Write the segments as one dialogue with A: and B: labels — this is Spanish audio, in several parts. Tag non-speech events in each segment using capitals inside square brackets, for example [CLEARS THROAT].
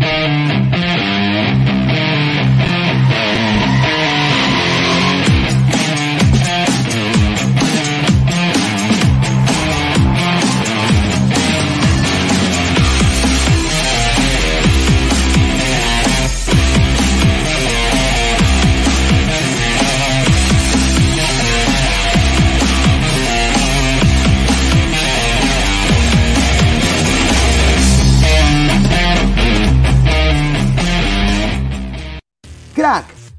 A: Thank you.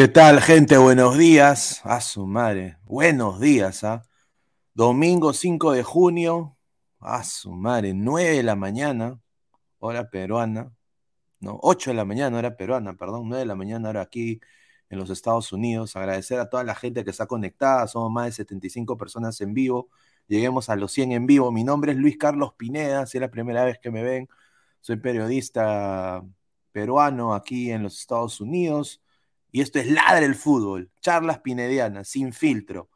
A: ¿Qué tal, gente? Buenos días. A su madre. Buenos días, ¿ah? Domingo 5 de junio. A su madre. 9 de la mañana. Hora peruana. No, 8 de la mañana, hora peruana, perdón. 9 de la mañana, ahora aquí en los Estados Unidos. Agradecer a toda la gente que está conectada. Somos más de 75 personas en vivo. Lleguemos a los 100 en vivo. Mi nombre es Luis Carlos Pineda. Si es la primera vez que me ven, soy periodista peruano aquí en los Estados Unidos. Y esto es Ladre el Fútbol, charlas pinedianas, sin filtro.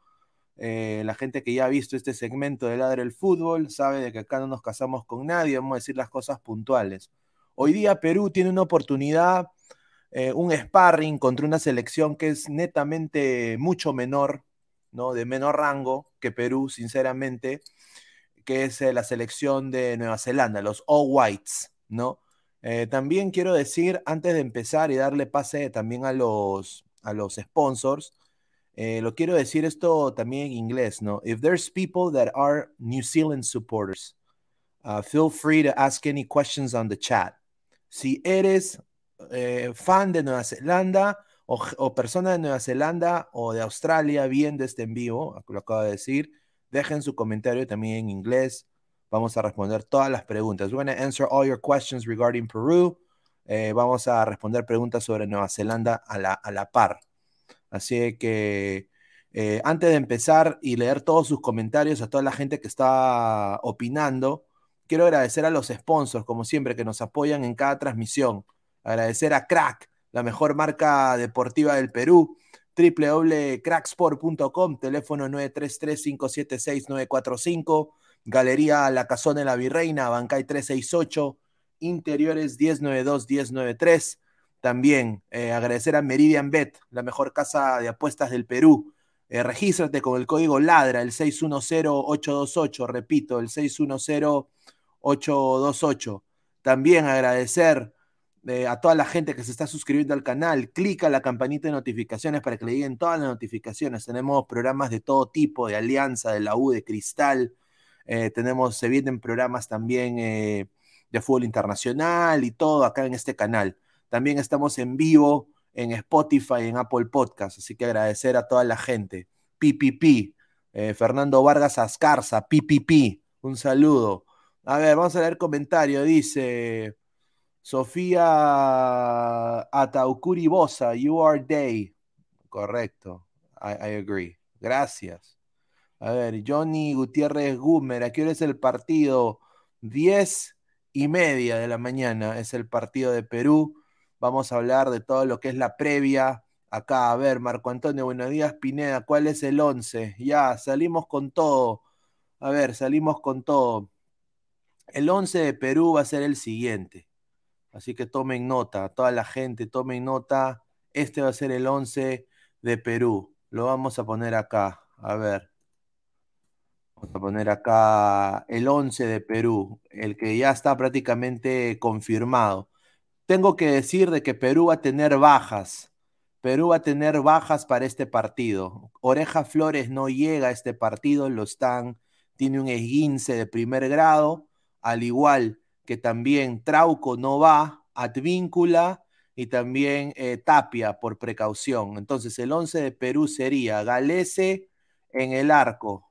A: Eh, la gente que ya ha visto este segmento de Ladre el Fútbol sabe de que acá no nos casamos con nadie, vamos a decir las cosas puntuales. Hoy día Perú tiene una oportunidad, eh, un sparring contra una selección que es netamente mucho menor, ¿no? De menor rango que Perú, sinceramente, que es eh, la selección de Nueva Zelanda, los All Whites, ¿no? Eh, también quiero decir, antes de empezar y darle pase también a los, a los sponsors, eh, lo quiero decir esto también en inglés, ¿no? If there's people that are New Zealand supporters, uh, feel free to ask any questions on the chat. Si eres eh, fan de Nueva Zelanda o, o, persona de Nueva Zelanda o de Australia viendo este en vivo, lo acabo de decir, dejen su comentario también en inglés. Vamos a responder todas las preguntas. We're going to answer all your questions regarding Peru. Eh, vamos a responder preguntas sobre Nueva Zelanda a la, a la par. Así que eh, antes de empezar y leer todos sus comentarios a toda la gente que está opinando, quiero agradecer a los sponsors, como siempre, que nos apoyan en cada transmisión. Agradecer a Crack, la mejor marca deportiva del Perú www.cracksport.com, teléfono 933-576-945, Galería La Casona de la Virreina, Bancay 368, Interiores 1092-1093. También eh, agradecer a Meridian Bet, la mejor casa de apuestas del Perú. Eh, regístrate con el código LADRA, el 610-828, repito, el 610-828. También agradecer eh, a toda la gente que se está suscribiendo al canal. Clica la campanita de notificaciones para que le lleguen todas las notificaciones. Tenemos programas de todo tipo, de Alianza, de la U, de Cristal. Eh, tenemos, se vienen programas también eh, de fútbol internacional y todo acá en este canal. También estamos en vivo en Spotify, en Apple Podcast, así que agradecer a toda la gente. PPP, eh, Fernando Vargas Ascarza, PPP, un saludo. A ver, vamos a leer comentario, dice Sofía Ataucuri Bosa, You Are Day. Correcto, I, I agree. Gracias. A ver, Johnny Gutiérrez Gumer, ¿a qué hora es el partido? Diez y media de la mañana es el partido de Perú. Vamos a hablar de todo lo que es la previa. Acá, a ver, Marco Antonio, buenos días, Pineda, ¿cuál es el 11? Ya, salimos con todo. A ver, salimos con todo. El 11 de Perú va a ser el siguiente. Así que tomen nota, toda la gente, tomen nota. Este va a ser el 11 de Perú. Lo vamos a poner acá. A ver. Vamos a poner acá el 11 de Perú, el que ya está prácticamente confirmado. Tengo que decir de que Perú va a tener bajas. Perú va a tener bajas para este partido. Oreja Flores no llega a este partido, lo están, tiene un esguince de primer grado, al igual que también Trauco no va, Advíncula y también eh, Tapia por precaución. Entonces el 11 de Perú sería Galese en el arco,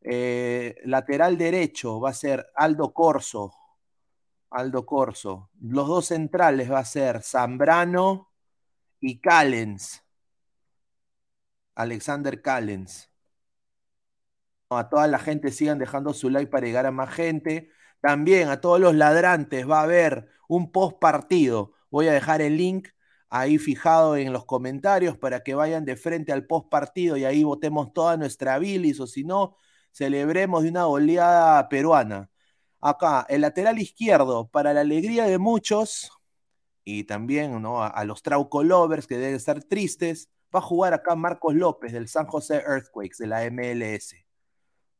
A: eh, lateral derecho va a ser Aldo Corso. Aldo Corso. Los dos centrales va a ser Zambrano y Callens. Alexander Callens. A toda la gente sigan dejando su like para llegar a más gente. También a todos los ladrantes va a haber un post partido. Voy a dejar el link ahí fijado en los comentarios para que vayan de frente al post partido y ahí votemos toda nuestra bilis o si no, celebremos de una goleada peruana. Acá, el lateral izquierdo, para la alegría de muchos y también ¿no? a, los Trauco Lovers que deben estar tristes, va a jugar acá Marcos López del San José Earthquakes de la MLS.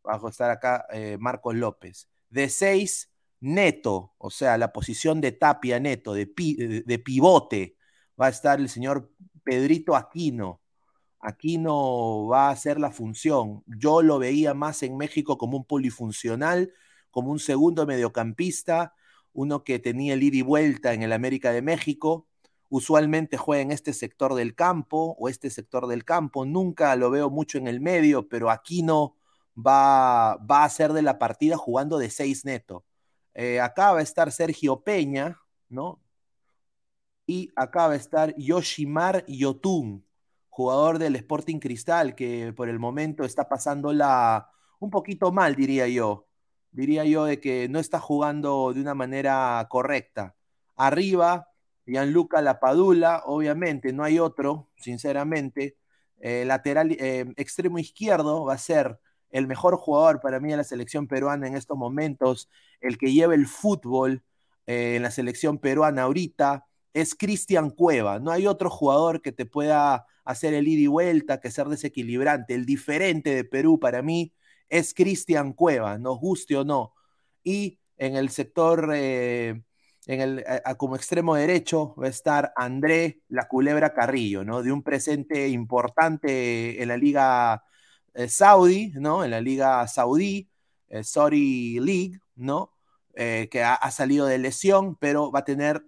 A: Va a estar acá eh, Marcos López. De 6, neto, o sea, la posición de tapia neto, de, de pivote, va a estar el señor Pedrito Aquino. Aquino va a hacer la función. Yo lo veía más en México como un polifuncional, como un segundo mediocampista, uno que tenía el ida y vuelta en el América de México. Usualmente juega en este sector del campo o este sector del campo. Nunca lo veo mucho en el medio, pero Aquino va, va a ser de la partida jugando de seis neto. Eh, acá va a estar Sergio Peña, ¿no? Y acá va a estar Yoshimar Yotun, jugador del Sporting Cristal, que por el momento está pasándola un poquito mal, diría yo. Diría yo de que no está jugando de una manera correcta. Arriba, Gianluca Lapadula, obviamente, no hay otro, sinceramente. Eh, lateral, eh, extremo izquierdo va a ser el mejor jugador para mí de la selección peruana en estos momentos, el que lleva el fútbol eh, en la selección peruana ahorita, es Cristian Cueva. No hay otro jugador que te pueda hacer el ida y vuelta, que ser desequilibrante. El diferente de Perú para mí es Cristian Cueva, nos guste o no. Y en el sector, eh, en el, como extremo derecho, va a estar André La Culebra Carrillo, ¿no? De un presente importante en la Liga eh, Saudi, ¿no? En la Liga Saudí, eh, Saudi League, ¿no? que ha, ha salido de lesión, pero va a tener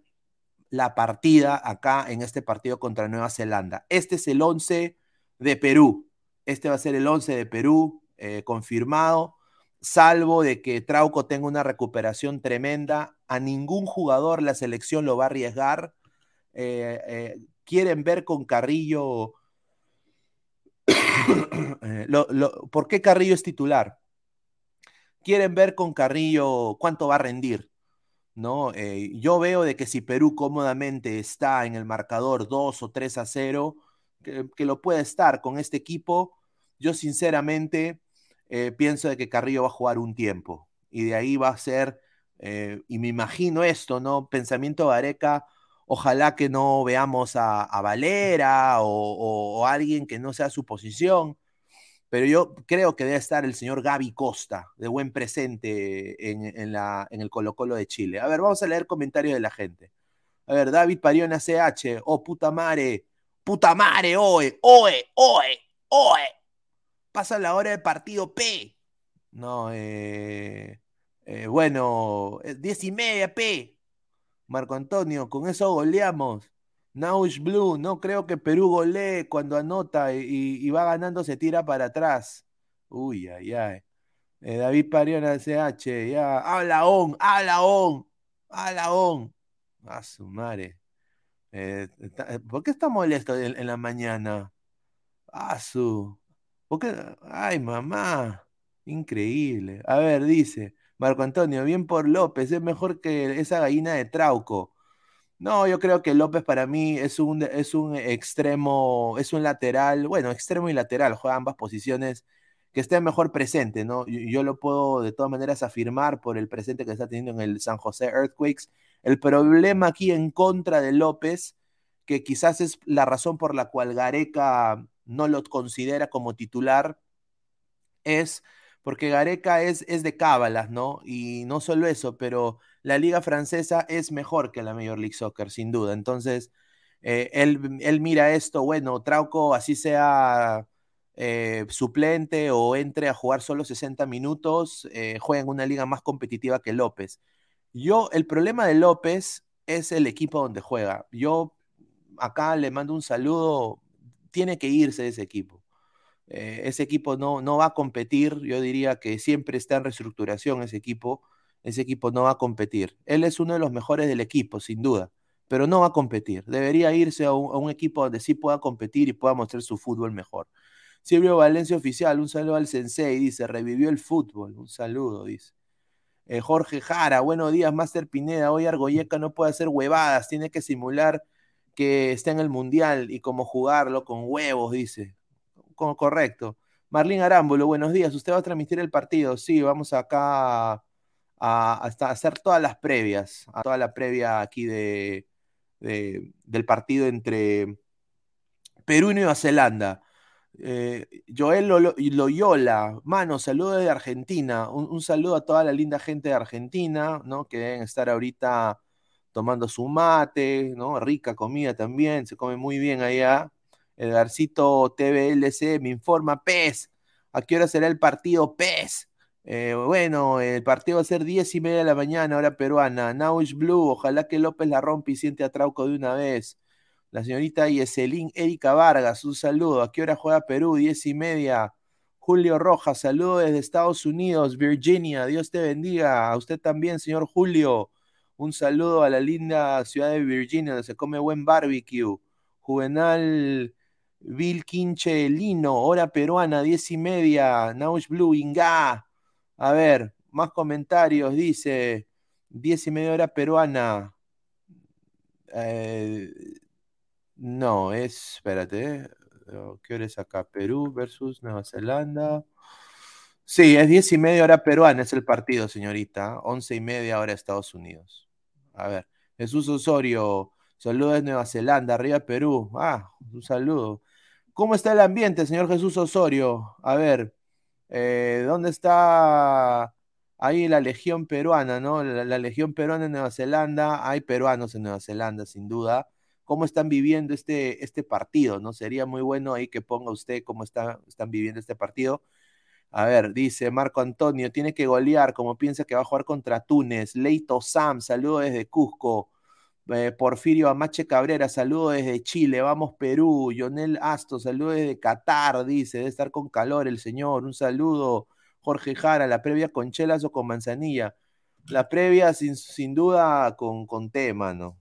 A: la partida acá en este partido contra Nueva Zelanda. Este es el 11 de Perú. Este va a ser el 11 de Perú eh, confirmado, salvo de que Trauco tenga una recuperación tremenda. A ningún jugador la selección lo va a arriesgar. Eh, eh, quieren ver con Carrillo. [COUGHS] ¿Por qué Carrillo es titular? Quieren ver con Carrillo cuánto va a rendir. ¿No? Eh, yo veo de que si Perú cómodamente está en el marcador 2 o 3 a 0, que, lo puede estar con este equipo, yo sinceramente eh, pienso de que Carrillo va a jugar un tiempo y de ahí va a ser, eh, y me imagino esto, ¿no? Pensamiento de Areca, ojalá que no veamos a, Valera o, o alguien que no sea su posición, pero yo creo que debe estar el señor Gaby Costa, de buen presente en, el Colo Colo de Chile. A ver, vamos a leer comentarios de la gente. A ver, David Pariona CH, oh puta madre, puta madre, oe, oe, oe, oe. Pasa la hora del partido P. No, eh, eh bueno, diez y media P. Marco Antonio, con eso goleamos. Naush Blue, no creo que Perú golee cuando anota y, va ganando, se tira para atrás. Uy, ay, ay. Eh, David Pariona CH, ya. Habla on, habla on, habla on. A su madre. Eh, eh, ¿Por qué está molesto en, la mañana? A su. ¿Por qué? Ay, mamá. Increíble. A ver, dice Marco Antonio, bien por López, es mejor que esa gallina de Trauco. No, yo creo que López para mí es un, es un extremo, es un lateral, bueno, extremo y lateral, juega ambas posiciones, que esté mejor presente, ¿no? Yo, lo puedo de todas maneras afirmar por el presente que está teniendo en el San José Earthquakes. El problema aquí en contra de López, que quizás es la razón por la cual Gareca no lo considera como titular, es porque Gareca es, es de cábalas, ¿no? Y no solo eso, pero la liga francesa es mejor que la Major League Soccer, sin duda. Entonces, eh, él, mira esto, bueno, Trauco, así sea eh, suplente o entre a jugar solo 60 minutos, eh, juega en una liga más competitiva que López. Yo, el problema de López es el equipo donde juega. Yo acá le mando un saludo, tiene que irse ese equipo. Ese equipo no, no va a competir, yo diría que siempre está en reestructuración ese equipo ese equipo no va a competir. Él es uno de los mejores del equipo, sin duda, pero no va a competir. Debería irse a un, equipo donde sí pueda competir y pueda mostrar su fútbol mejor. Silvio Valencia Oficial, un saludo al Sensei, dice, revivió el fútbol, un saludo, dice. Eh, Jorge Jara, buenos días, Master Pineda, hoy Argoyeca no puede hacer huevadas, tiene que simular que está en el Mundial y cómo jugarlo con huevos, dice. Correcto. Marlín Arámbulo, buenos días, ¿usted va a transmitir el partido? Sí, vamos acá a, hacer todas las previas, a toda la previa aquí de, del partido entre Perú y Nueva Zelanda. Eh, Joel Loyola, mano, saludo de Argentina. Un, saludo a toda la linda gente de Argentina, ¿no? Que deben estar ahorita tomando su mate, ¿no? Rica comida también, se come muy bien allá. Edgarcito TVLC me informa, PES, ¿a qué hora será el partido PES? Eh, bueno, el partido va a ser 10 y media de la mañana, hora peruana. Is Blue, ojalá que López la rompa y siente a Trauco de una vez. La señorita Yeselín Erika Vargas, un saludo. ¿A qué hora juega Perú? 10 y media. Julio Rojas, saludo desde Estados Unidos, Virginia. Dios te bendiga. A usted también, señor Julio. Un saludo a la linda ciudad de Virginia, donde se come buen barbecue. Juvenal Bill Quinche Lino, hora peruana, 10 y media. Naush Blue, Inga. A ver, más comentarios, dice, 10 y media hora peruana. Eh, no, es, espérate, eh, ¿qué hora es acá? Perú versus Nueva Zelanda. Sí, es 10 y media hora peruana, es el partido, señorita. 11 y media hora Estados Unidos. A ver, Jesús Osorio, saludos de Nueva Zelanda, arriba Perú. Ah, un saludo. ¿Cómo está el ambiente, señor Jesús Osorio? A ver, eh, ¿dónde está ahí la legión peruana, no? La, legión peruana en Nueva Zelanda, hay peruanos en Nueva Zelanda, sin duda. ¿Cómo están viviendo este, este partido, no? Sería muy bueno ahí que ponga usted cómo está, están viviendo este partido. A ver, dice Marco Antonio, tiene que golear, como piensa que va a jugar contra Túnez. Leito Sam, saludo desde Cusco. Eh, Porfirio Amache Cabrera, saludo desde Chile, vamos Perú. Jonel Asto, saludo desde Qatar, dice, debe estar con calor el señor. Un saludo. Jorge Jara, la previa con chelas o con manzanilla. La previa sin, sin duda con, con té, mano.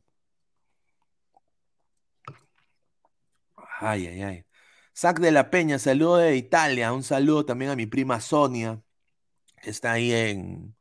A: Ay, ay, ay. Sac de la Peña, saludo de Italia. Un saludo también a mi prima Sonia, que está ahí en,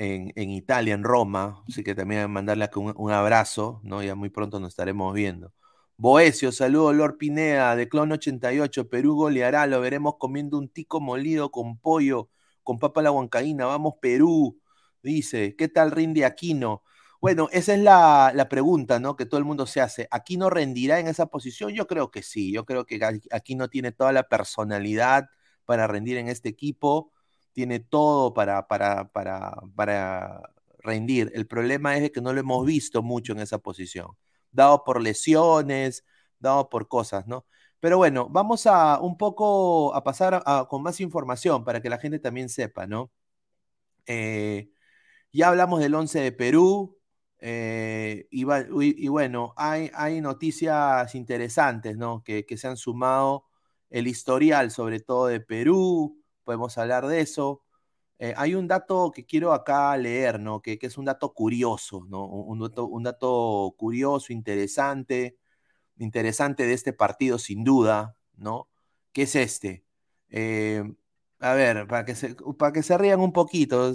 A: en, Italia, en Roma, así que también mandarle un, un, abrazo, ¿no? Ya muy pronto nos estaremos viendo. Boesio, saludo Lord Pineda, de Clon 88, Perú goleará, lo veremos comiendo un tico molido con pollo, con papa la huancaína, vamos Perú, dice, ¿qué tal rinde Aquino? Bueno, esa es la, la, pregunta, ¿no? Que todo el mundo se hace. ¿Aquino rendirá en esa posición? Yo creo que sí, yo creo que Aquino tiene toda la personalidad para rendir en este equipo tiene todo para, para, para, para rendir. El problema es que no lo hemos visto mucho en esa posición, dado por lesiones, dado por cosas, ¿no? Pero bueno, vamos a un poco a pasar con más información para que la gente también sepa, ¿no? Eh, ya hablamos del 11 de Perú, eh, y, bueno, hay, hay, noticias interesantes, ¿no? Que, que, se han sumado el historial, sobre todo de Perú, podemos hablar de eso. Eh, hay un dato que quiero acá leer, ¿no? Que, es un dato curioso, ¿no? Un, dato, un dato curioso, interesante, interesante de este partido, sin duda, ¿no? Que es este. Eh, a ver, para que, se, para que se rían un poquito,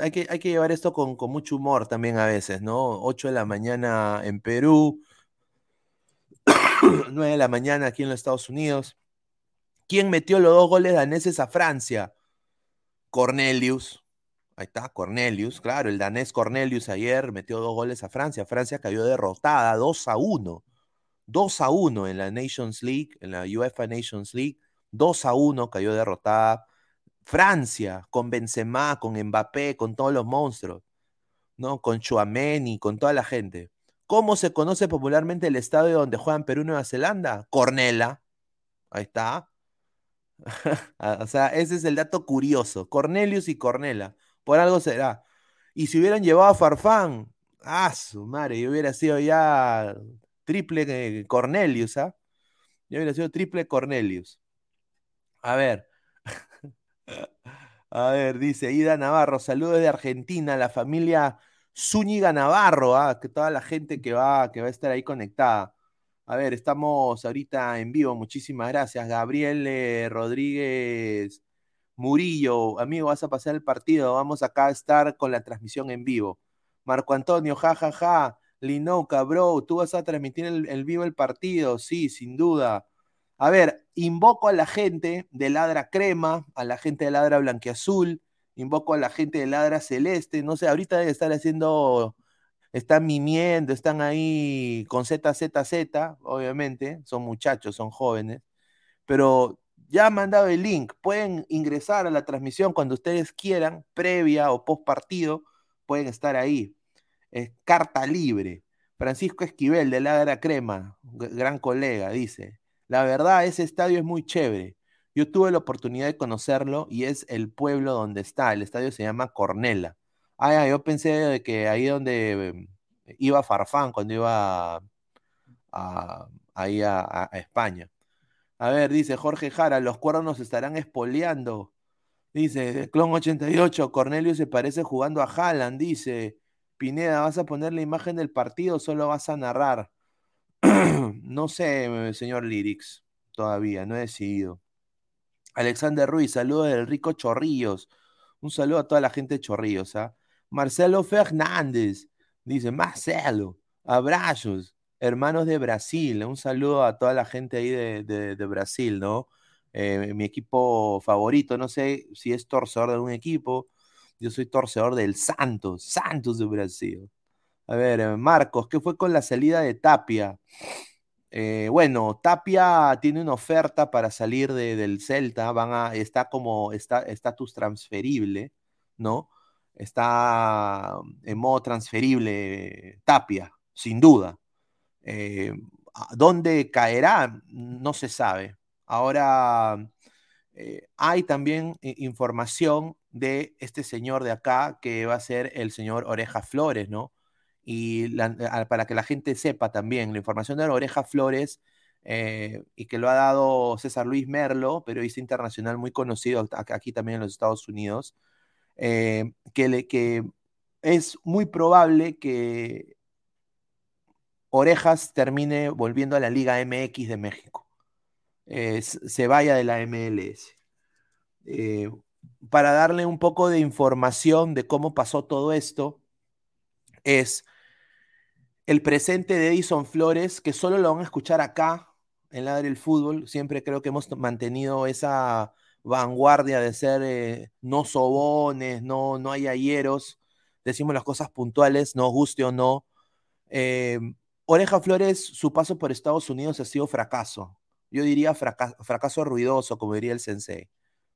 A: hay que, hay que llevar esto con, con mucho humor también a veces, ¿no? 8 de la mañana en Perú, [COUGHS] 9 de la mañana aquí en los Estados Unidos. ¿Quién metió los dos goles daneses a Francia? Cornelius. Ahí está, Cornelius, claro, el danés Cornelius ayer metió dos goles a Francia. Francia cayó derrotada 2 a 1. 2 a 1 en la Nations League, en la UEFA Nations League. 2 a 1 cayó derrotada. Francia, con Benzema, con Mbappé, con todos los monstruos, ¿no? Con Chouameni, con toda la gente. ¿Cómo se conoce popularmente el estadio donde juegan Perú y Nueva Zelanda? Cornela. Ahí está. [LAUGHS] Ah, o sea, ese es el dato curioso. Cornelius y Cornela. Por algo será. Y si hubieran llevado a Farfán, ah, su madre, y hubiera sido ya triple eh, Cornelius, ¿ah? Ya hubiera sido triple Cornelius. A ver. [LAUGHS] A ver, dice Ida Navarro, saludos de Argentina, la familia Zúñiga Navarro, ¿ah? que toda la gente que va, que va a estar ahí conectada. A ver, estamos ahorita en vivo. Muchísimas gracias. Gabriel eh, Rodríguez Murillo, amigo, vas a pasar el partido. Vamos acá a estar con la transmisión en vivo. Marco Antonio, jajaja. Ja, ja. Bro, tú vas a transmitir el, vivo el partido. Sí, sin duda. A ver, invoco a la gente de Ladra Crema, a la gente de Ladra Blanqueazul, invoco a la gente de Ladra Celeste. No sé, ahorita debe estar haciendo están mimiendo, están ahí con ZZZ, obviamente, son muchachos, son jóvenes, pero ya han mandado el link, pueden ingresar a la transmisión cuando ustedes quieran, previa o post partido, pueden estar ahí. Es carta libre. Francisco Esquivel de Ladra Crema, gran colega, dice, la verdad, ese estadio es muy chévere. Yo tuve la oportunidad de conocerlo y es el pueblo donde está. El estadio se llama Cornela. Ah, yo pensé que ahí donde eh, iba Farfán cuando iba a, ahí a, España. A ver, dice Jorge Jara, los cuernos estarán espoleando. Dice, Clon 88, Cornelio se parece jugando a Haaland, dice. Pineda, ¿vas a poner la imagen del partido o solo vas a narrar? [CLEARS THROAT] no sé, señor Lyrics, todavía, no he decidido. Alexander Ruiz, saludo del rico Chorrillos. Un saludo a toda la gente de Chorrillos, ¿ah? Marcelo Fernández dice, Marcelo, abrazos, hermanos de Brasil. Un saludo a toda la gente ahí de, Brasil, ¿no? Eh, mi equipo favorito, no sé si es torcedor de un equipo, yo soy torcedor del Santos, Santos de Brasil. A ver, eh, Marcos, ¿qué fue con la salida de Tapia? Eh, bueno, Tapia tiene una oferta para salir del Celta, van a, está como estatus transferible, ¿no? Está en modo transferible Tapia, sin duda. Eh, ¿Dónde caerá? No se sabe. Ahora, eh, hay también información de este señor de acá, que va a ser el señor Oreja Flores, ¿no? Y para que la gente sepa también, la información de Oreja Flores, eh, y que lo ha dado César Luis Merlo, periodista internacional muy conocido aquí también en los Estados Unidos, eh, que, que es muy probable que Orejas termine volviendo a la Liga MX de México. Eh, se vaya de la MLS. Eh, para darle un poco de información de cómo pasó todo esto, es el presente de Edison Flores, que solo lo van a escuchar acá en la del fútbol. Siempre creo que hemos mantenido esa vanguardia de ser eh, no sobones, no, no hay ayeros, decimos las cosas puntuales, no guste o no. Eh, Oreja Flores, su paso por Estados Unidos ha sido fracaso. Yo diría fracaso ruidoso, como diría el sensei.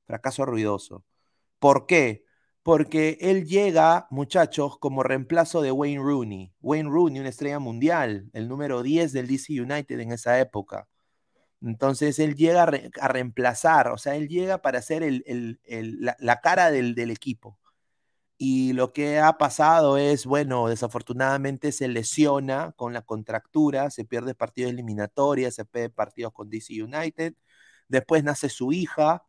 A: Fracaso ruidoso. ¿Por qué? Porque él llega, muchachos, como reemplazo de Wayne Rooney. Wayne Rooney, una estrella mundial, el número 10 del DC United en esa época. Entonces él llega a, reemplazar, o sea, él llega para ser la, cara del, equipo. Y lo que ha pasado es, bueno, desafortunadamente se lesiona con la contractura, se pierde partidos eliminatorias, se pierde partidos con DC United, después nace su hija,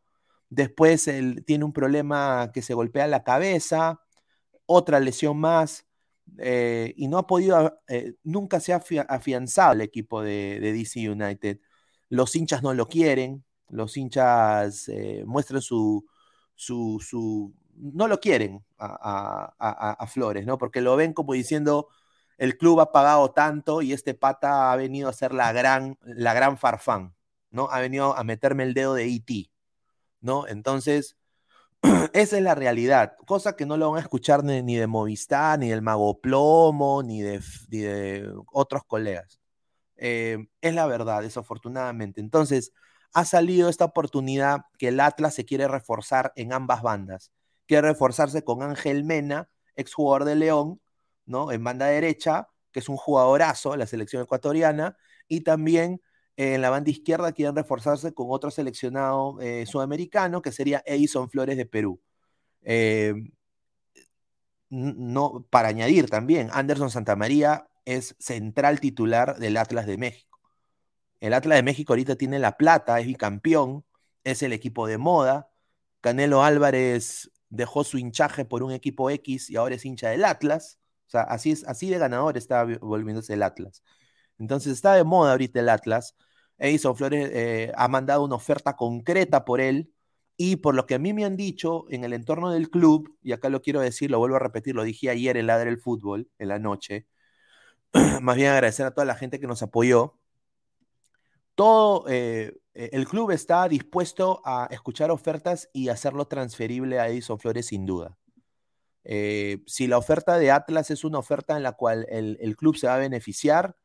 A: después él tiene un problema que se golpea la cabeza, otra lesión más, eh, y no ha podido, eh, nunca se ha afianzado el equipo de DC United los hinchas no lo quieren, los hinchas eh, muestran su, su, no lo quieren a, Flores, ¿no? Porque lo ven como diciendo, el club ha pagado tanto y este pata ha venido a ser la gran, la gran farfán, ¿no? Ha venido a meterme el dedo de E.T., ¿no? Entonces, [CLEARS THROAT] esa es la realidad, cosa que no lo van a escuchar ni, de Movistar, ni del Mago Plomo, ni de otros colegas. Eh, es la verdad, desafortunadamente. Entonces, ha salido esta oportunidad que el Atlas se quiere reforzar en ambas bandas. Quiere reforzarse con Ángel Mena, exjugador de León, ¿no? En banda derecha, que es un jugadorazo de la selección ecuatoriana, y también eh, en la banda izquierda quieren reforzarse con otro seleccionado eh, sudamericano, que sería Edison Flores de Perú. no, para añadir también, Anderson Santamaría es central titular del Atlas de México. El Atlas de México ahorita tiene la plata, es bicampeón, es el equipo de moda. Canelo Álvarez dejó su hinchaje por un equipo X y ahora es hincha del Atlas. O sea, así, es, así de ganador está volviéndose el Atlas. Entonces está de moda ahorita el Atlas. Edison Flores eh, ha mandado una oferta concreta por él y por lo que a mí me han dicho en el entorno del club, y acá lo quiero decir, lo vuelvo a repetir, lo dije ayer en Ladre el Fútbol, en la noche, [CLEARS THROAT] más bien agradecer a toda la gente que nos apoyó. Todo eh, el club está dispuesto a escuchar ofertas y hacerlo transferible a Edison Flores sin duda. Eh, si la oferta de Atlas es una oferta en la cual el, club se va a beneficiar,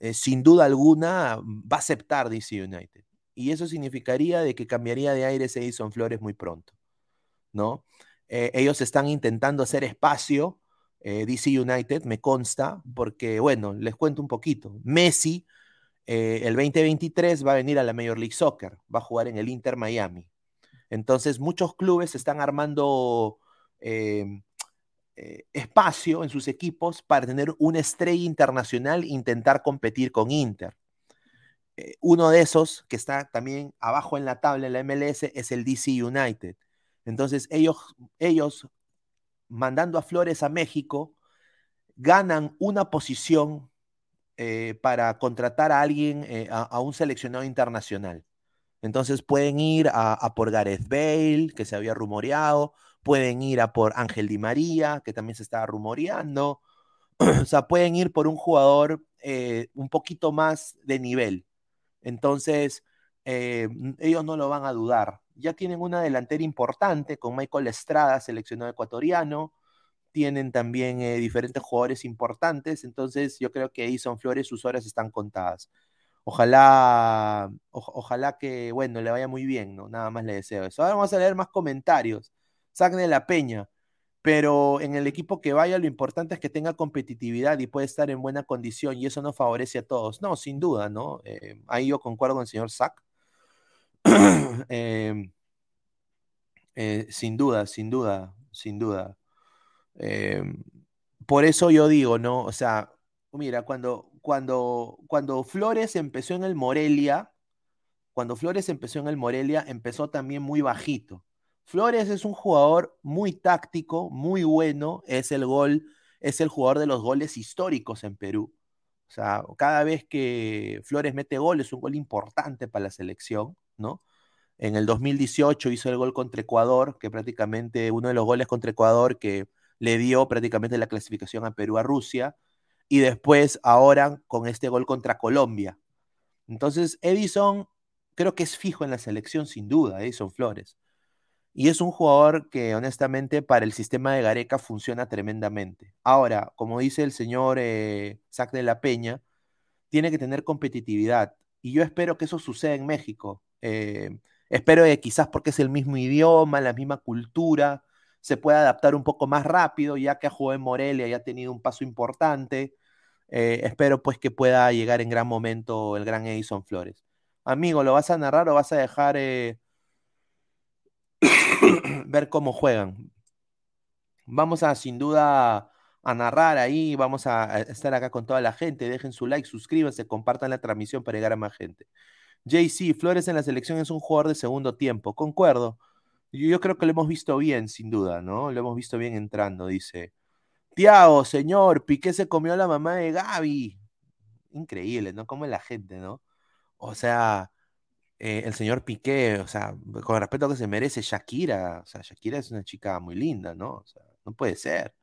A: eh, sin duda alguna va a aceptar DC United. Y eso significaría de que cambiaría de aires Edison Flores muy pronto, ¿no? Eh, ellos están intentando hacer espacio, DC United, me consta, porque, bueno, les cuento un poquito. Messi, el 2023 va a venir a la Major League Soccer, va a jugar en el Inter Miami. Entonces, muchos clubes están armando eh, espacio en sus equipos para tener una estrella internacional e intentar competir con Inter. Eh, uno de esos, que está también abajo en la tabla en la MLS, es el DC United. Entonces ellos, ellos mandando a Flores a México, ganan una posición eh, para contratar a alguien, a, un seleccionado internacional. Entonces pueden ir a, a, por Gareth Bale, que se había rumoreado, pueden ir a por Ángel Di María, que también se estaba rumoreando, [CLEARS THROAT] o sea, pueden ir por un jugador eh, un poquito más de nivel. Entonces, eh, ellos no lo van a dudar. Ya tienen una delantera importante con Michael Estrada, seleccionado ecuatoriano. Tienen también eh, diferentes jugadores importantes. Entonces, yo creo que Edison Flores, sus horas están contadas. Ojalá, ojalá que, bueno, le vaya muy bien, ¿no? Nada más le deseo eso. Ahora vamos a leer más comentarios. Sagne la Peña. Pero en el equipo que vaya, lo importante es que tenga competitividad y puede estar en buena condición, y eso no favorece a todos. No, sin duda, ¿no? Eh, ahí yo concuerdo con el señor Sack. [COUGHS] Em, eh, sin duda, sin duda, sin duda. Em, por eso yo digo, ¿no? O sea, mira, cuando, cuando, cuando Flores empezó en el Morelia, cuando Flores empezó en el Morelia, empezó también muy bajito. Flores es un jugador muy táctico, muy bueno, es el gol, es el jugador de los goles históricos en Perú. O sea, cada vez que Flores mete gol es un gol importante para la selección, En el 2018 hizo el gol contra Ecuador, que prácticamente uno de los goles contra Ecuador que le dio prácticamente la clasificación a Perú a Rusia, y después ahora con este gol contra Colombia. Entonces, Edison creo que es fijo en la selección sin duda, Edison Flores. Y es un jugador que honestamente para el sistema de Gareca funciona tremendamente. Ahora, como dice el señor eh, Sac de la Peña, tiene que tener competitividad. Y yo espero que eso suceda en México. Eh, espero que quizás porque es el mismo idioma, la misma cultura, se pueda adaptar un poco más rápido, ya que ha jugado en Morelia y ha tenido un paso importante. Eh, espero pues que pueda llegar en gran momento el gran Edison Flores. Amigo, ¿lo vas a narrar o vas a dejar [COUGHS] ver cómo juegan. Vamos a sin duda a narrar ahí, vamos a estar acá con toda la gente. Dejen su like, suscríbanse, compartan la transmisión para llegar a más gente. JC, Flores en la selección es un jugador de segundo tiempo, concuerdo. Yo, creo que lo hemos visto bien, sin duda, ¿no? Lo hemos visto bien entrando, dice. Tiago, señor, Piqué se comió a la mamá de Gaby. Increíble, ¿no? Como la gente, ¿no? O sea, eh, el señor Piqué, o sea, con el respeto que se merece Shakira, o sea, Shakira es una chica muy linda, ¿no? O sea, no puede ser.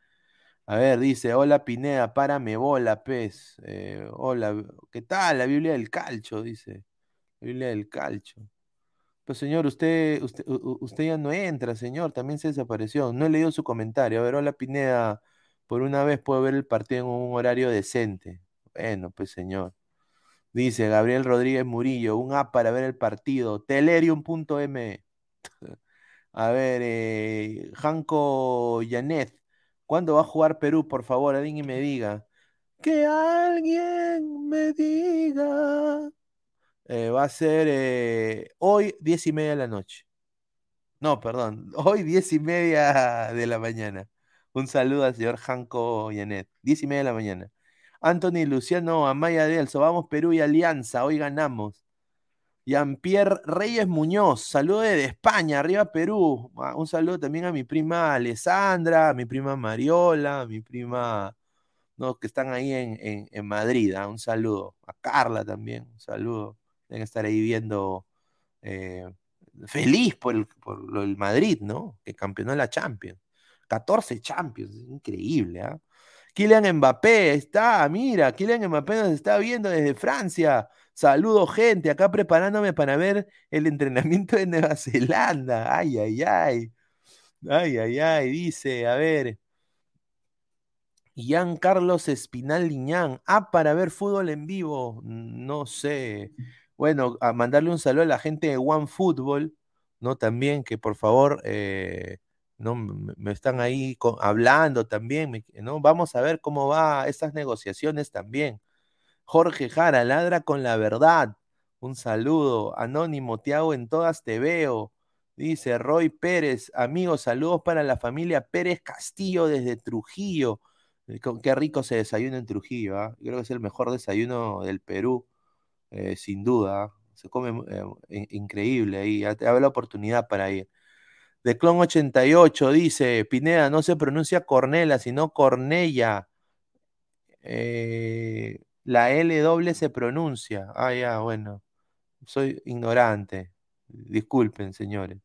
A: A ver, dice, hola Pineda, párame bola, pez. Eh, hola, ¿qué tal? La Biblia del Calcho, dice. Biblia del Calcho. Pues señor, usted, usted, usted ya no entra, señor, también se desapareció. No he leído su comentario. A ver, hola Pineda, por una vez puedo ver el partido en un horario decente. Bueno, pues señor. Dice Gabriel Rodríguez Murillo, un app para ver el partido. Telerium.m. [LAUGHS] A ver, eh, Janko Yanet, ¿cuándo va a jugar Perú? Por favor, alguien me diga. Que alguien me diga. Eh, va a ser eh, hoy, diez y media de la noche. No, perdón, [LAUGHS] hoy diez y media de la mañana. Un saludo al señor Janko Yanet. Diez y media de la mañana. Anthony Luciano Amaya Delso, vamos Perú y Alianza, hoy ganamos. Jean-Pierre Reyes Muñoz, saludo de España, arriba Perú. Ah, un saludo también a mi prima Alessandra, a mi prima Mariola, a mi prima ¿no? Que están ahí en, en, Madrid. ¿ah? Un saludo. A Carla también, un saludo. Deben estar ahí viendo eh, feliz por por el Madrid, ¿no? Que campeonó la Champions. 14 Champions, increíble, ¿ah? Kylian Mbappé está, mira, Kylian Mbappé nos está viendo desde Francia. Saludo, gente, acá preparándome para ver el entrenamiento de Nueva Zelanda. Ay, ay, ay. Ay, ay, ay, dice, a ver. Ian Carlos Espinal Liñán. Ah, para ver fútbol en vivo. No sé. Bueno, a mandarle un saludo a la gente de One Football, ¿no? También que por favor eh, ¿no? Me están ahí hablando también, ¿no? Vamos a ver cómo va estas negociaciones también. Jorge Jara, ladra con la verdad. Un saludo. Anónimo, te hago en todas, te veo. Dice Roy Pérez, amigos, saludos para la familia Pérez Castillo desde Trujillo. Eh, qué rico se desayuna en Trujillo, ¿ah? Creo que es el mejor desayuno del Perú, eh, sin duda. Se come eh, increíble ahí. Te la oportunidad para ir. De Clon 88 dice, Pineda, no se pronuncia Cornela, sino Cornella. Eh, la L doble se pronuncia. Ah, ya, bueno. Soy ignorante. Disculpen, señores.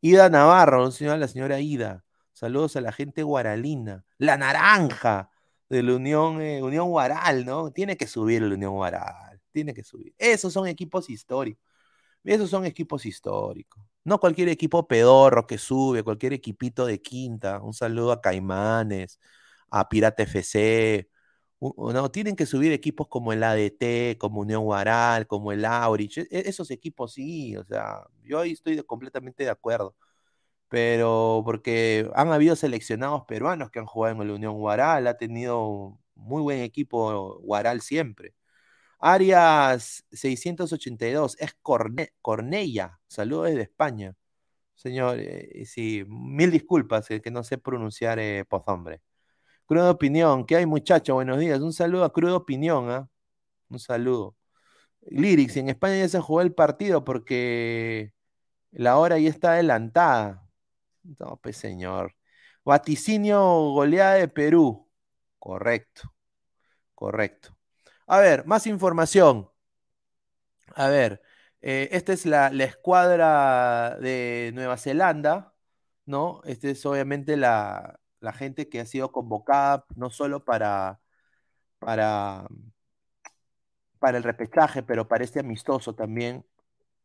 A: Ida Navarro, señora, la señora Ida. Saludos a la gente guaralina. La naranja de la Unión, eh, Unión Guaral, ¿no? Tiene que subir la Unión Guaral. Tiene que subir. Esos son equipos históricos. Esos son equipos históricos. No cualquier equipo pedorro que sube, cualquier equipito de quinta. Un saludo a Caimanes, a Pirata FC. No, tienen que subir equipos como el ADT, como Unión Guaral, como el Aurich. E, esos equipos sí, o sea, yo ahí estoy completamente de acuerdo. Pero porque han habido seleccionados peruanos que han jugado en la Unión Guaral, ha tenido muy buen equipo Guaral siempre. Arias 682, es Cornella. Saludos desde España. Señor, eh, sí, mil disculpas, eh, que no sé pronunciar eh, pozombre. Crudo Opinión, ¿qué hay muchacho? Buenos días. Un saludo a Crudo Opinión, ¿ah? Un saludo. Lyrics, en España ya se jugó el partido porque la hora ya está adelantada. No, pues señor. Vaticinio goleada de Perú. Correcto, correcto. A ver, más información. A ver, eh, esta es la, escuadra de Nueva Zelanda, ¿no? Esta es obviamente la, gente que ha sido convocada no solo para, para, para el repechaje, pero para este amistoso también.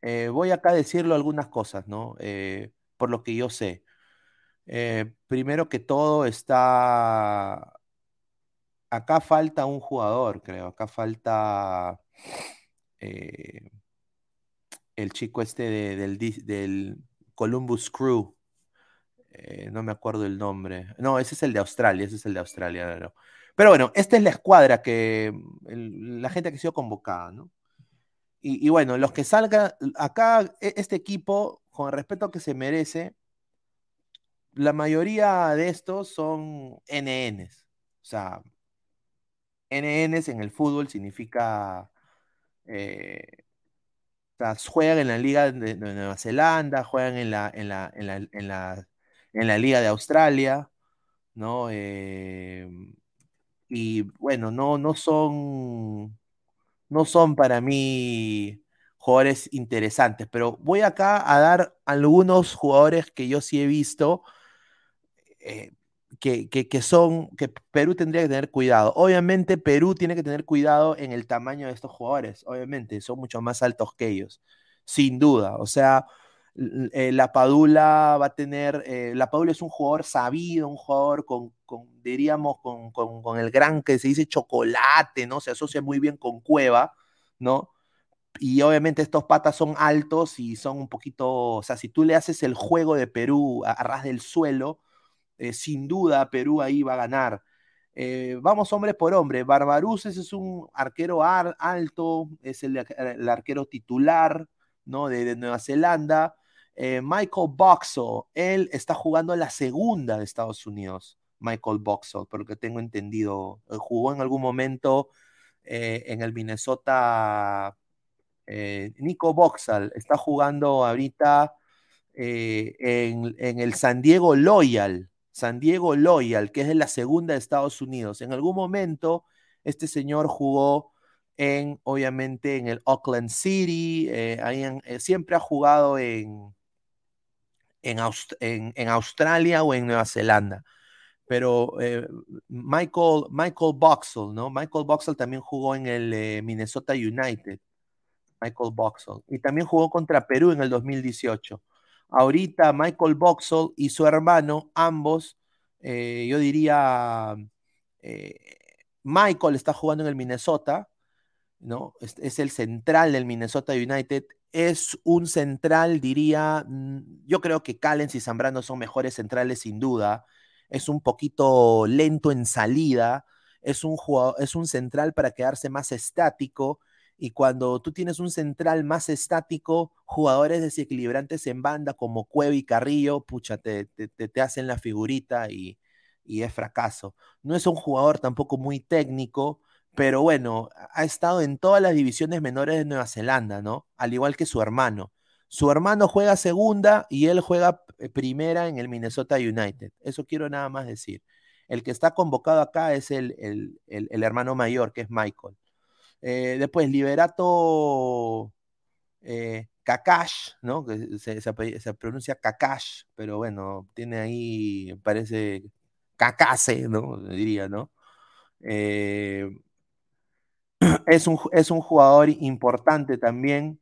A: Eh, voy acá a decirlo algunas cosas, ¿no? Eh, por lo que yo sé. primero que todo está acá falta un jugador, creo. Acá falta eh, el chico este del, Columbus Crew. Eh, no me acuerdo el nombre. No, ese es el de Australia, ese es el de Australia. Pero bueno, esta es la escuadra que la gente que ha sido convocada, ¿no? Y, y, bueno, los que salgan acá, e, este equipo, con el respeto que se merece, la mayoría de estos son NNs. O sea, NNs en el fútbol significa. Eh, juegan en la Liga de, Nueva Zelanda, juegan en la, en la, en la, en la, en la Liga de Australia, ¿no? Eh, y bueno, no, no son. No son para mí jugadores interesantes, pero voy acá a dar algunos jugadores que yo sí he visto. Eh, que, son, que Perú tendría que tener cuidado. Obviamente Perú tiene que tener cuidado en el tamaño de estos jugadores, obviamente, son mucho más altos que ellos, sin duda. O sea, eh, la Padula va a tener, eh, la Padula es un jugador sabido, un jugador con, diríamos, con, con, el gran que se dice chocolate, ¿no? Se asocia muy bien con Cueva, ¿no? Y obviamente estos patas son altos y son un poquito, o sea, si tú le haces el juego de Perú a ras del suelo, eh, sin duda Perú ahí va a ganar. Eh, vamos hombre por hombre. Barbaruces es un arquero alto, es el, arquero titular ¿no? de, Nueva Zelanda. Eh, Michael Boxall, él está jugando la segunda de Estados Unidos. Michael Boxall, porque tengo entendido. Jugó en algún momento en el Minnesota. Nico Boxall está jugando ahorita en, en, el San Diego Loyal San Diego Loyal, que es de la segunda de Estados Unidos. En algún momento, este señor jugó en, obviamente, en el Auckland City, eh, ahí eh, siempre ha jugado en, en, en, Australia o en Nueva Zelanda. Pero eh, Michael, Michael Boxall, ¿no? Michael Boxall también jugó en el Minnesota United. Michael Boxall. Y también jugó contra Perú en el 2018. Ahorita Michael Boxall y su hermano, ambos, yo diría, Michael está jugando en el Minnesota, ¿no? Es, el central del Minnesota United. Es un central, diría, mm, yo creo que Callens y Zambrano son mejores centrales sin duda. Es un poquito lento en salida. Es un, es un central para quedarse más estático. Y cuando tú tienes un central más estático, jugadores desequilibrantes en banda como Cueva y Carrillo, pucha, te, te, hacen la figurita y, y es fracaso. No es un jugador tampoco muy técnico, pero bueno, ha estado en todas las divisiones menores de Nueva Zelanda, ¿no? Al igual que su hermano. Su hermano juega segunda y él juega eh, primera en el Minnesota United. Eso quiero nada más decir. El que está convocado acá es el, el, hermano mayor, que es Michael. Eh, después, Liberato eh, Kakash, ¿no? Que se, pronuncia Kakash, pero bueno, tiene ahí, parece Kakase, ¿no? Diría, ¿no? Eh, [CLEARS THROAT] es un, es un jugador importante también.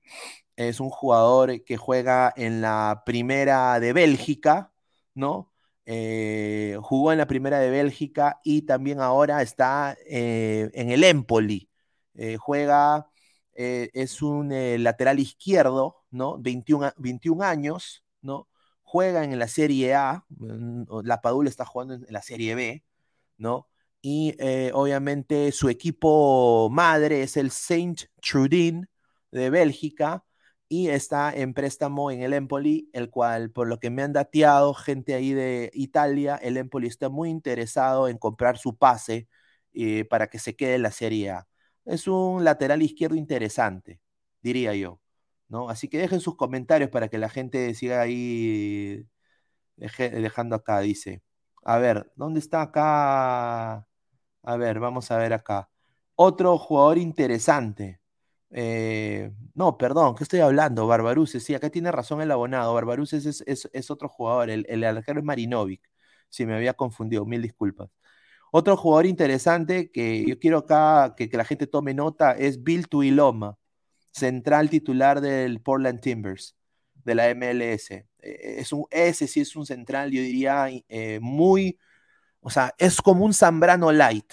A: Es un jugador que juega en la primera de Bélgica, ¿no? Eh, jugó en la primera de Bélgica y también ahora está en el Empoli. Eh, juega, es un lateral izquierdo, ¿no? 21, 21 años, ¿no? Juega en la Serie A, la Padula está jugando en la Serie B, ¿no? y eh, obviamente su equipo madre es el Saint Trudin de Bélgica y está en préstamo en el Empoli, el cual por lo que me han dateado gente ahí de Italia, el Empoli está muy interesado en comprar su pase eh, para que se quede en la Serie A. Es un lateral izquierdo interesante, diría yo. ¿no? Así que dejen sus comentarios para que la gente siga ahí dejando acá, dice. A ver, ¿dónde está acá? A ver, vamos a ver acá. Otro jugador interesante. Eh, no, perdón, ¿qué estoy hablando? Barbaruces, sí, acá tiene razón el abonado. Barbaruces es, otro jugador, el, el es Marinovic. Si me había confundido, mil disculpas. Otro jugador interesante que yo quiero acá que, la gente tome nota es Bill Tuiloma, central titular del Portland Timbers, de la MLS. Eh, es un, ese sí es un central, yo diría, eh, muy o sea, es como un Zambrano light,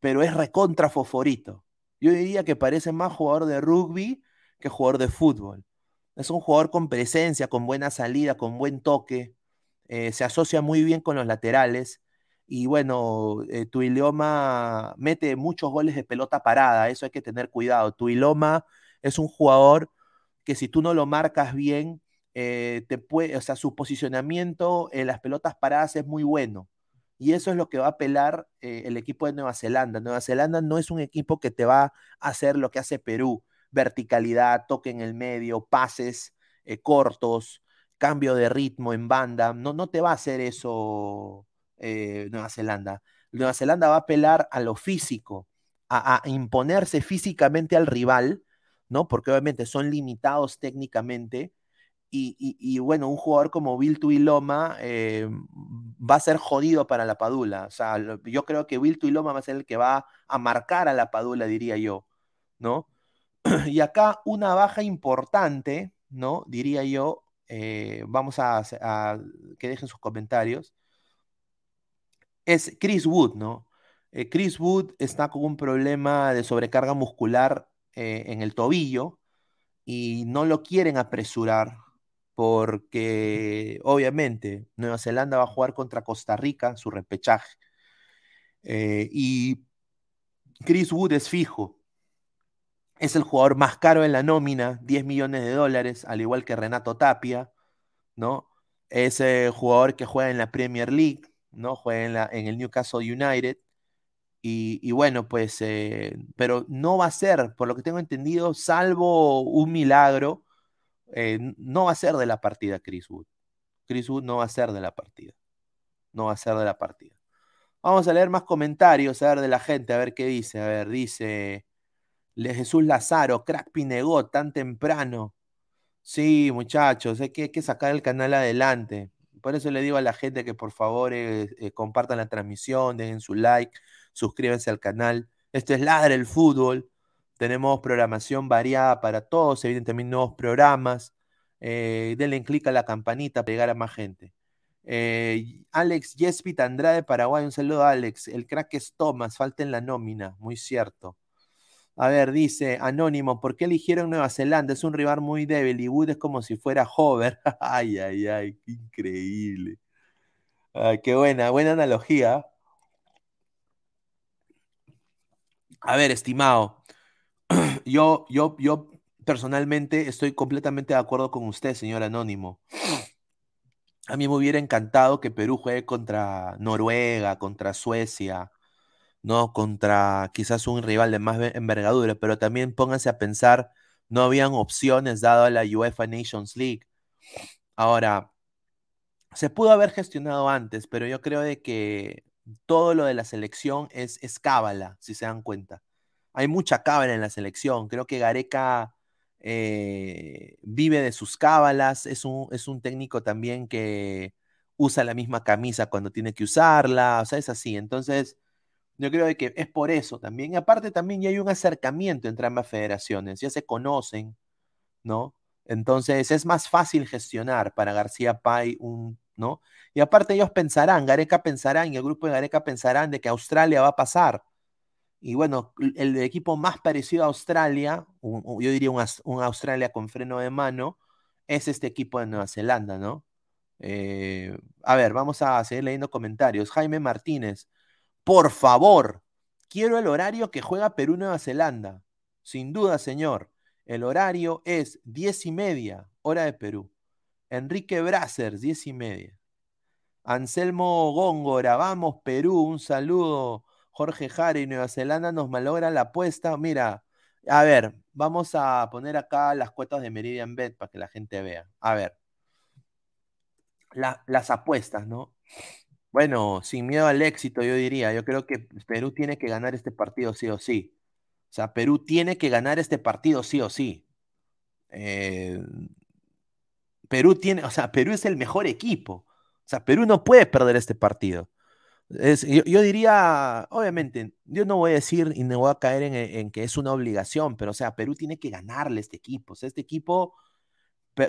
A: pero es recontra fosforito. Yo diría que parece más jugador de rugby que jugador de fútbol. Es un jugador con presencia, con buena salida, con buen toque. Eh, se asocia muy bien con los laterales. Y bueno, eh, Tuiloma mete muchos goles de pelota parada. Eso hay que tener cuidado. Tuiloma es un jugador que si tú no lo marcas bien, eh, te puede, o sea, su posicionamiento en las pelotas paradas es muy bueno. Y eso es lo que va a apelar eh, el equipo de Nueva Zelanda. Nueva Zelanda no es un equipo que te va a hacer lo que hace Perú, verticalidad, toque en el medio, pases eh, cortos, cambio de ritmo en banda. No, no te va a hacer eso eh, Nueva Zelanda. Nueva Zelanda va a apelar a lo físico, a, imponerse físicamente al rival, ¿no? Porque obviamente son limitados técnicamente y, bueno, un jugador como Bill Tuiloma eh, va a ser jodido para la Padula. O sea, yo creo que Bill Tuiloma va a ser el que va a marcar a la Padula, diría yo, ¿no? [CLEARS THROAT] Y acá una baja importante, ¿no? Diría yo, eh, vamos a, que dejen sus comentarios, es Chris Wood, ¿no? Eh, Chris Wood está con un problema de sobrecarga muscular en el tobillo y no lo quieren apresurar porque obviamente Nueva Zelanda va a jugar contra Costa Rica, su repechaje. Eh, y Chris Wood es fijo. Es el jugador más caro en la nómina, 10 millones de dólares, al igual que Renato Tapia, ¿no? Es el jugador que juega en la Premier League, ¿no? Juega en, el Newcastle United. Y, bueno, pues, eh, pero no va a ser, por lo que tengo entendido, salvo un milagro, eh, no va a ser de la partida Chris Wood. Chris Wood no va a ser de la partida. no va a ser de la partida. Vamos a leer más comentarios, a ver, de la gente, a ver qué dice. A ver, dice Jesús Lazaro, crack tan temprano. Sí, muchachos, hay que, hay que sacar el canal adelante. Por eso le digo a la gente que por favor eh, eh, compartan la transmisión, dejen su like, suscríbanse al canal. Esto es Ladre el Fútbol. Tenemos programación variada para todos, se vienen también nuevos programas. Eh, denle clic a la campanita para llegar a más gente. Eh, Alex Yespit Andrade, Paraguay, un saludo Alex. El crack es Thomas, falta en la nómina, muy cierto. A ver, dice Anónimo, ¿por qué eligieron Nueva Zelanda? Es un rival muy débil y Wood es como si fuera Hover. [LAUGHS] ay, ay, ay, qué increíble. Ay, qué buena, buena analogía. A ver, estimado, [CLEARS THROAT] yo, yo, yo personalmente estoy completamente de acuerdo con usted, señor Anónimo. A mí me hubiera encantado que Perú juegue contra Noruega, contra Suecia, ¿no? Contra quizás un rival de más envergadura, pero también pónganse a pensar, no habían opciones dado a la UEFA Nations League. Ahora, se pudo haber gestionado antes, pero yo creo de que todo lo de la selección es, es cábala, si se dan cuenta. Hay mucha cábala en la selección. Creo que Gareca eh, vive de sus cábalas, es un, es un técnico también que usa la misma camisa cuando tiene que usarla, o sea, es así. Entonces, yo creo que es por eso también. Y aparte también ya hay un acercamiento entre ambas federaciones, ya se conocen, ¿no? Entonces es más fácil gestionar para García Pay un, ¿no? Y aparte ellos pensarán, Gareca pensarán y el grupo de Gareca pensarán de que Australia va a pasar. Y bueno, el equipo más parecido a Australia, yo diría un, Australia con freno de mano, es este equipo de Nueva Zelanda, ¿no? Eh, a ver, vamos a seguir leyendo comentarios. Jaime Martínez, por favor, quiero el horario que juega Perú-Nueva Zelanda. Sin duda, señor. El horario es diez y media, hora de Perú. Enrique Brasers, diez y media. Anselmo Góngora, vamos Perú, un saludo. Jorge Jari, Nueva Zelanda nos malogra la apuesta. Mira, a ver, vamos a poner acá las cuotas de Meridian Bet para que la gente vea. A ver, las apuestas, ¿no? Bueno, sin miedo al éxito, yo diría, yo creo que Perú tiene que ganar este partido sí o sí. O sea, Perú tiene que ganar este partido sí o sí. Eh, Perú tiene, o sea, Perú es el mejor equipo. O sea, Perú no puede perder este partido yo, diría, obviamente, yo no voy a decir y no voy a caer en, que es una obligación, pero o sea, Perú tiene que ganarle este equipo. O sea, este equipo,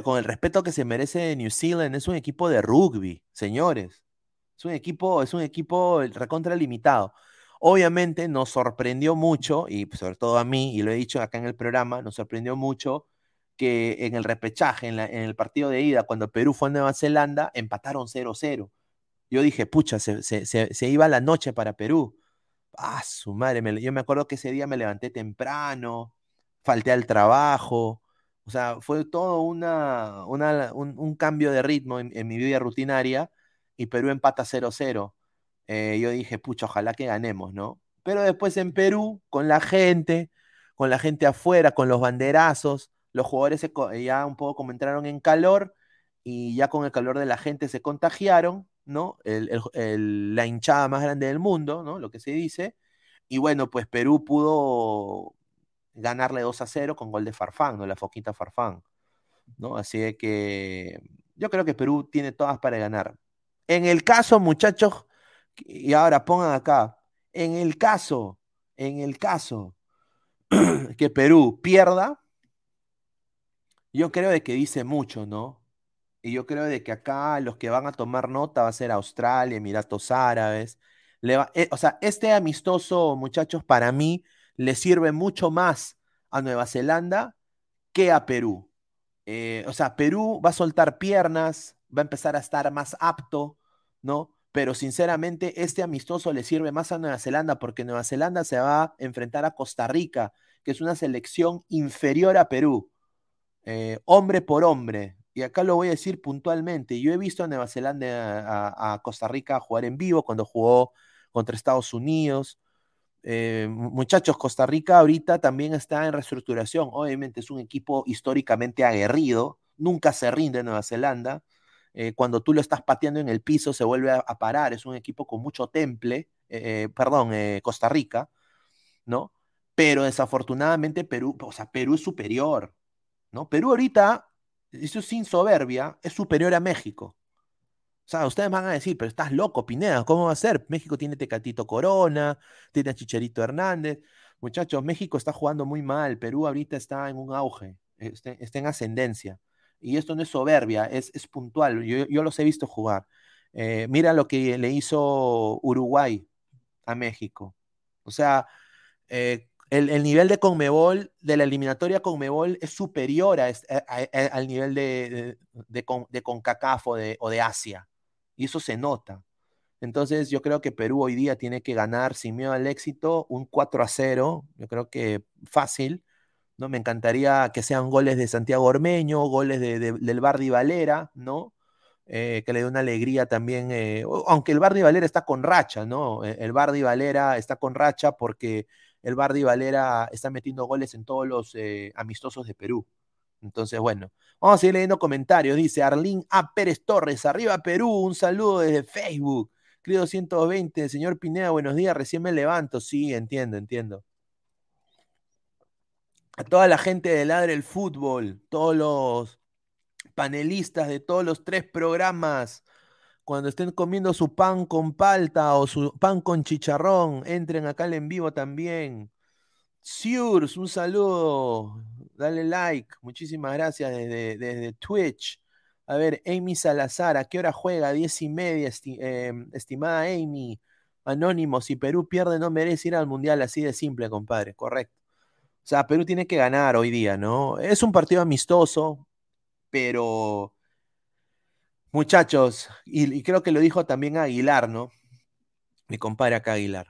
A: con el respeto que se merece New Zealand, es un equipo de rugby, señores. Es un equipo, es un equipo recontra limitado. Obviamente nos sorprendió mucho, y pues, sobre todo a mí, y lo he dicho acá en el programa, nos sorprendió mucho que en el repechaje, en, en el partido de ida, cuando Perú fue a Nueva Zelanda, empataron 0-0 yo dije, pucha, se, iba la noche para Perú. Ah, su madre, yo me acuerdo que ese día me levanté temprano, falté al trabajo, o sea, fue todo una, un, cambio de ritmo en, mi vida rutinaria y Perú empata 0-0. Eh, yo dije, pucha, ojalá que ganemos, ¿no? Pero después en Perú, con la gente, con la gente afuera, con los banderazos, los jugadores ya un poco como entraron en calor y ya con el calor de la gente se contagiaron ¿no? la hinchada más grande del mundo, ¿no? Lo que se dice. Y bueno, pues Perú pudo ganarle 2 a 0 con gol de Farfán, ¿no? La foquita Farfán, ¿no? Así que yo creo que Perú tiene todas para ganar. En el caso, muchachos, y ahora pongan acá, en el caso, en el caso [CLEARS THROAT] que Perú pierda, yo creo de que dice mucho, ¿no? Y yo creo de que acá los que van a tomar nota va a ser Australia, Emiratos Árabes. Eh, o sea, este amistoso, muchachos, para mí le sirve mucho más a Nueva Zelanda que a Perú. Eh, o sea, Perú va a soltar piernas, va a empezar a estar más apto, ¿no? Pero sinceramente, este amistoso le sirve más a Nueva Zelanda porque Nueva Zelanda se va a enfrentar a Costa Rica, que es una selección inferior a Perú. Eh, hombre por hombre, y acá lo voy a decir puntualmente, yo he visto a Nueva Zelanda, a, Costa Rica jugar en vivo cuando jugó contra Estados Unidos. Eh, muchachos, Costa Rica ahorita también está en reestructuración. Obviamente es un equipo históricamente aguerrido, nunca se rinde Nueva Zelanda. Eh, cuando tú lo estás pateando en el piso se vuelve a, parar, es un equipo con mucho temple, eh, perdón, Costa Rica, ¿no? Pero desafortunadamente Perú, o sea, Perú es superior, ¿no? Perú ahorita, eso sin soberbia, es superior a México. O sea, ustedes van a decir, pero estás loco, Pineda, ¿cómo va a ser? México tiene Tecatito Corona, tiene a Chicharito Hernández. Muchachos, México está jugando muy mal, Perú ahorita está en un auge, está, está en ascendencia. Y esto no es soberbia, es, es puntual. Yo, los he visto jugar. Eh, mira lo que le hizo Uruguay a México. O sea, eh, el, nivel de Conmebol, de la eliminatoria Conmebol, es superior a, al nivel de, de, de, CONCACAF o de, o de Asia y eso se nota. Entonces yo creo que Perú hoy día tiene que ganar sin miedo al éxito un 4 a 0, yo creo que fácil, ¿no? Me encantaría que sean goles de Santiago Ormeño, goles de, del Bardi Valera, ¿no? Eh, que le dé una alegría también, eh, aunque el Bardi Valera está con racha, ¿no? E, el Bardi Valera está con racha porque el Bardi Valera está metiendo goles en todos los eh, amistosos de Perú. Entonces, bueno, vamos a seguir leyendo comentarios. Dice Arlín A. Pérez Torres, arriba Perú, un saludo desde Facebook. Querido 120, señor Pineda, buenos días, recién me levanto. Sí, entiendo, entiendo. A toda la gente de Ladre el Fútbol, todos los panelistas de todos los tres programas, cuando estén comiendo su pan con palta o su pan con chicharrón, entren acá al en vivo también. Siurs, un saludo dale like. Muchísimas gracias desde, Twitch. A ver, Amy Salazar, ¿a qué hora juega? Diez y media, em, estimada Amy. Anónimo, si Perú pierde no merece ir al Mundial, así de simple, compadre, correcto. O sea, Perú tiene que ganar hoy día, ¿no? Es un partido amistoso, pero muchachos, y, creo que lo dijo también Aguilar, ¿no? Mi compadre acá Aguilar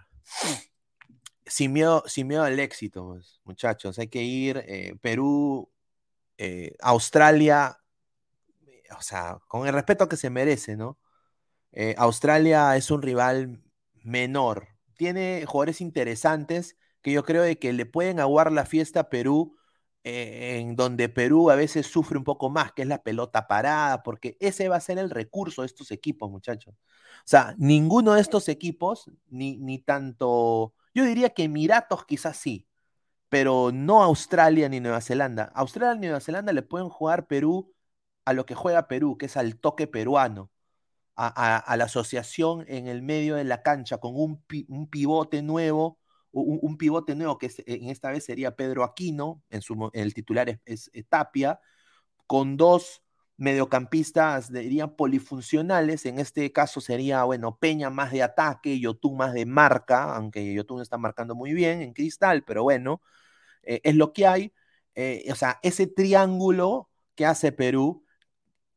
A: sin miedo, sin miedo al éxito, pues, muchachos. Hay que ir. Eh, Perú, eh, Australia, eh, o sea, con el respeto que se merece, ¿no? Australia es un rival menor. Tiene jugadores interesantes que yo creo de que le pueden aguar la fiesta a Perú, en donde Perú a veces sufre un poco más, que es la pelota parada, porque ese va a ser el recurso de estos equipos, muchachos. O sea, ninguno de estos equipos, ni, ni tanto yo diría que Emiratos quizás sí, pero no Australia ni Nueva Zelanda. Australia y Nueva Zelanda le pueden jugar Perú a lo que juega Perú, que es al toque peruano, a, la asociación en el medio de la cancha con un, pivote nuevo, un, pivote nuevo que en esta vez sería Pedro Aquino, en, su, el titular es, es Tapia, con dos mediocampistas, dirían, polifuncionales. En este caso sería, bueno, Peña más de ataque, Yotun más de marca, aunque Yotun está marcando muy bien en cristal, pero bueno, eh, es lo que hay. Eh, o sea, ese triángulo que hace Perú,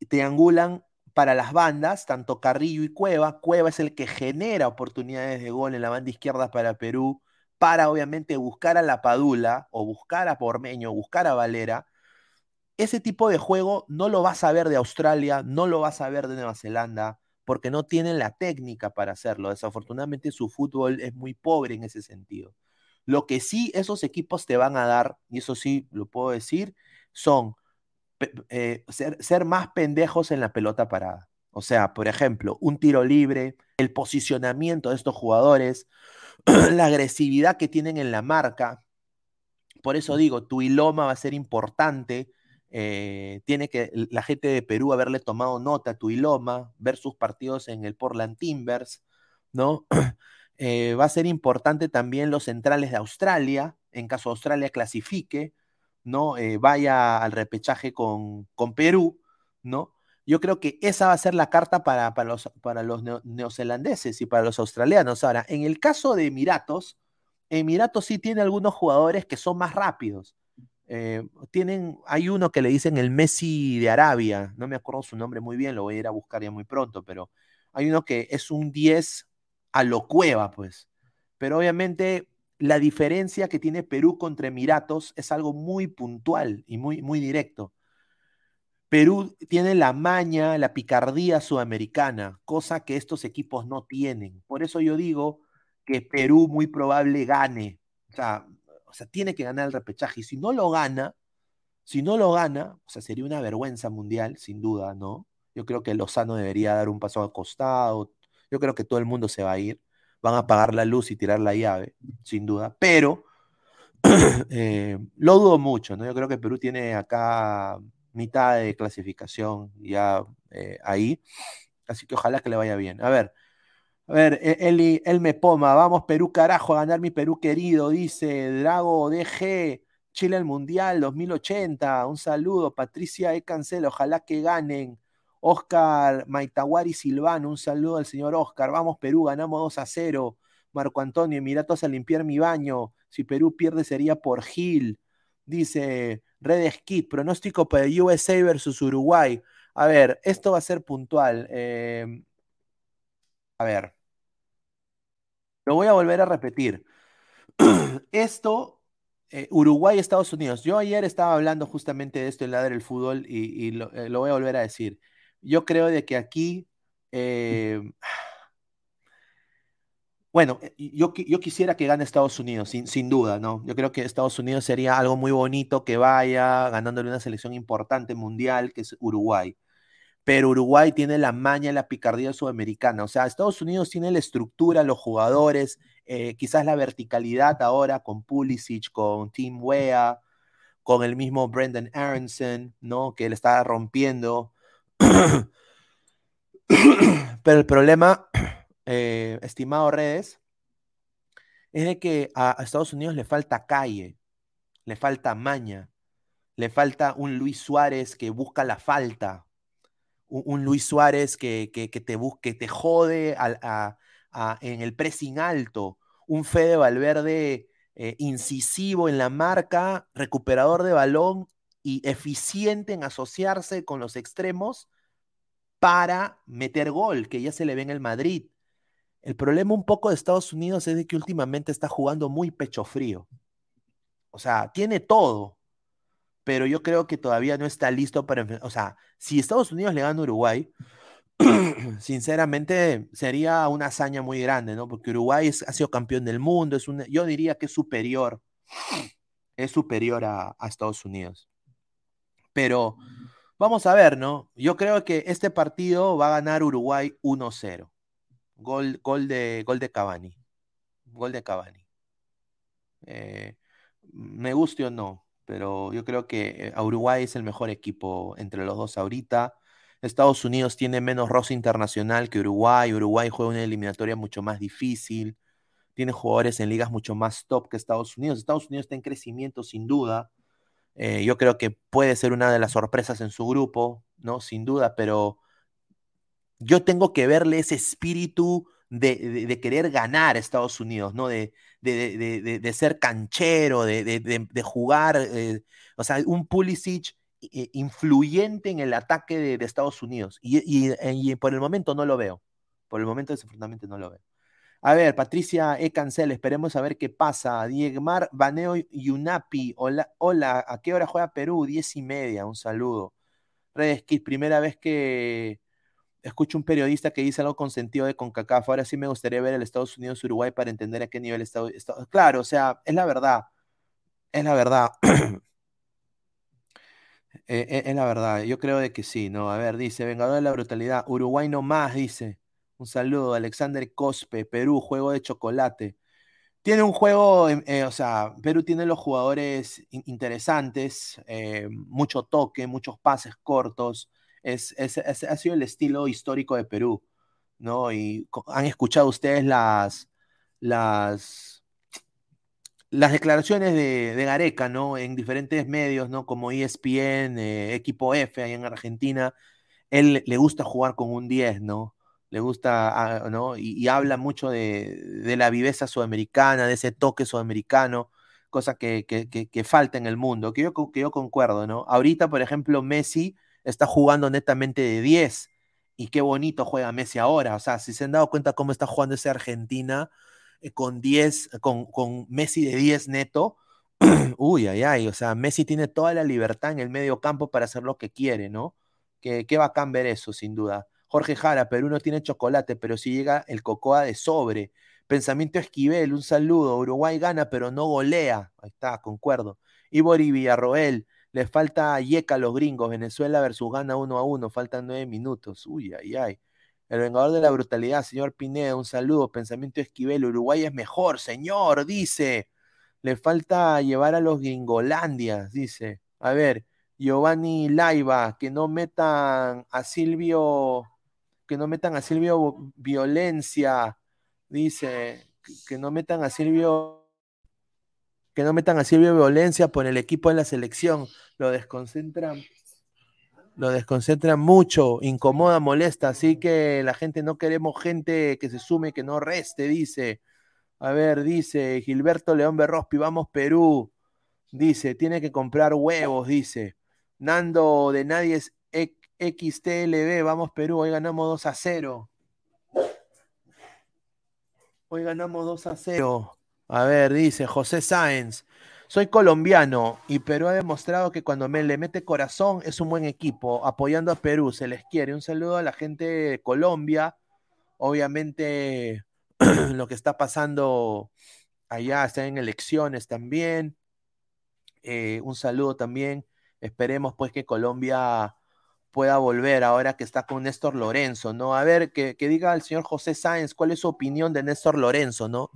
A: triangulan para las bandas, tanto Carrillo y Cueva. Cueva es el que genera oportunidades de gol en la banda izquierda para Perú, para obviamente buscar a la Padula o buscar a Pormeño, buscar a Valera ese tipo de juego no lo vas a ver de Australia, no lo vas a ver de Nueva Zelanda, porque no tienen la técnica para hacerlo. Desafortunadamente su fútbol es muy pobre en ese sentido. Lo que sí esos equipos te van a dar, y eso sí lo puedo decir, son eh, ser, más pendejos en la pelota parada. O sea, por ejemplo, un tiro libre, el posicionamiento de estos jugadores, [CLEARS THROAT] la agresividad que tienen en la marca. Por eso digo, tu iloma va a ser importante eh, tiene que la gente de Perú haberle tomado nota a Tuiloma, ver sus partidos en el Portland Timbers, ¿no? [CLEARS THROAT] Eh, va a ser importante también los centrales de Australia, en caso Australia clasifique, ¿no? Eh, vaya al repechaje con, con, Perú, ¿no? Yo creo que esa va a ser la carta para, para los, para los neozelandeses y para los australianos. Ahora, en el caso de Emiratos, Emiratos sí tiene algunos jugadores que son más rápidos. Eh, tienen, hay uno que le dicen el Messi de Arabia, no me acuerdo su nombre muy bien, lo voy a ir a buscar ya muy pronto, pero hay uno que es un 10 a lo cueva, pues. Pero obviamente la diferencia que tiene Perú contra Emiratos es algo muy puntual y muy, muy directo. Perú tiene la maña, la picardía sudamericana, cosa que estos equipos no tienen. Por eso yo digo que Perú muy probable gane. O sea, tiene que ganar el repechaje. Y si no lo gana, si no lo gana, o sea, sería una vergüenza mundial, sin duda, ¿no? Yo creo que Lozano debería dar un paso al costado. Yo creo que todo el mundo se va a ir. Van a apagar la luz y tirar la llave, sin duda. Pero [CLEARS THROAT] eh, lo dudo mucho, ¿no? Yo creo que Perú tiene acá mitad de clasificación ya eh, ahí. Así que ojalá que le vaya bien. A ver, a ver, e-, Eli, él me poma, vamos Perú carajo a ganar mi Perú querido, dice Drago DG, Chile al Mundial 2080, un saludo, Patricia E. Cancel, ojalá que ganen. Oscar Maitawari Silvano, un saludo al señor Oscar, vamos Perú, ganamos 2 a 0. Marco Antonio, Emiratos a limpiar mi baño, si Perú pierde sería por Gil. Dice Red Skid, pronóstico para USA versus Uruguay. A ver, esto va a ser puntual. Eh, a ver, lo voy a volver a repetir. [CLEARS THROAT] Esto, eh, Uruguay, Estados Unidos. Yo ayer estaba hablando justamente de esto en la del fútbol y, eh, lo, voy a volver a decir. Yo creo de que aquí, bueno, yo, yo, quisiera que gane Estados Unidos, sin, sin, duda, ¿no? Yo creo que Estados Unidos sería algo muy bonito que vaya ganándole una selección importante mundial, que es Uruguay pero Uruguay tiene la maña, la picardía sudamericana. O sea, Estados Unidos tiene la estructura, los jugadores, eh, quizás la verticalidad ahora con Pulisic, con Tim Wea, con el mismo Brendan Aronson, ¿no? Que le está rompiendo. [COUGHS] pero el problema, eh, estimado Redes, es de que a Estados Unidos le falta calle, le falta maña, le falta un Luis Suárez que busca la falta, un, Luis Suárez que, te busque, te jode en el pressing alto, un Fede Valverde eh, incisivo en la marca, recuperador de balón y eficiente en asociarse con los extremos para meter gol, que ya se le ve en el Madrid. El problema un poco de Estados Unidos es de que últimamente está jugando muy pecho frío. O sea, tiene todo, pero yo creo que todavía no está listo para O sea, si Estados Unidos le gana a Uruguay, [CLEARS THROAT] sinceramente sería una hazaña muy grande, ¿no? Porque Uruguay ha sido campeón del mundo, es un, yo diría que es superior, es superior a, Estados Unidos. Pero vamos a ver, ¿no? Yo creo que este partido va a ganar Uruguay 1-0. Gol, gol, de, gol de Cavani. Gol de Cavani. Eh, me guste o no, pero yo creo que eh, Uruguay es el mejor equipo entre los dos ahorita. Estados Unidos tiene menos roce internacional que Uruguay. Uruguay juega una eliminatoria mucho más difícil. Tiene jugadores en ligas mucho más top que Estados Unidos. Estados Unidos está en crecimiento sin duda. Eh, yo creo que puede ser una de las sorpresas en su grupo, ¿no? Sin duda, pero yo tengo que verle ese espíritu de, querer ganar a Estados Unidos, ¿no? De, de, ser canchero, de, jugar, eh, o sea, un Pulisic eh, influyente en el ataque de, Estados Unidos. Y, por el momento no lo veo. Por el momento, desafortunadamente, no lo veo. A ver, Patricia E. Cancel, esperemos a ver qué pasa. Diegmar Baneo Yunapi, hola, hola, ¿a qué hora juega Perú? Diez y media, un saludo. Redes primera vez que, escucho un periodista que dice algo con sentido de CONCACAF. Ahora sí me gustaría ver el Estados Unidos-Uruguay para entender a qué nivel está, Claro, o sea, es la verdad. Es la verdad. Eh, [CLEARS THROAT] eh, es, la verdad. Yo creo de que sí, ¿no? A ver, dice, Vengador de la Brutalidad. Uruguay no más, dice. Un saludo. Alexander Cospe, Perú, juego de chocolate. Tiene un juego, eh, o sea, Perú tiene los jugadores interesantes, mucho toque, muchos pases cortos es, ha sido el estilo histórico de Perú, ¿no? Y han escuchado ustedes las, las, las declaraciones de, Gareca, ¿no? En diferentes medios, ¿no? Como ESPN, eh, Equipo F, ahí en Argentina. Él le gusta jugar con un 10, ¿no? Le gusta, ah, ¿no? Y, habla mucho de, la viveza sudamericana, de ese toque sudamericano, cosa que, que, falta en el mundo, que yo, que yo concuerdo, ¿no? Ahorita, por ejemplo, Messi está jugando netamente de 10. Y qué bonito juega Messi ahora. O sea, si se han dado cuenta cómo está jugando esa Argentina eh, con 10, con, con, Messi de 10 neto. [CLEARS THROAT] Uy, ay, ay. O sea, Messi tiene toda la libertad en el medio campo para hacer lo que quiere, ¿no? Qué, qué bacán ver eso, sin duda. Jorge Jara, Perú no tiene chocolate, pero si llega el Cocoa de sobre. Pensamiento Esquivel, un saludo. Uruguay gana, pero no golea. Ahí está, concuerdo. Y Villarroel, Le falta yeca a los gringos. Venezuela versus Gana 1 a 1. Faltan nueve minutos. Uy, ay, ay. El vengador de la brutalidad, señor Pineda, un saludo. Pensamiento Esquivel, Uruguay es mejor, señor, dice. Le falta llevar a los gringolandias, dice. A ver, Giovanni Laiva, que no metan a Silvio, que no metan a Silvio violencia, dice, que no metan a Silvio, que no metan a Silvio violencia por el equipo de la selección, lo desconcentran, lo desconcentran mucho, incomoda, molesta, así que la gente no queremos gente que se sume, que no reste, dice. A ver, dice Gilberto León Berrospi, vamos Perú. Dice, tiene que comprar huevos, dice. Nando de nadie XTLB, vamos Perú, hoy ganamos 2 a 0. Hoy ganamos 2 a 0. A ver, dice José Sáenz. Soy colombiano y Perú ha demostrado que cuando me le mete corazón es un buen equipo, apoyando a Perú, se les quiere. Un saludo a la gente de Colombia. Obviamente [CLEARS THROAT] lo que está pasando allá, están en elecciones también. Eh, un saludo también Esperemos pues que Colombia pueda volver ahora que está con Néstor Lorenzo, ¿no? A ver, que, diga el señor José Sáenz cuál es su opinión de Néstor Lorenzo, ¿no?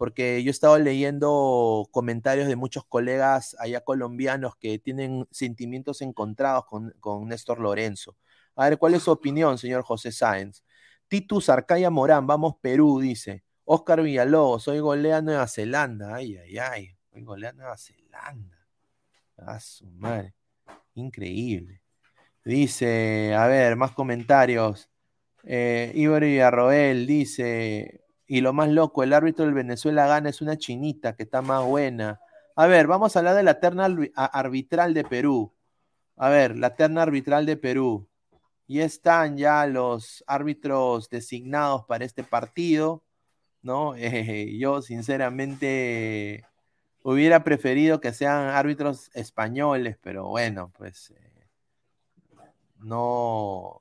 A: Porque yo he estado leyendo comentarios de muchos colegas allá colombianos que tienen sentimientos encontrados con, con Néstor Lorenzo. A ver, ¿cuál es su opinión, señor José Sáenz? Titus Arcaya Morán, vamos Perú, dice. Oscar Villalobos, soy golea Nueva Zelanda. Ay, ay, ay. Soy golea Nueva Zelanda. A su madre. Increíble. Dice, a ver, más comentarios. Eh, Ibori Arroel dice, y lo más loco, el árbitro del Venezuela gana es una chinita que está más buena. A ver, vamos a hablar de la terna arbitral de Perú. A ver, la terna arbitral de Perú. Y están ya los árbitros designados para este partido, ¿no? [LAUGHS] Yo sinceramente Hubiera preferido que sean árbitros españoles, pero bueno, pues eh, no,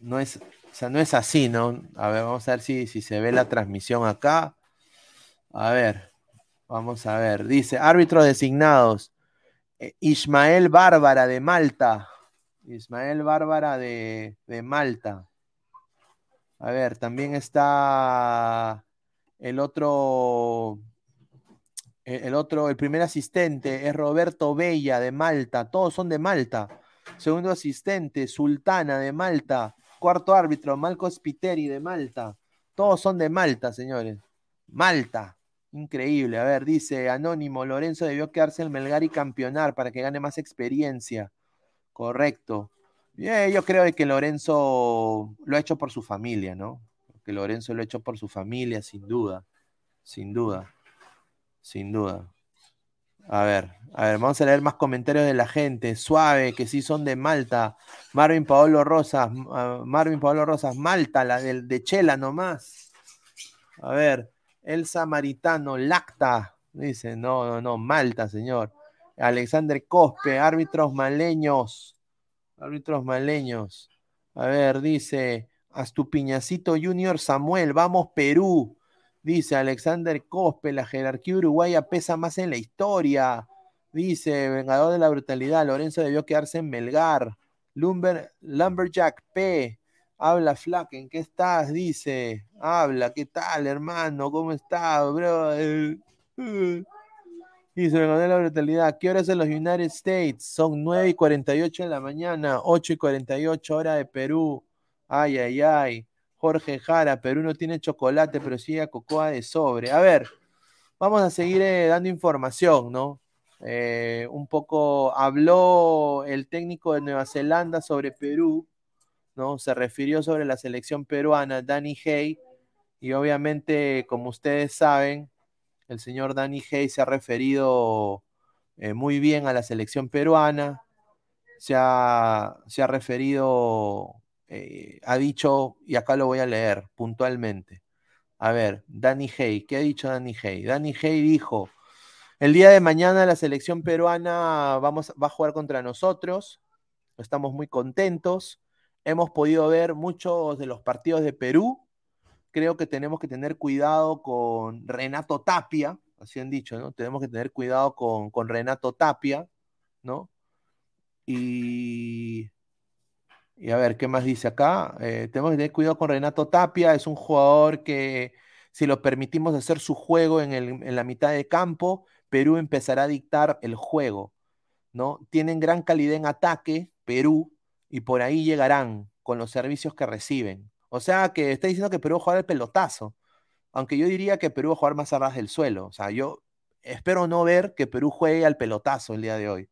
A: no es, sea, no es así, ¿no? A ver, vamos a ver si, si se ve la transmisión acá. A ver, vamos a ver. Dice, árbitros designados. Eh, Ismael Bárbara de Malta. Ismael Bárbara de, de Malta. A ver, también está el otro, el otro, el primer asistente es Roberto Bella de Malta. Todos son de Malta. Segundo asistente, Sultana de Malta. Cuarto árbitro, Malco Spiteri de Malta. Todos son de Malta, señores. Malta. Increíble. A ver, dice Anónimo, Lorenzo debió quedarse en Melgar y campeonar para que gane más experiencia. Correcto. yo creo que Lorenzo lo ha hecho por su familia, ¿no? que Lorenzo lo ha hecho por su familia, sin duda, sin duda, sin duda. A ver, a ver, vamos a leer más comentarios de la gente. Suave, que sí son de Malta. Marvin Paolo Rosas, ah, Marvin Paolo Rosas, Malta, la de, de Chela nomás. A ver, el samaritano, Lacta, dice, no, no, no, Malta, señor. Alexander Cospe, árbitros maleños, árbitros maleños. A ver, dice, Astupiñacito Junior Samuel, vamos Perú. Dice Alexander Cospe, la jerarquía uruguaya pesa más en la historia. Dice Vengador de la Brutalidad, Lorenzo debió quedarse en Melgar. Lumber, Lumberjack P. Habla Flaken, ¿qué estás? Dice. Habla, ¿qué tal, hermano? ¿Cómo estás, bro? Dice Vengador de la Brutalidad, ¿qué horas en los United States? Son 9 y 48 de la mañana, 8 y 48 hora de Perú. Ay, ay, ay. Jorge Jara, Perú no tiene chocolate, pero sí a cocoa de sobre. A ver, vamos a seguir eh, dando información, ¿no? Eh, un poco habló el técnico de Nueva Zelanda sobre Perú, ¿no? Se refirió sobre la selección peruana, Danny Hay, y obviamente, como ustedes saben, el señor Danny Hay se ha referido eh, muy bien a la selección peruana, se ha, se ha referido eh, ha dicho, y acá lo voy a leer puntualmente. A ver, Danny Hay, ¿qué ha dicho Danny Hay? Danny Hay dijo, el día de mañana la selección peruana vamos, va a jugar contra nosotros, estamos muy contentos, hemos podido ver muchos de los partidos de Perú, creo que tenemos que tener cuidado con Renato Tapia, así han dicho, ¿no? Tenemos que tener cuidado con, con Renato Tapia, ¿no? Y, y a ver, ¿qué más dice acá? Eh, tenemos que tener cuidado con Renato Tapia, es un jugador que si lo permitimos hacer su juego en, el, en la mitad de campo, Perú empezará a dictar el juego, ¿no? Tienen gran calidad en ataque, Perú, y por ahí llegarán con los servicios que reciben. O sea que está diciendo que Perú va a jugar el pelotazo, aunque yo diría que Perú va a jugar más a ras del suelo. O sea, yo espero no ver que Perú juegue al pelotazo el día de hoy.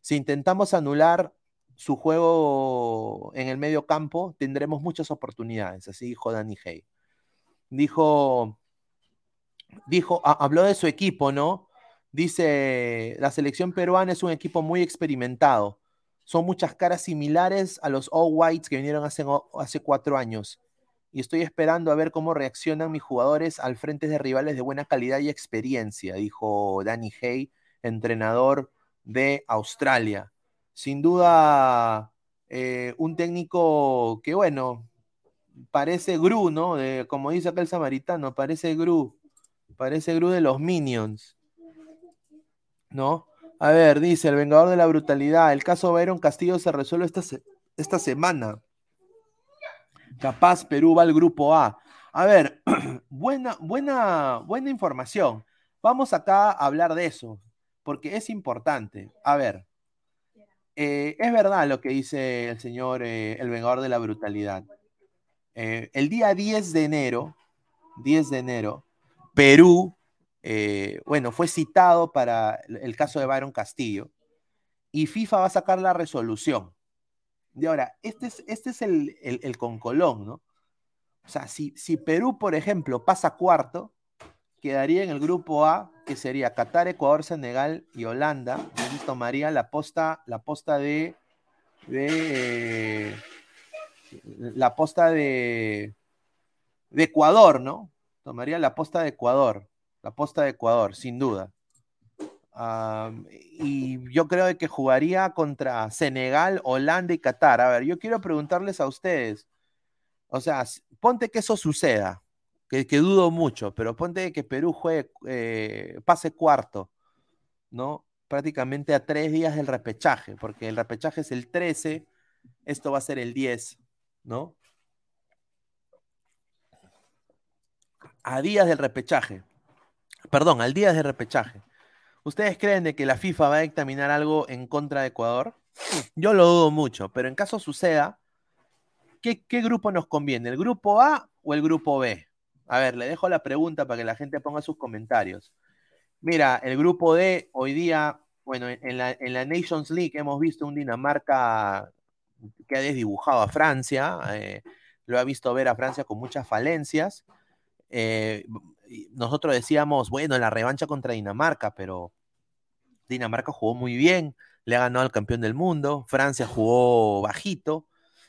A: Si intentamos anular su juego en el medio campo, tendremos muchas oportunidades, así dijo Danny Hay. Dijo, dijo, habló de su equipo, ¿no? Dice, la selección peruana es un equipo muy experimentado. Son muchas caras similares a los All Whites que vinieron hace, hace cuatro años. Y estoy esperando a ver cómo reaccionan mis jugadores al frente de rivales de buena calidad y experiencia, dijo Danny Hay, entrenador de Australia. Sin duda, eh, un técnico que, bueno, parece Gru, ¿no? como dice acá el samaritano, parece Gru, parece Gru de los Minions, ¿no? A ver, dice el Vengador de la Brutalidad, el caso Byron Castillo se resuelve esta, esta semana. Capaz Perú va al grupo A. A ver, [CLEARS THROAT] buena, buena, buena información. Vamos acá a hablar de eso, porque es importante. A ver, eh, es verdad lo que dice el señor, eh, el Vengador de la Brutalidad. Eh, el día 10 de enero, 10 de enero, Perú, bueno, fue citado para el caso de Byron Castillo y FIFA va a sacar la resolución. Y ahora, este es, este es el, el, concolón, ¿no? O sea, si, si Perú, por ejemplo, pasa cuarto, quedaría en el grupo A, que sería Qatar, Ecuador, Senegal y Holanda. Tomaría la posta, la posta de, eh, la posta de Ecuador, ¿no? Tomaría la posta de Ecuador, la posta de Ecuador, sin duda. y yo creo que jugaría contra Senegal, Holanda y Qatar. A ver, yo quiero preguntarles a ustedes, o sea, ponte que eso suceda, que, dudo mucho, pero ponte que Perú juegue, eh, pase cuarto, ¿no? Prácticamente a tres días del repechaje, porque el repechaje es el 13, esto va a ser el 10. ¿no? A días del repechaje. Perdón, al día del repechaje. ¿Ustedes creen de que la FIFA va a dictaminar algo en contra de Ecuador? Yo lo dudo mucho, pero en caso suceda, ¿qué, ¿qué, grupo nos conviene? ¿El grupo A o el grupo B? A ver, le dejo la pregunta para que la gente ponga sus comentarios. Mira, el grupo D hoy día, bueno, en la, en la Nations League hemos visto un Dinamarca que ha desdibujado a Francia, eh, lo ha visto ver a Francia con muchas falencias. Eh, nosotros decíamos, bueno, la revancha contra Dinamarca, pero Dinamarca jugó muy bien, le ha ganado al campeón del mundo, Francia jugó bajito,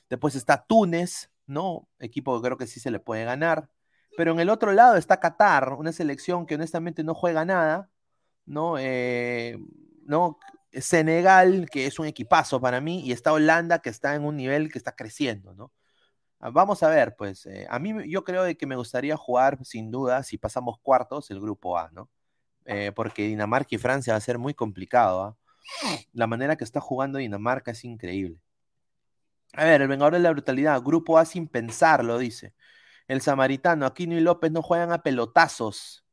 A: después está Túnez, ¿no? Equipo que creo que sí se le puede ganar, pero en el otro lado está Qatar, una selección que honestamente no juega nada, ¿no? Eh, ¿no? Senegal, que es un equipazo para mí, y está Holanda, que está en un nivel que está creciendo, ¿no? Ah, vamos a ver, pues, eh, a mí yo creo de que me gustaría jugar, sin duda, si pasamos cuartos, el grupo A, ¿no? Eh, porque Dinamarca y Francia va a ser muy complicado, ¿ah? La manera que está jugando Dinamarca es increíble. A ver, el Vengador de la Brutalidad, grupo A sin pensarlo, dice. El Samaritano, Aquino y López no juegan a pelotazos.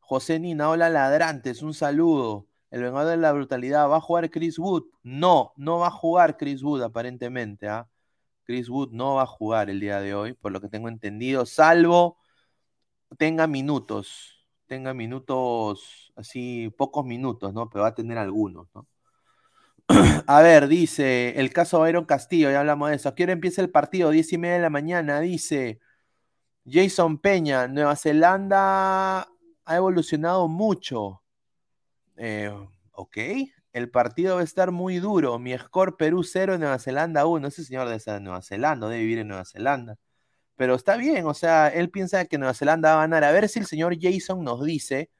A: José Nina, hola ladrantes, un saludo. El vengador de la brutalidad, ¿va a jugar Chris Wood? No, no va a jugar Chris Wood aparentemente. ¿ah? Chris Wood no va a jugar el día de hoy, por lo que tengo entendido, salvo tenga minutos, tenga minutos, así pocos minutos, ¿no? Pero va a tener algunos, ¿no? [CLEARS THROAT] A ver, dice, el caso Byron Castillo, ya hablamos de eso. ¿A qué hora empieza el partido? Diez y media de la mañana, dice Jason Peña, Nueva Zelanda ha evolucionado mucho. Eh, ok, el partido va a estar muy duro. Mi score Perú 0, Nueva Zelanda 1. Ese señor de Nueva Zelanda, debe vivir en Nueva Zelanda. Pero está bien, o sea, él piensa que Nueva Zelanda va a ganar. A ver si el señor Jason nos dice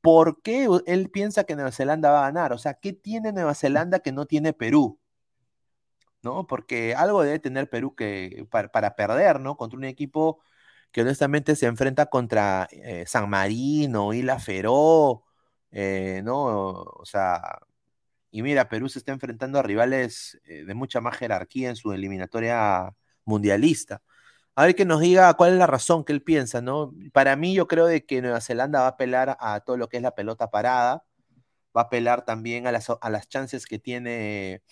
A: por qué él piensa que Nueva Zelanda va a ganar. O sea, ¿qué tiene Nueva Zelanda que no tiene Perú? ¿No? Porque algo debe tener Perú que, para, para perder, ¿no? Contra un equipo que honestamente se enfrenta contra eh, San Marino, Isla Feró, eh, ¿no? O sea, y mira, Perú se está enfrentando a rivales eh, de mucha más jerarquía en su eliminatoria mundialista. A ver que nos diga cuál es la razón que él piensa, ¿no? Para mí yo creo de que Nueva Zelanda va a apelar a todo lo que es la pelota parada, va a apelar también a las, a las chances que tiene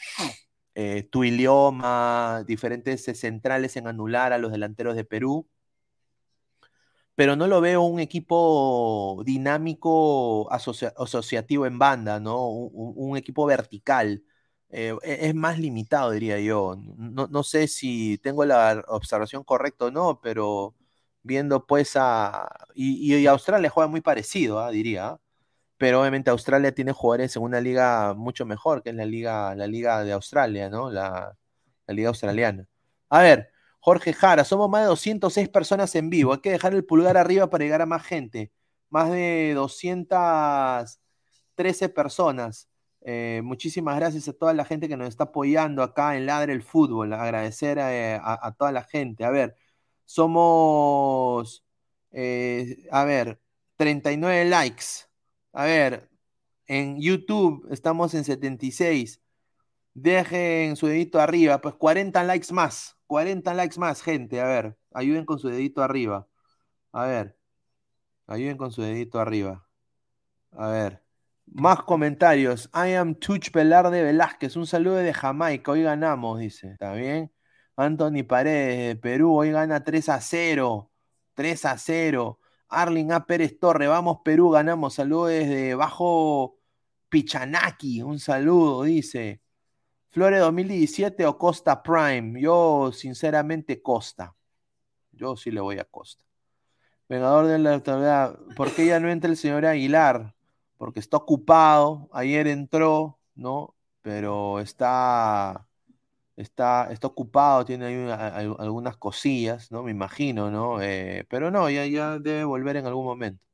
A: eh, Tuilioma, diferentes centrales en anular a los delanteros de Perú pero no lo veo un equipo dinámico asociativo en banda, ¿no? Un, equipo vertical. Eh, e, es más limitado, diría yo. No, sé si tengo la observación correcta o no, pero viendo pues a... Y, Australia juega muy parecido, ¿ah? diría. ¿ah? Pero obviamente Australia tiene jugadores en una liga mucho mejor, que es la liga, la liga de Australia, ¿no? La, la liga australiana. A ver, Jorge Jara, somos más de 206 personas en vivo. Hay que dejar el pulgar arriba para llegar a más gente. Más de 213 personas. Eh, muchísimas gracias a toda la gente que nos está apoyando acá en Ladre el Fútbol. Agradecer eh, a, toda la gente. A ver, somos, eh, a ver, 39 likes. A ver, en YouTube estamos en 76. Dejen su dedito arriba, pues 40 likes más. 40 likes más, gente. A ver, ayuden con su dedito arriba. A ver, ayuden con su dedito arriba. A ver, más comentarios. I am Tuch Velarde Velázquez. Un saludo de Jamaica. Hoy ganamos, dice. ¿Está bien? Anthony Paredes de Perú. Hoy gana 3 a 0. 3 a 0. Arling A. Pérez Torre. Vamos, Perú. Ganamos. Saludos desde Bajo Pichanaki. Un saludo, dice. Flores 2017 o Costa Prime. Yo, sinceramente, Costa. Yo sí le voy a Costa. Vengador de la autoridad. ¿Por qué ya no entra el señor Aguilar? Porque está ocupado. Ayer entró, ¿no? Pero está. Está, está ocupado, tiene ahí algunas cosillas, ¿no? Me imagino, ¿no? Eh, pero no, ya, debe volver en algún momento.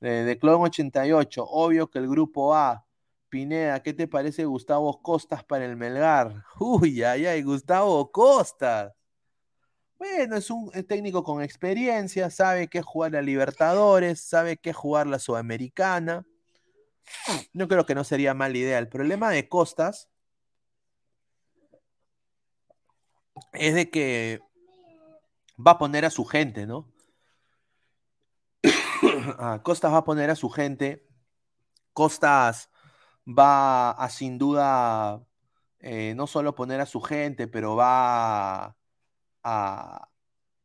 A: De, de Clon 88, obvio que el grupo A Pineda, ¿qué te parece Gustavo Costas para el Melgar? [LAUGHS] Uy, ay, ay, Gustavo Costas. Bueno, es un técnico con experiencia, sabe qué jugar la Libertadores, sabe qué jugar la Sudamericana. No creo que no sería mala idea. El problema de Costas es de que va a poner a su gente, ¿no? [COUGHS] Ah, Costas va a poner a su gente. Costas va a sin duda eh, no solo poner a su gente, pero va a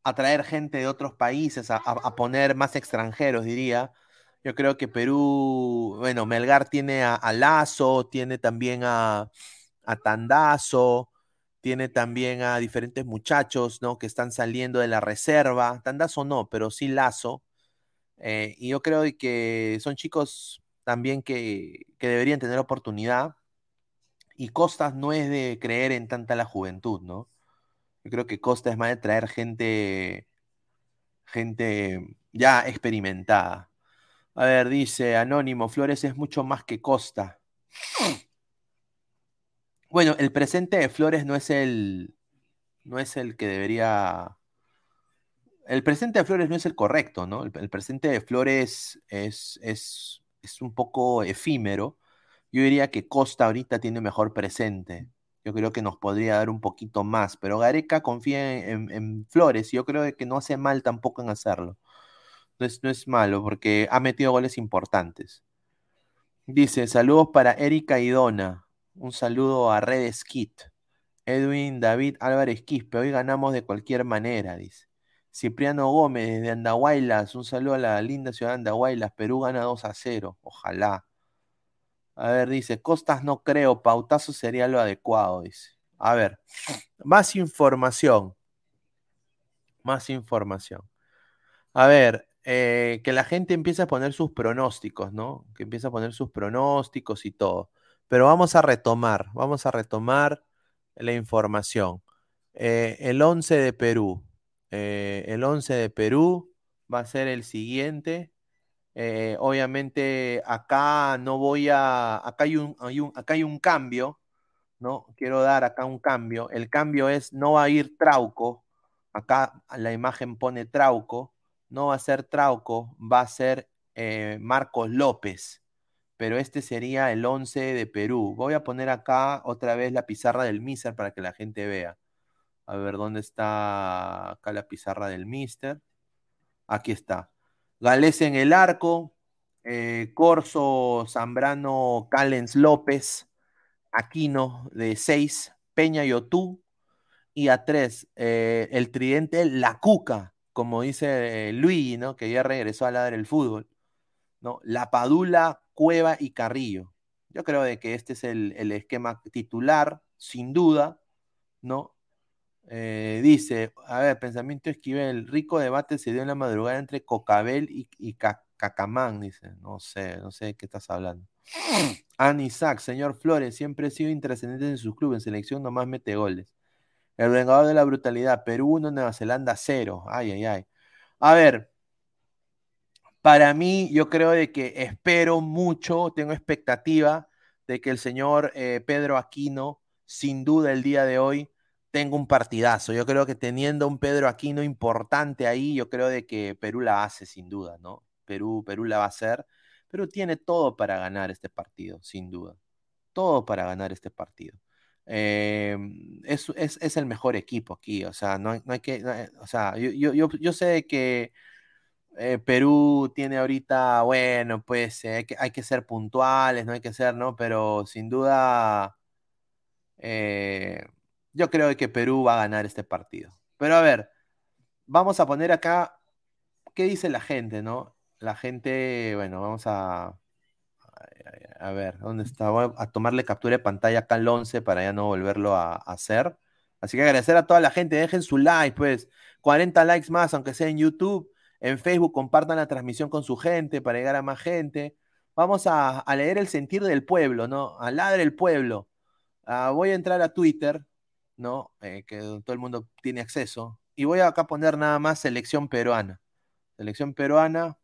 A: atraer gente de otros países, a, poner más extranjeros, diría. Yo creo que Perú, bueno, Melgar tiene a, Lazo, tiene también a, a Tandazo, tiene también a diferentes muchachos, ¿no? Que están saliendo de la reserva. Tandazo no, pero sí Lazo. Eh, y yo creo que son chicos también que, deberían tener oportunidad. Y Costas no es de creer en tanta la juventud, ¿no? Yo creo que Costa es más de traer gente, gente ya experimentada. A ver, dice Anónimo, Flores es mucho más que Costa. Bueno, el presente de Flores no es el, no es el que debería. El presente de Flores no es el correcto, ¿no? El, el presente de Flores es, es es un poco efímero. Yo diría que Costa ahorita tiene mejor presente. Yo creo que nos podría dar un poquito más, pero Gareca confía en, Flores y yo creo que no hace mal tampoco en hacerlo. No es, no es malo porque ha metido goles importantes. Dice, saludos para Erika y Dona. Un saludo a Red Skit. Edwin David Álvarez Quispe. Hoy ganamos de cualquier manera, dice. Cipriano Gómez de Andahuaylas, un saludo a la linda ciudad de Andahuaylas, Perú gana 2 a 0, ojalá. A ver, dice, Costas no creo, pautazo sería lo adecuado, dice. A ver, más información. Más información. A ver, eh, que la gente empiece a poner sus pronósticos, ¿no? Que empiece a poner sus pronósticos y todo. Pero vamos a retomar, vamos a retomar la información. Eh, el 11 de Perú. Eh, el 11 de Perú va a ser el siguiente. Eh, obviamente acá no voy a, acá hay un, acá hay un cambio, ¿no? Quiero dar acá un cambio. El cambio es, no va a ir Trauco, acá la imagen pone Trauco, no va a ser Trauco, va a ser eh, Marcos López. Pero este sería el 11 de Perú. Voy a poner acá otra vez la pizarra del Mister para que la gente vea. A ver, ¿dónde está acá la pizarra del Mister? Aquí está. Galés en el arco, eh, Corso, Zambrano, Callens López, Aquino de 6, Peña y Otú, y a 3, eh, el tridente La Cuca, como dice Luis, ¿no? que ya regresó a ladrar el fútbol. ¿no? La Padula, Cueva y Carrillo. Yo creo de que este es el, el esquema titular, sin duda, ¿no? Eh, dice, a ver, pensamiento Esquivel, rico debate se dio en la madrugada entre Cocabel y, Cacamán, dice, no sé, no sé de qué estás hablando. Anisac, señor Flores, siempre ha sido intrascendente en su club, en selección nomás mete goles. El vengador de la brutalidad, Perú 1, Nueva Zelanda 0, ay, ay, ay. A ver, para mí, yo creo de que espero mucho, tengo expectativa de que el señor eh, Pedro Aquino, sin duda el día de hoy, tengo un partidazo. Yo creo que teniendo un Pedro Aquino importante ahí, yo creo de que Perú la hace sin duda, ¿no? Perú, Perú la va a hacer. Perú tiene todo para ganar este partido, sin duda. Todo para ganar este partido. Eh, es, el mejor equipo aquí, o sea, no, hay que, o sea, yo, sé que eh, Perú tiene ahorita, bueno, pues eh, hay, que, hay que ser puntuales, no hay que ser, ¿no? Pero sin duda, yo creo que Perú va a ganar este partido. Pero a ver, vamos a poner acá, ¿qué dice la gente, no? La gente, bueno, vamos a, a ver, ¿dónde está? Voy a tomarle captura de pantalla acá al 11 para ya no volverlo a, hacer. Así que agradecer a toda la gente, dejen su like, pues, 40 likes más, aunque sea en YouTube, en Facebook, compartan la transmisión con su gente para llegar a más gente. Vamos a, leer el sentir del pueblo, ¿no? A ladre el pueblo. Ah, voy a entrar a Twitter, ¿no? Eh, que todo el mundo tiene acceso. Y voy a acá poner nada más selección peruana. Selección peruana,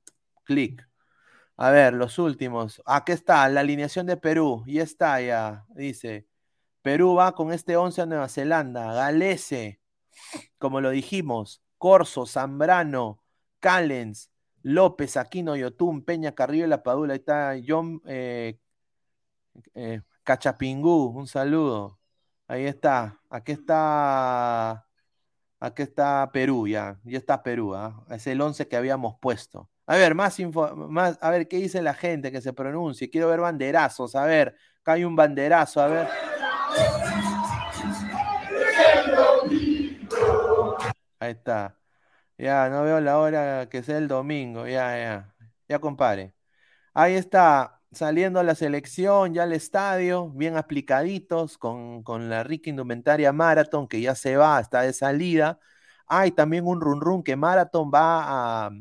A: clic. A ver, los últimos. Aquí está, la alineación de Perú. Y está ya, dice. Perú va con este 11 a Nueva Zelanda. Galese, como lo dijimos. Corso, Zambrano, Callens, López, Aquino, Yotún, Peña, Carrillo, La Padula. Ahí está John eh, eh, Cachapingú. Un saludo. Ahí está. Aquí está. Aquí está Perú ya. Ya está Perú. ¿ah? Es el 11 que habíamos puesto. A ver, más info, más, a ver qué dice la gente que se pronuncie. Quiero ver banderazos. A ver, acá hay un banderazo. A ver. Ahí está. Ya, no veo la hora que sea el domingo. Ya, ya. Ya, compadre. Ahí está saliendo a la selección, ya al estadio, bien aplicaditos, con, la rica indumentaria Marathon, que ya se va, está de salida. Hay también un run run que Marathon va a,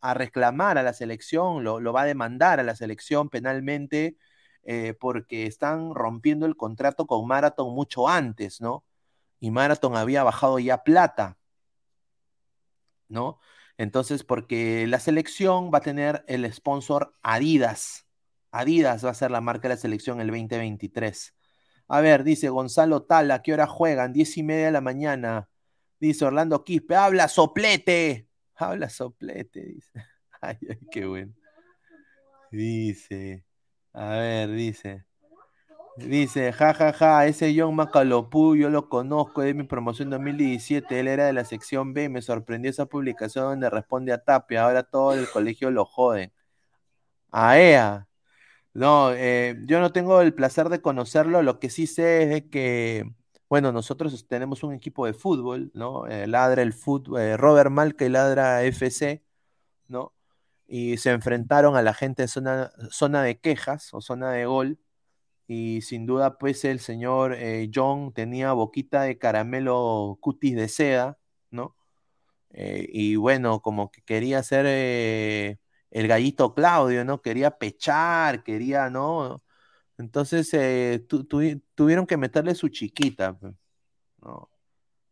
A: a, reclamar a la selección, lo, va a demandar a la selección penalmente, eh, porque están rompiendo el contrato con Marathon mucho antes, ¿no? Y Marathon había bajado ya plata, ¿no? Entonces, porque la selección va a tener el sponsor Adidas. Adidas va a ser la marca de la selección el 2023. A ver, dice Gonzalo Tala, ¿qué hora juegan? Diez y media de la mañana. Dice Orlando Quispe, habla soplete. Habla soplete, dice. [LAUGHS] Ay, ay, qué bueno. Dice, a ver, dice. Dice, jajaja, ja, ja, ese John Macalopú, yo lo conozco de mi promoción 2017, él era de la sección B, me sorprendió esa publicación donde responde a Tapia, ahora todo el colegio lo joden. A EA. No, eh, yo no tengo el placer de conocerlo, lo que sí sé es que, bueno, nosotros tenemos un equipo de fútbol, ¿no? Eh, ladra el fútbol, eh, Robert Malca y Ladra FC, ¿no? Y se enfrentaron a la gente de zona, zona de quejas o zona de gol y sin duda pues el señor eh, John tenía boquita de caramelo cutis de seda, ¿no? Eh, y bueno, como que quería ser eh, el gallito Claudio, ¿no? Quería pechar, quería, ¿no? Entonces tuvieron que meterle su chiquita, pues, ¿no?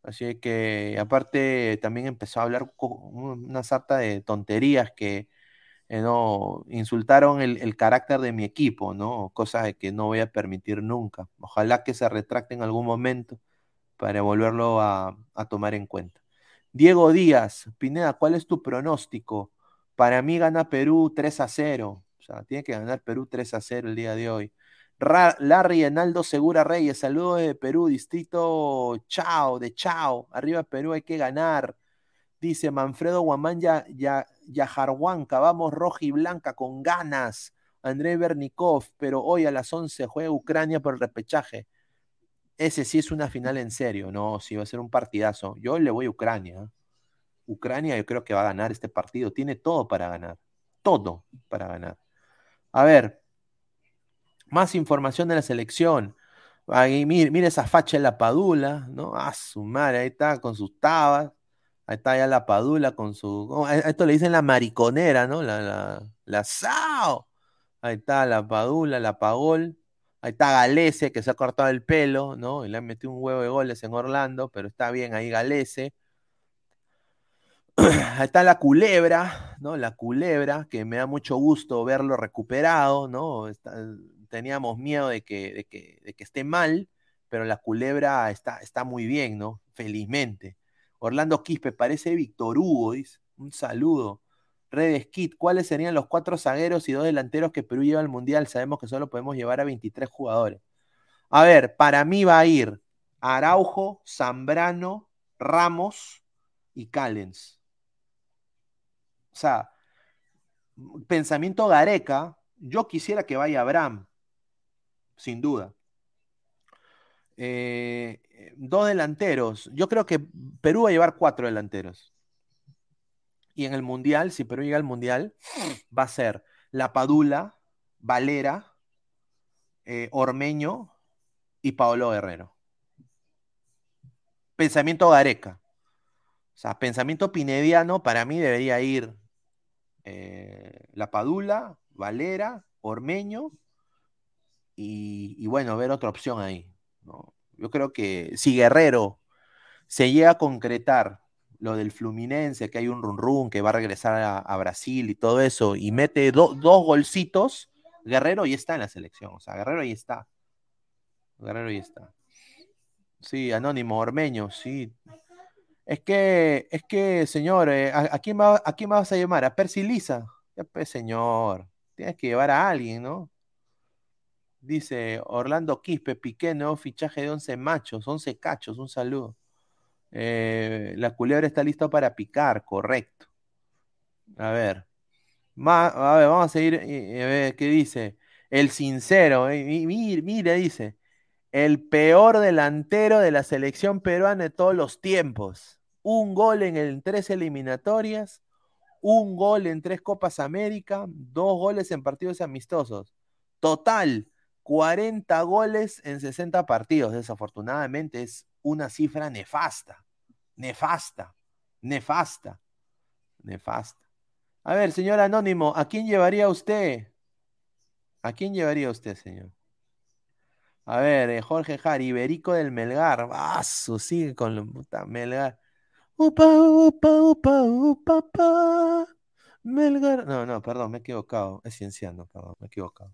A: Así que aparte también empezó a hablar una sarta de tonterías que eh, no, insultaron el, carácter de mi equipo, ¿no? Cosas que no voy a permitir nunca. Ojalá que se retracte en algún momento para volverlo a, tomar en cuenta. Diego Díaz, Pineda, ¿cuál es tu pronóstico? Para mí gana Perú 3 a 0. O sea, tiene que ganar Perú 3 a 0 el día de hoy. Larry Enaldo Segura Reyes, saludos de Perú, distrito Chao, de Chao. Arriba Perú hay que ganar. Dice Manfredo Guamán ya, ya, Yajarhuanca, vamos roja y blanca con ganas. André Bernikov, pero hoy a las 11 juega Ucrania por el repechaje. Ese sí es una final en serio, no, sí va a ser un partidazo. Yo le voy a Ucrania. Ucrania yo creo que va a ganar este partido, tiene todo para ganar, todo para ganar. A ver, más información de la selección. Ahí, mire, esa facha en la Padula, ¿no? Ah, su madre, ahí está con sus tabas. Ahí está ya la Padula con su. esto le dicen la mariconera, ¿no? La, la, la Sao. Ahí está la Padula, la Pagol. Ahí está Galese, que se ha cortado el pelo, ¿no? Y le han metido un huevo de goles en Orlando, pero está bien ahí Galese. [CLEARS THROAT] Ahí está la culebra, ¿no? La culebra, que me da mucho gusto verlo recuperado, ¿no? teníamos miedo de que, de que, de que esté mal, pero la culebra está, está muy bien, ¿no? Felizmente. Orlando Quispe, parece Víctor Hugo, dice. Un saludo. Red Skit, ¿cuáles serían los cuatro zagueros y dos delanteros que Perú lleva al Mundial? Sabemos que solo podemos llevar a 23 jugadores. A ver, para mí va a ir Araujo, Zambrano, Ramos y Callens. O sea, pensamiento Gareca, yo quisiera que vaya Abraham, sin duda. Eh, dos delanteros. Yo creo que Perú va a llevar cuatro delanteros. Y en el Mundial, si Perú llega al Mundial, va a ser La Padula, Valera, eh, Ormeño y Paolo Guerrero. Pensamiento Gareca. O sea, pensamiento pinediano, para mí debería ir eh, La Padula, Valera, Ormeño y, bueno, ver otra opción ahí. Yo creo que si Guerrero se llega a concretar lo del Fluminense, que hay un run run, que va a regresar a, Brasil y todo eso, y mete dos golcitos, Guerrero ya está en la selección. O sea, Guerrero ahí está. Guerrero ahí está. Sí, Anónimo, Ormeño, sí. Es que, es que, señor, eh, ¿a, quién va, ¿a quién vas a llamar? ¿A Percy Lisa? pues, señor, tienes que llevar a alguien, ¿no? Dice Orlando Quispe, Piqué, nuevo fichaje de 11 machos, 11 cachos, un saludo. Eh, la culebra está lista para picar, correcto. A ver. a ver, vamos a seguir. Ver qué dice. El sincero, eh, mire, dice. El peor delantero de la selección peruana de todos los tiempos. Un gol en, el, tres eliminatorias, un gol en tres Copas América, dos goles en partidos amistosos. Total, 40 goles en 60 partidos. Desafortunadamente es una cifra nefasta, nefasta, nefasta, nefasta. A ver, señor Anónimo, ¿a quién llevaría usted? ¿A quién llevaría usted, señor? A ver, eh, Jorge Jari, Iberico del Melgar. Ah, sigue con la puta Melgar. Upa, upa, upa, upa, upa. Melgar. No, no, perdón, me he equivocado. Es cienciano, perdón, me he equivocado.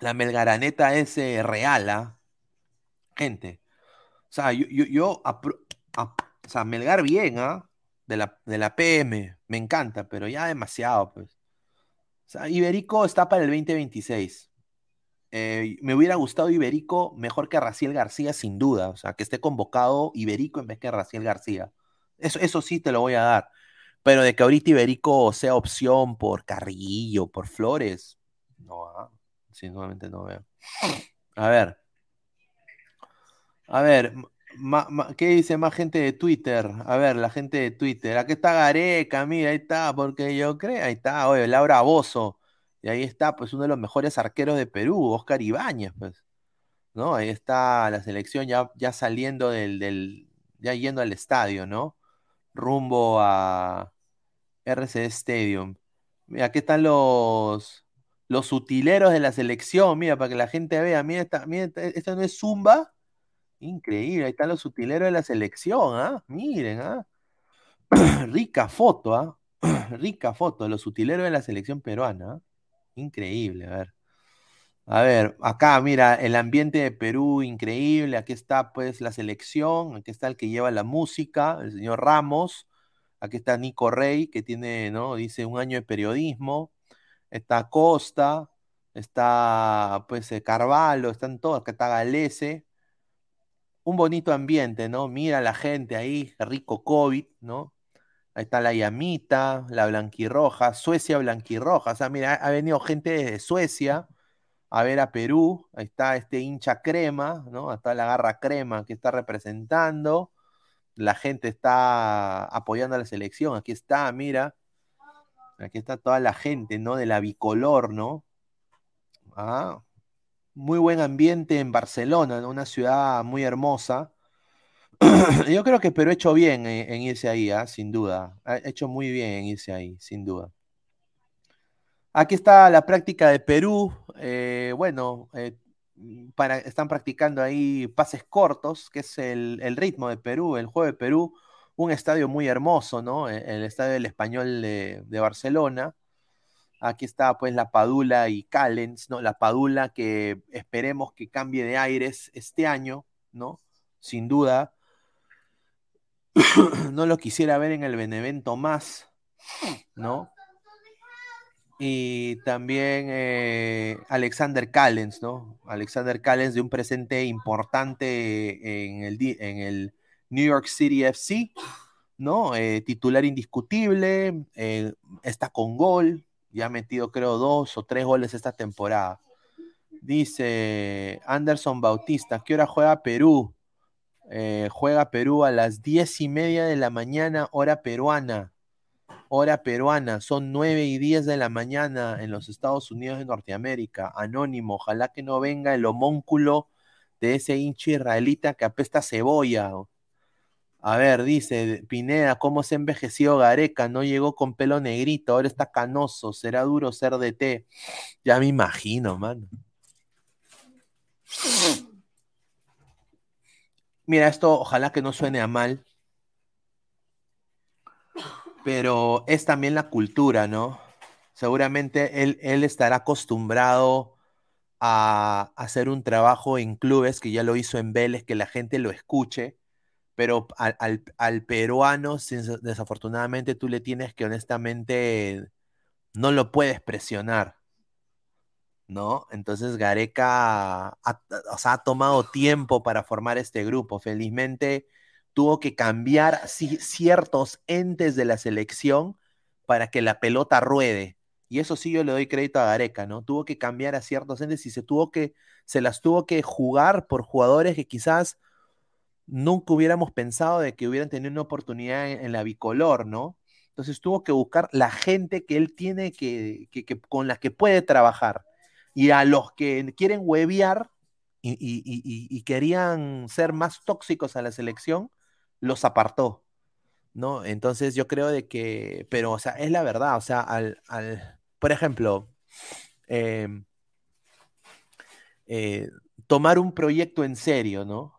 A: La Melgaraneta es eh, real, ¿ah? Gente. O sea, yo, yo, o sea, Melgar bien, ¿ah? De la, de la PM, me encanta, pero ya demasiado, pues. O sea, Iberico está para el 2026. Eh, me hubiera gustado Iberico mejor que Raciel García, sin duda. O sea, que esté convocado Iberico en vez que Raciel García. Eso, eso sí te lo voy a dar. Pero de que ahorita Iberico sea opción por Carrillo, por Flores, no, ¿ah? Nuevamente no veo. A ver. A ver, ¿qué dice más gente de Twitter? A ver, la gente de Twitter. Aquí está Gareca, mira, ahí está, porque yo creo, ahí está, oye, Laura Bozo. Y ahí está, pues, uno de los mejores arqueros de Perú, Oscar Ibáñez, pues. ¿No? Ahí está la selección ya, ya saliendo del, del, ya yendo al estadio, ¿no? Rumbo a RC Stadium. Mira, aquí están los, los utileros de la selección, mira, para que la gente vea, mira, esta, mira, esto no es Zumba. Increíble, ahí están los utileros de la selección, ¿ah? Miren, ¿ah? [CLEARS THROAT] Rica foto, ¿ah? [CLEARS THROAT] Rica foto, los utileros de la selección peruana. ¿ah? Increíble, a ver. A ver, acá mira, el ambiente de Perú increíble, aquí está pues la selección, aquí está el que lleva la música, el señor Ramos, aquí está Nico Rey, que tiene, ¿no? Dice un año de periodismo, está Costa, está pues eh, Carvalho, están todos, acá está Galese, un bonito ambiente, ¿no? Mira la gente ahí, rico COVID, ¿no? Ahí está la Yamita, la Blanquirroja, Suecia Blanquirroja. O sea, mira, ha venido gente desde Suecia a ver a Perú. Ahí está este hincha crema, ¿no? Está la garra crema que está representando. La gente está apoyando a la selección. Aquí está, mira. Aquí está toda la gente, ¿no? De la bicolor, ¿no? Ah, muy buen ambiente en Barcelona, una ciudad muy hermosa. [CLEARS THROAT] Yo creo que Perú ha hecho bien en, irse ahí, ¿ah? sin duda. Ha hecho muy bien en irse ahí, sin duda. Aquí está la práctica de Perú. Eh, bueno, eh, están practicando ahí pases cortos, que es el, ritmo de Perú, el juego de Perú. Un estadio muy hermoso, ¿no? E, el, estadio del Español de, Barcelona. Aquí está pues la Padula y Callens, ¿no? La Padula que esperemos que cambie de aires este año, ¿no? Sin duda. [COUGHS] no lo quisiera ver en el Benevento más, ¿no? Y también eh, Alexander Callens, ¿no? Alexander Callens de un presente importante en el, en el New York City FC, ¿no? Eh, titular indiscutible, eh, está con gol, ya ha metido creo dos o tres goles esta temporada. Dice Anderson Bautista, ¿qué hora juega Perú? Eh, juega Perú a las diez y media de la mañana, hora peruana. Hora peruana, son nueve y diez de la mañana en los Estados Unidos de Norteamérica. Anónimo, ojalá que no venga el homónculo de ese hincha israelita que apesta cebolla. A ver, dice Pineda, ¿cómo se envejeció Gareca? No llegó con pelo negrito, ahora está canoso, será duro ser de té. Ya me imagino, mano. Mira, esto ojalá que no suene a mal, pero es también la cultura, ¿no? Seguramente él, él estará acostumbrado a hacer un trabajo en clubes, que ya lo hizo en Vélez, que la gente lo escuche, pero al, peruano, desafortunadamente, tú le tienes que honestamente, no lo puedes presionar. ¿no? Entonces Gareca ha, ha tomado tiempo para formar este grupo. Felizmente tuvo que cambiar ciertos entes de la selección para que la pelota ruede. Y eso sí yo le doy crédito a Gareca, ¿no? Tuvo que cambiar a ciertos entes y se tuvo que, se las tuvo que jugar por jugadores que quizás nunca hubiéramos pensado de que hubieran tenido una oportunidad en, la bicolor, ¿no? Entonces tuvo que buscar la gente que él tiene que, que con la que puede trabajar y a los que quieren huevear y, querían ser más tóxicos a la selección, los apartó. ¿No? Entonces yo creo de que, pero, o sea, es la verdad, o sea, al, por ejemplo, em, eh, tomar un proyecto en serio, ¿no?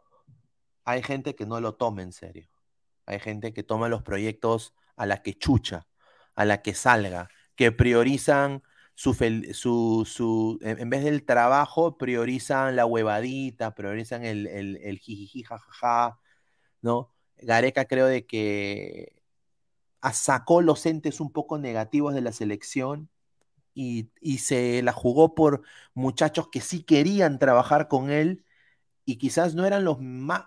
A: Hay gente que no lo toma en serio. Hay gente que toma los proyectos a la que chucha, a la que salga, que priorizan su, su, en vez del trabajo, priorizan la huevadita, priorizan el, el, el jajaja, ¿no? Gareca creo de que sacó los entes un poco negativos de la selección y, se la jugó por muchachos que sí querían trabajar con él y quizás no eran los,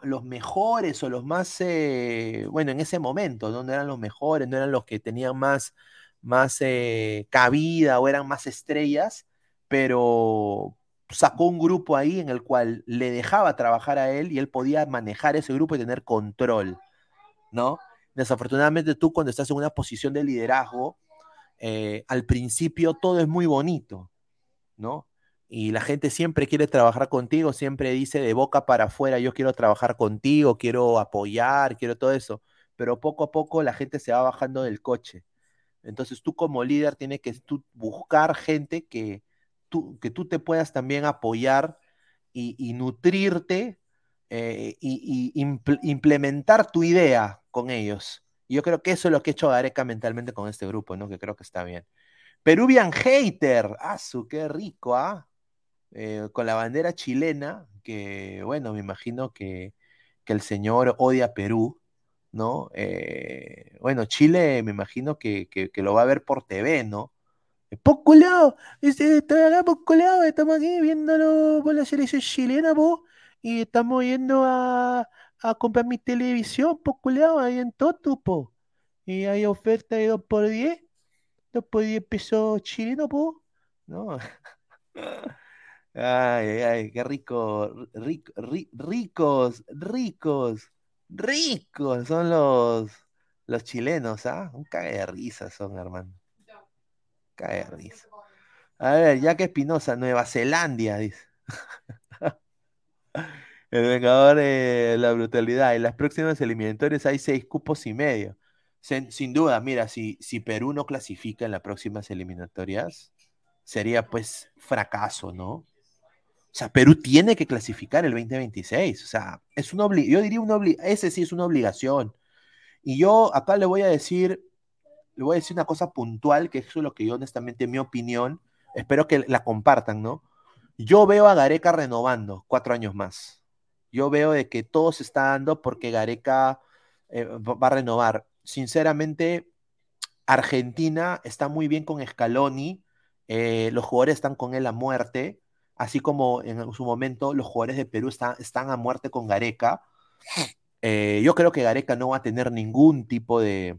A: los mejores o los más, eh, bueno, en ese momento, ¿no? eran los mejores, no eran los que tenían más más eh, cabida o eran más estrellas, pero sacó un grupo ahí en el cual le dejaba trabajar a él y él podía manejar ese grupo y tener control, ¿no? Desafortunadamente tú cuando estás en una posición de liderazgo, eh, al principio todo es muy bonito, ¿no? Y la gente siempre quiere trabajar contigo, siempre dice de boca para afuera, yo quiero trabajar contigo, quiero apoyar, quiero todo eso, pero poco a poco la gente se va bajando del coche entonces tú como líder tienes que buscar gente que tú, que tú te puedas también apoyar y, nutrirte eh, y, implementar tu idea con ellos. yo creo que eso es lo que he hecho Gareca mentalmente con este grupo, ¿no? Que creo que está bien. Peruvian Hater, ¡ah, su qué rico, ah! Con la bandera chilena, que bueno, me imagino que, que el señor odia a Perú, ¿no? Eh, bueno, Chile me imagino que, que, que lo va a ver por TV, ¿no? Poco lado, estoy acá poco lado, estamos aquí viéndolo por la selección chilena, po, y estamos yendo a, a comprar mi televisión, poco lado, ahí en Totu, po. Y hay oferta de 2 por 10, 2 por 10 pesos chilenos, po, ¿no? [LAUGHS] [LAUGHS] Ay, ay, qué rico, rico, ri- ricos, ricos, ricos son los, los chilenos, ¿ah? Un cague de risa son, hermano. Cague de risa. A ver, Jack Espinosa, Nueva Zelanda, dice. [LAUGHS] El vengador de la brutalidad. En las próximas eliminatorias hay seis cupos y medio. Sin, sin duda, mira, si, si Perú no clasifica en las próximas eliminatorias, sería pues fracaso, ¿no? O sea, Perú tiene que clasificar el 2026. O sea, es una yo diría ese sí es una obligación. Y yo acá le voy a decir, le voy a decir una cosa puntual, que eso es lo que yo honestamente, en mi opinión, espero que la compartan, ¿no? Yo veo a Gareca renovando cuatro años más. Yo veo de que todo se está dando porque Gareca eh, va va a renovar. Sinceramente, Argentina está muy bien con Scaloni, eh, los jugadores están con él a muerte, así como en su momento los jugadores de Perú están, a muerte con Gareca. Eh, yo creo que Gareca no va a tener ningún tipo de,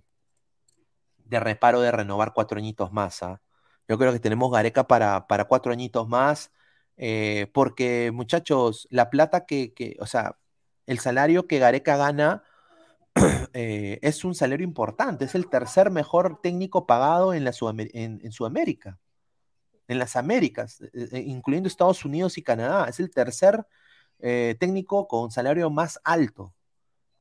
A: de reparo de renovar cuatro añitos más. ¿ah? Yo creo que tenemos Gareca para, para cuatro añitos más, eh, porque muchachos, la plata que, que, o sea, el salario que Gareca gana [CLEARS THROAT] eh, es un salario importante, es el tercer mejor técnico pagado en, la en Sudamérica, en las Américas, eh, eh, incluyendo Estados Unidos y Canadá, es el tercer eh, técnico con salario más alto.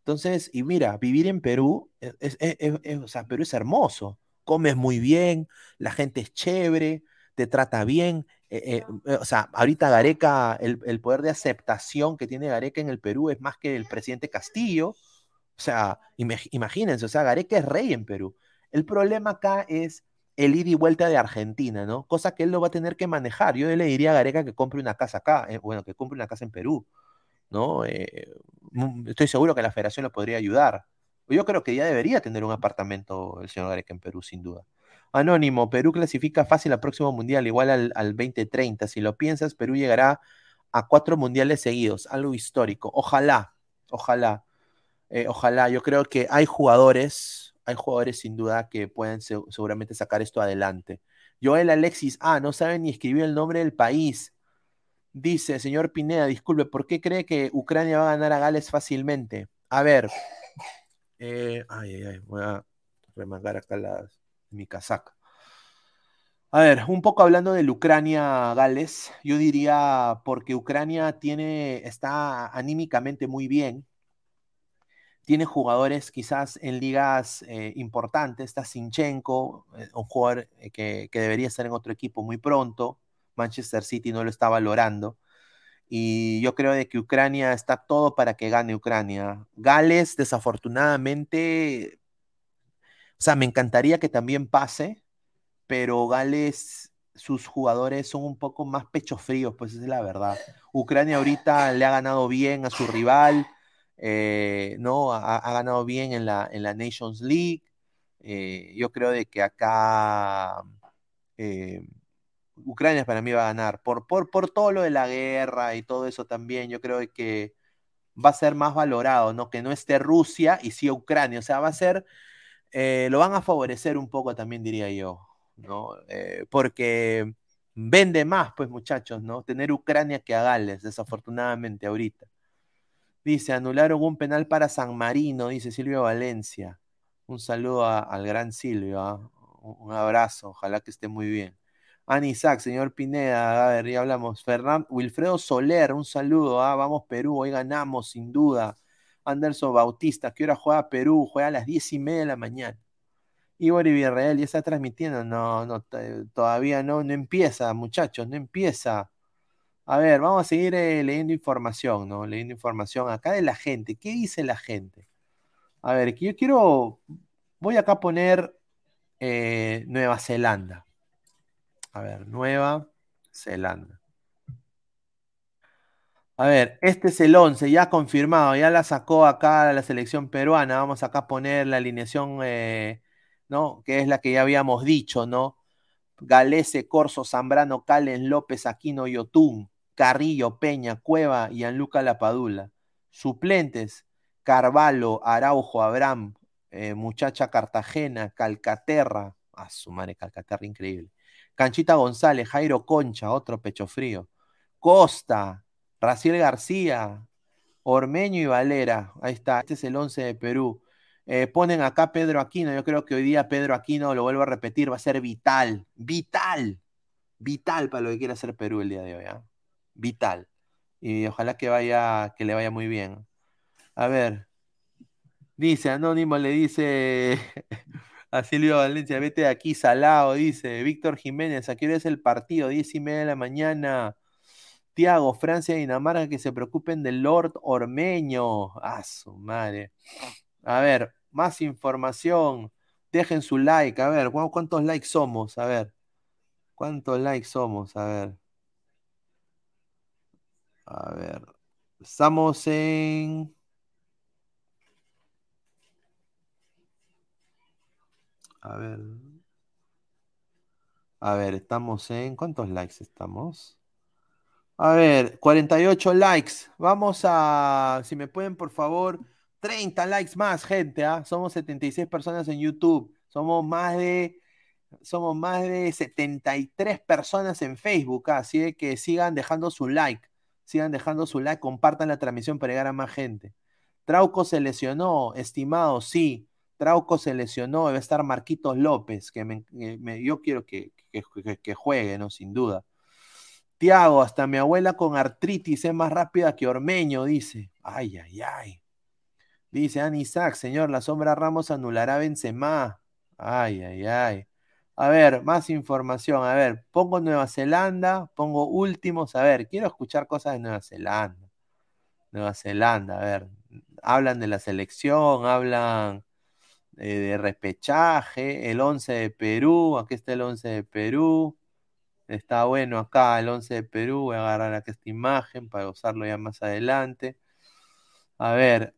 A: Entonces, y mira, vivir en Perú, es, es- es- es- es- o sea, Perú es hermoso, comes muy bien, la gente es chévere, te trata bien. eh, eh, o sea, ahorita Gareca, el, el poder de aceptación que tiene Gareca en el Perú es más que el presidente Castillo. O sea, imag- imagínense, o sea, Gareca es rey en Perú. El problema acá es el ida y vuelta de Argentina, ¿no? Cosa que él lo va a tener que manejar. Yo le diría a Gareca que compre una casa acá, eh, bueno, que compre una casa en Perú, ¿no? Eh, mm, estoy seguro que la federación lo podría ayudar. Yo creo que ya debería tener un apartamento el señor Gareca en Perú, sin duda. Anónimo, Perú clasifica fácil al próximo mundial, igual al, al 2030. Si lo piensas, Perú llegará a cuatro mundiales seguidos, algo histórico. Ojalá, ojalá, eh, ojalá. Yo creo que hay jugadores, hay jugadores sin duda que pueden se- seguramente sacar esto adelante. Joel Alexis, ah, no sabe ni escribir el nombre del país. Dice, señor Pineda, disculpe, ¿por qué cree que Ucrania va a ganar a Gales fácilmente? A ver, eh, ay, ay, ay, voy a remangar acá las- mi casaca. A ver, un poco hablando del Ucrania-Gales, yo diría porque Ucrania tiene, está anímicamente muy bien, tiene jugadores quizás en ligas eh, importantes, está Sinchenko, eh, un jugador eh, que, debería estar en otro equipo muy pronto, Manchester City no lo está valorando, y yo creo de que Ucrania está todo para que gane Ucrania. Gales, desafortunadamente, o sea, me encantaría que también pase, pero Gales, sus jugadores son un poco más pechos fríos, pues es la verdad. Ucrania ahorita le ha ganado bien a su rival, eh, ¿no? Ha, ganado bien en la, en la Nations League. Eh, yo creo de que acá eh, Ucrania para mí va a ganar. Por, por, por todo lo de la guerra y todo eso también, yo creo que va a ser más valorado, ¿no? Que no esté Rusia y sí Ucrania. O sea, va a ser, lo van a favorecer un poco también, diría yo, ¿no? Porque vende más, pues muchachos, ¿no? Tener Ucrania que a Gales, desafortunadamente ahorita. Dice, anularon un penal para San Marino, dice Silvio Valencia. Un saludo al gran Silvio, ¿ah? Un, abrazo, ojalá que esté muy bien. Ani Isaac, señor Pineda, a ver, ya hablamos. Fernando, Wilfredo Soler, un saludo, ¿ah? Vamos Perú, hoy ganamos, sin duda. Anderson Bautista, ¿qué hora juega Perú? Juega a las diez y media de la mañana. Igor Villarreal, ¿ya está transmitiendo? No, no, todavía no, no empieza, muchachos, no empieza. A ver, vamos a seguir eh, leyendo información, ¿no? Leyendo información acá de la gente. ¿Qué dice la gente? A ver, que yo quiero, voy acá a poner eh, Nueva Zelanda. A ver, Nueva Zelanda. A ver, este es el 11, ya confirmado, ya la sacó acá la selección peruana. Vamos acá a poner la alineación, eh, ¿no? Que es la que ya habíamos dicho, ¿no? Galese, Corso, Zambrano, Calen, López, Aquino, Yotún, Carrillo, Peña, Cueva y Anluca Lapadula. Suplentes, Carvalho, Araujo, Abraham, eh, Muchacha Cartagena, Calcaterra, a su madre, Calcaterra, increíble. Canchita González, Jairo Concha, otro pecho frío. Costa, Raciel García, Ormeño y Valera. Ahí está, este es el 11 de Perú. Eh, ponen acá Pedro Aquino. Yo creo que hoy día Pedro Aquino, lo vuelvo a repetir, va a ser vital. Vital. Vital para lo que quiera hacer Perú el día de hoy. ¿ah? Vital. Y ojalá que vaya, que le vaya muy bien. A ver. Dice, Anónimo le dice [LAUGHS] a Silvio Valencia, vete de aquí salado, dice. Víctor Jiménez, aquí es el partido, diez y media de la mañana. Tiago, Francia y Dinamarca que se preocupen del Lord Ormeño. Ah, su madre. A ver, más información. Dejen su like. A ver, ¿cuántos likes somos? A ver. ¿Cuántos likes somos? A ver. A ver. Estamos en. A ver. A ver, estamos en. ¿Cuántos likes estamos? A ver, 48 likes. Vamos a. Si me pueden, por favor. 30 likes más, gente. ¿ah? Somos 76 personas en YouTube. Somos más de. Somos más de 73 personas en Facebook. ¿ah? Así que sigan dejando su like. Sigan dejando su like. Compartan la transmisión para llegar a más gente. Trauco se lesionó, estimado, sí. Trauco se lesionó, debe estar Marquitos López, que me, yo quiero que, que, juegue, ¿no? Sin duda. Tiago, hasta mi abuela con artritis es más rápida que Ormeño, dice. Ay, ay, ay. Dice Isaac, señor, la sombra Ramos anulará a Benzema. Ay, ay, ay. A ver, más información. A ver, pongo Nueva Zelanda, pongo últimos. A ver, quiero escuchar cosas de Nueva Zelanda. Nueva Zelanda, a ver. Hablan de la selección, hablan eh, de repechaje, el 11 de Perú, aquí está el 11 de Perú. Está bueno acá el 11 de Perú, voy a agarrar acá esta imagen para usarlo ya más adelante. A ver,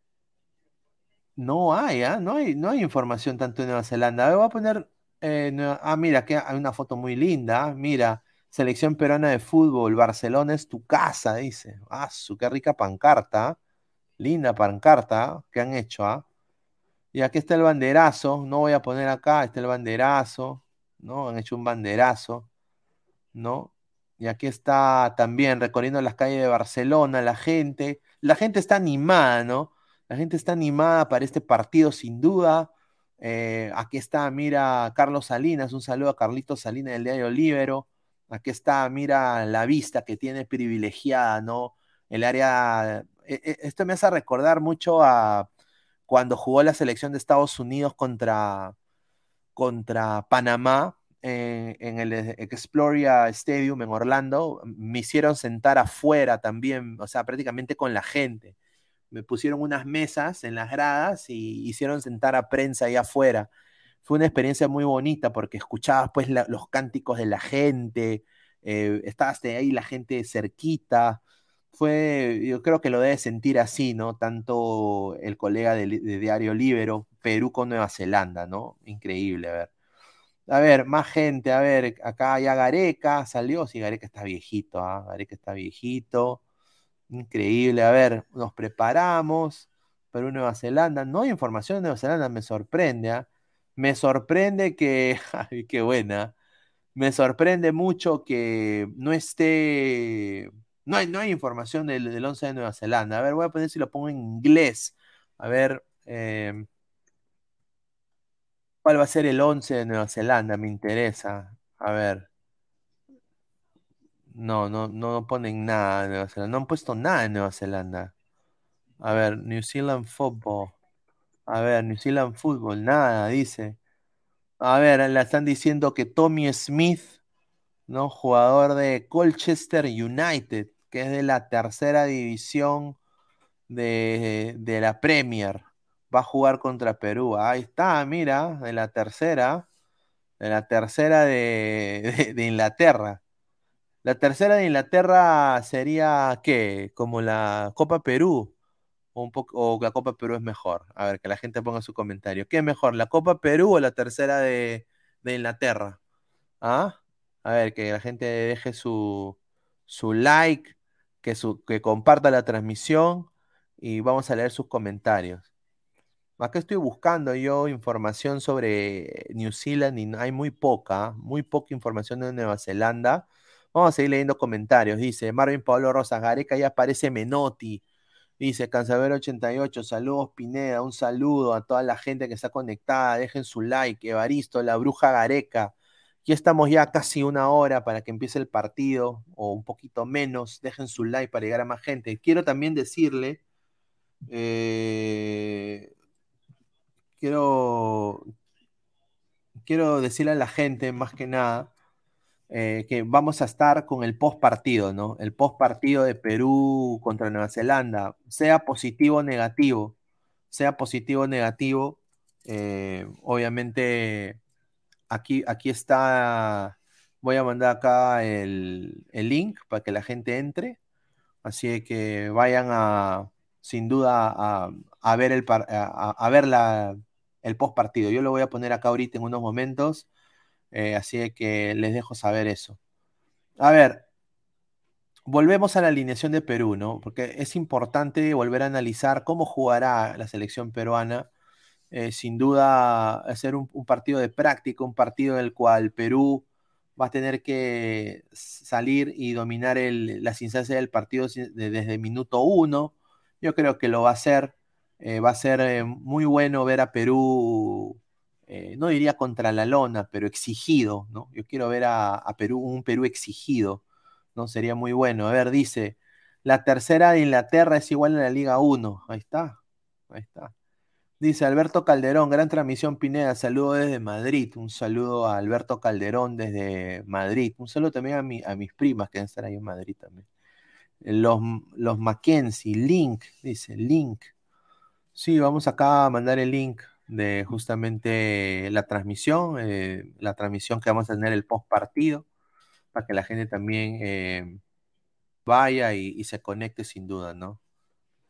A: no hay, ¿ah? No hay, no hay información tanto de Nueva Zelanda. A ver, voy a poner. Eh, ah, mira, que hay una foto muy linda. ¿ah? Mira, selección peruana de fútbol. Barcelona es tu casa, dice. Ah, su qué rica pancarta. ¿ah? Linda pancarta que han hecho, ¿ah? Y aquí está el banderazo. No voy a poner acá, está el banderazo. ¿No? Han hecho un banderazo. ¿No? Y aquí está también recorriendo las calles de Barcelona, la gente. La gente está animada, ¿no? La gente está animada para este partido sin duda. Eh, aquí está, mira, Carlos Salinas, un saludo a Carlitos Salinas del diario Libero. Aquí está, mira la vista que tiene privilegiada, ¿no? El área, e, e, esto me hace recordar mucho a cuando jugó la selección de Estados Unidos contra, contra Panamá eh, en el Exploria Stadium en Orlando. Me hicieron sentar afuera también, o sea, prácticamente con la gente me pusieron unas mesas en las gradas y hicieron sentar a prensa ahí afuera. Fue una experiencia muy bonita porque escuchabas pues los cánticos de la gente, eh, estabas ahí la gente cerquita. Fue, yo creo que lo debe sentir así, ¿no? Tanto el colega de, Diario Libero, Perú con Nueva Zelanda, ¿no? Increíble, a ver. A ver, más gente, a ver, acá ya Gareca salió, sí, Gareca está viejito, ¿ah? Gareca está viejito. Increíble. A ver, nos preparamos. Perú, Nueva Zelanda. No hay información de Nueva Zelanda, me sorprende. ¿ah? Me sorprende que. [LAUGHS] Ay, qué buena. Me sorprende mucho que no esté. No hay, no hay información del, del 11 de Nueva Zelanda. A ver, voy a poner si lo pongo en inglés. A ver. Em, ¿Cuál va a ser el 11 de Nueva Zelanda? Me interesa. A ver. No, no, no ponen nada de Nueva Zelanda. No han puesto nada en Nueva Zelanda. A ver, New Zealand Football. A ver, New Zealand Football, nada, dice. A ver, le están diciendo que Tommy Smith, ¿no? Jugador de Colchester United, que es de la tercera división de, la Premier, va a jugar contra Perú. Ahí está, mira, de la tercera, de la tercera de, [LAUGHS] de Inglaterra. La tercera de Inglaterra sería, ¿qué? Como la Copa Perú. O, la Copa Perú es mejor. A ver, que la gente ponga su comentario. ¿Qué es mejor, la Copa Perú o la tercera de, de Inglaterra? ¿Ah? A ver, que la gente deje su, su like, que, su, que comparta la transmisión y vamos a leer sus comentarios. Acá estoy buscando yo información sobre New Zealand y hay muy poca, muy poca información de Nueva Zelanda. Vamos a seguir leyendo comentarios. Dice Marvin Pablo Rosas, Gareca ya aparece Menotti. Dice Cansaver88, saludos Pineda, un saludo a toda la gente que está conectada, dejen su like, Evaristo, la bruja Gareca. Ya estamos ya casi una hora para que empiece el partido, o un poquito menos, dejen su like para llegar a más gente. Quiero también decirle, eh, quiero, quiero decirle a la gente, más que nada, eh, que vamos a estar con el post partido, ¿no? El post partido de Perú contra Nueva Zelanda, sea positivo o negativo, sea positivo o negativo, eh, obviamente aquí, aquí está, voy a mandar acá el, link para que la gente entre, así que vayan a, sin duda, a, ver el, a, ver la, el post partido. Yo lo voy a poner acá ahorita en unos momentos eh, así que les dejo saber eso. A ver, volvemos a la alineación de Perú, ¿no? Porque es importante volver a analizar cómo jugará la selección peruana. Eh, sin duda, hacer un, partido de práctica, un partido en el cual Perú va a tener que salir y dominar las instancias del partido desde el minuto uno. Yo creo que lo va a hacer. Eh, va a ser muy bueno ver a Perú eh, no diría contra la lona, pero exigido, ¿no? Yo quiero ver a, Perú, un Perú exigido, ¿no? Sería muy bueno. A ver, dice, la tercera de Inglaterra es igual a la Liga 1. Ahí está, ahí está. Dice Alberto Calderón, gran transmisión Pineda, saludo desde Madrid, un saludo a Alberto Calderón desde Madrid, un saludo también a, a mis primas que deben estar ahí en Madrid también. Los, los Mackenzie, link, dice, link. Sí, vamos acá a mandar el link de justamente la transmisión, eh, la transmisión que vamos a tener el post partido, para que la gente también eh, vaya y, se conecte sin duda, ¿no?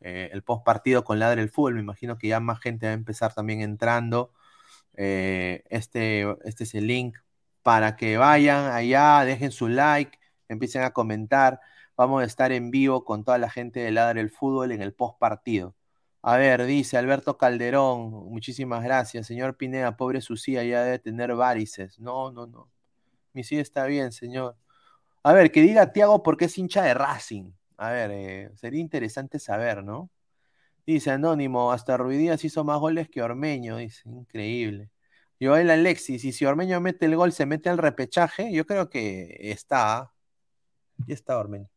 A: Eh, el post partido con Ladre el Fútbol, me imagino que ya más gente va a empezar también entrando. este, este es el link para que vayan allá, dejen su like, empiecen a comentar. Vamos a estar en vivo con toda la gente de Ladre el Fútbol en el post partido. A ver, dice Alberto Calderón, muchísimas gracias. Señor Pineda, pobre Sucía, ya debe tener varices. No, no, no. Mi sí está bien, señor. A ver, que diga Tiago porque es hincha de Racing. A ver, eh, sería interesante saber, ¿no? Dice Anónimo, hasta Ruidías hizo más goles que Ormeño, dice, increíble. Joel Alexis, y si Ormeño mete el gol, se mete al repechaje, yo creo que está. Ya está Ormeño.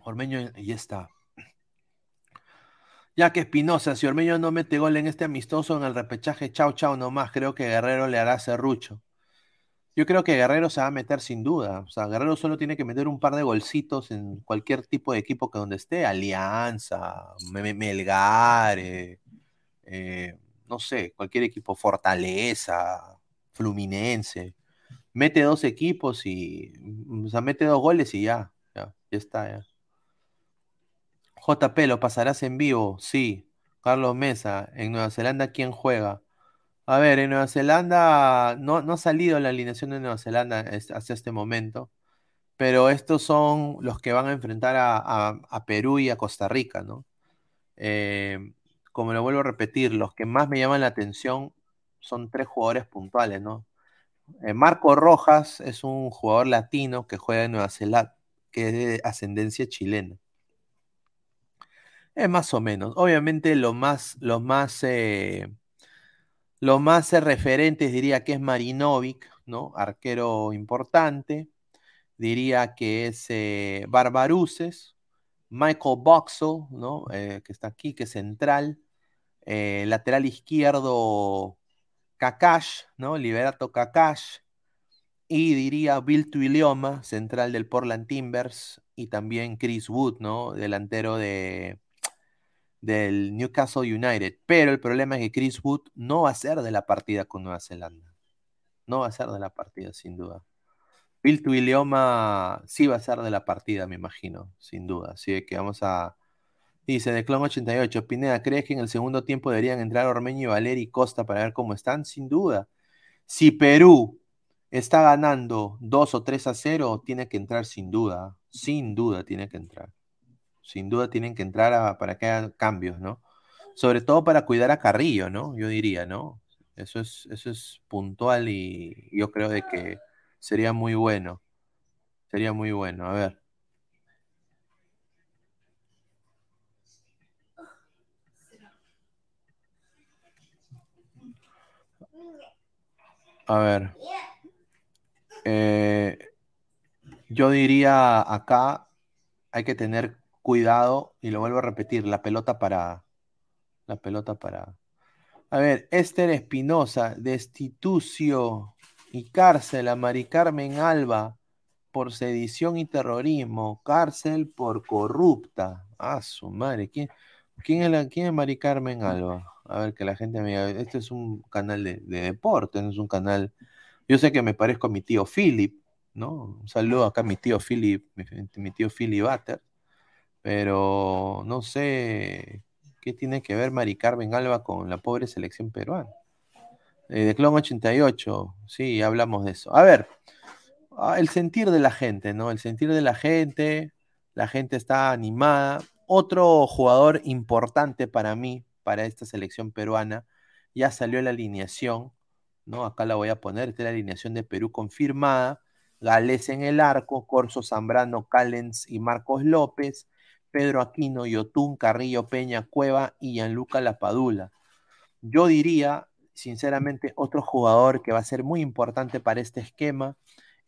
A: Ormeño ya está. Ya que Espinosa, si Ormeño no mete gol en este amistoso en el repechaje, chao, chao nomás, creo que Guerrero le hará serrucho. Yo creo que Guerrero se va a meter sin duda. O sea, Guerrero solo tiene que meter un par de golcitos en cualquier tipo de equipo que donde esté. Alianza, Melgar, eh, eh, no sé, cualquier equipo, Fortaleza, Fluminense. Mete dos equipos y, o sea, mete dos goles y ya, ya, ya está, ya. JP, ¿lo pasarás en vivo? Sí. Carlos Mesa, en Nueva Zelanda, ¿quién juega? A ver, en Nueva Zelanda no, no ha salido la alineación de Nueva Zelanda hasta este momento, pero estos son los que van a enfrentar a, Perú y a Costa Rica, ¿no? Eh, como lo vuelvo a repetir, los que más me llaman la atención son tres jugadores puntuales, ¿no? Eh, Marco Rojas es un jugador latino que juega en Nueva Zelanda, que es de ascendencia chilena. Es más o menos. Obviamente lo más, lo más, eh, más eh, referentes diría que es Marinovic, ¿no? Arquero importante. Diría que es eh, Barbaruces, Michael Boxel, ¿no? que está aquí, que es central. lateral izquierdo, Kakash, ¿no? Liberato Kakash. Y diría Bill Tuilioma, central del Portland Timbers. Y también Chris Wood, ¿no? Delantero de, del Newcastle United. Pero el problema es que Chris Wood no va a ser de la partida con Nueva Zelanda. No va a ser de la partida, sin duda. Piltu Ileoma sí va a ser de la partida, me imagino, sin duda. Así que vamos a. Dice de Clon 88, Pineda, ¿crees que en el segundo tiempo deberían entrar Ormeño y Valeri Costa para ver cómo están? Sin duda. Si Perú está ganando 2 o 3 a 0, tiene que entrar sin duda. Sin duda tiene que entrar. Sin duda tienen que entrar para que hagan cambios, ¿no? Sobre todo para cuidar a Carrillo, ¿no? Yo diría, ¿no? Eso es, eso es puntual y yo creo de que sería muy bueno. Sería muy bueno. A ver. A ver. Eh, yo diría acá hay que tener cuidado y lo vuelvo a repetir, la pelota para la pelota para a ver, Esther Espinosa, destitucio y cárcel a Mari Carmen Alba por sedición y terrorismo, cárcel por corrupta. Ah, su madre, ¿quién, quién, es, quién es Mari Carmen Alba? A ver, que la gente me diga, este es un canal de, deporte, no es un canal... Yo sé que me parezco a mi tío Philip, ¿no? Un saludo acá a mi tío Philip, mi, tío Philip Butter, pero no sé ¿Qué tiene que ver Mari Carmen Alba con la pobre selección peruana? Eh, de Clon 88, sí, hablamos de eso. A ver, ah, el sentir de la gente, ¿no? El sentir de la gente, la gente está animada. Otro jugador importante para mí, para esta selección peruana, ya salió la alineación, ¿no? Acá la voy a poner, esta es la alineación de Perú confirmada. Gales en el arco, Corso Zambrano, Callens y Marcos López. Pedro Aquino, Yotún, Carrillo, Peña, Cueva y Gianluca Lapadula. Yo diría, sinceramente, otro jugador que va a ser muy importante para este esquema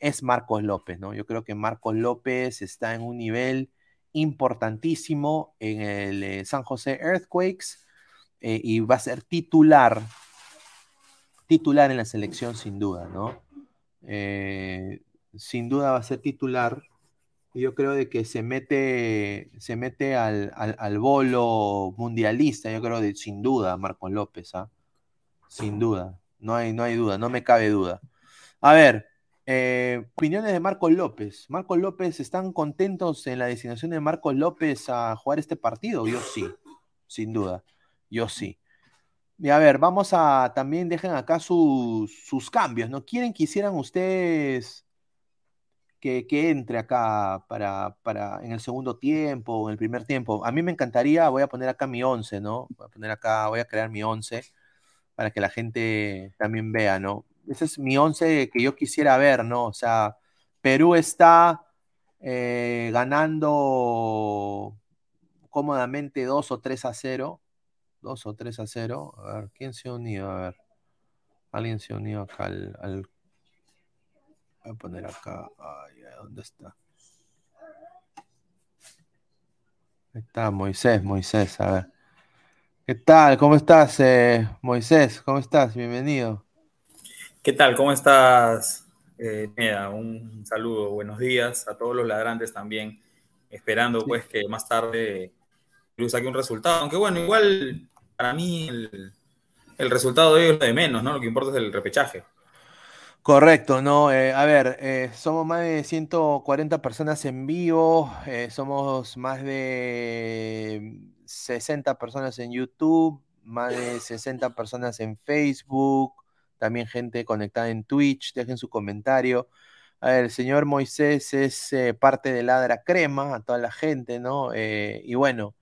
A: es Marcos López, ¿no? Yo creo que Marcos López está en un nivel importantísimo en el eh, San José Earthquakes eh, y va a ser titular, titular en la selección sin duda, ¿no? Eh, sin duda va a ser titular yo creo de que se mete, se mete al, bolo mundialista, yo creo de sin duda, Marco López, ¿ah? Sin duda, no hay, no hay duda, no me cabe duda. A ver, eh, opiniones de Marco López. Marco López, ¿están contentos en la designación de Marco López a jugar este partido? Yo sí, sin duda, yo sí. Y a ver, vamos a, también dejen acá sus, sus cambios, ¿no? ¿Quieren que hicieran ustedes que, entre acá para, para, en el segundo tiempo en el primer tiempo. A mí me encantaría, voy a poner acá mi 11, ¿no? Voy a poner acá, voy a crear mi 11 para que la gente también vea, ¿no? Ese es mi 11 que yo quisiera ver, ¿no? O sea, Perú está eh, ganando cómodamente 2 o 3 a 0. 2 o 3 a 0. A ver, ¿quién se unido? A ver. Alguien se unido acá al Voy a poner acá. Ay, ¿dónde está? Ahí está, Moisés, Moisés, a ver. ¿Qué tal? ¿Cómo estás, eh, Moisés? ¿Cómo estás? Bienvenido.
B: ¿Qué tal? ¿Cómo estás? Eh, mira, un saludo, buenos días a todos los ladrantes también, esperando pues que más tarde Perú saque un resultado, aunque bueno, igual para mí el, el resultado de ellos es lo de menos, ¿no? Lo que importa es el repechaje.
A: Correcto, no, eh, a ver, eh, somos más de 140 personas en vivo, eh, somos más de 60 personas en YouTube, más de 60 personas en Facebook, también gente conectada en Twitch, dejen su comentario. El señor Moisés es parte de Ladra Crema, a toda la gente, ¿no? y bueno,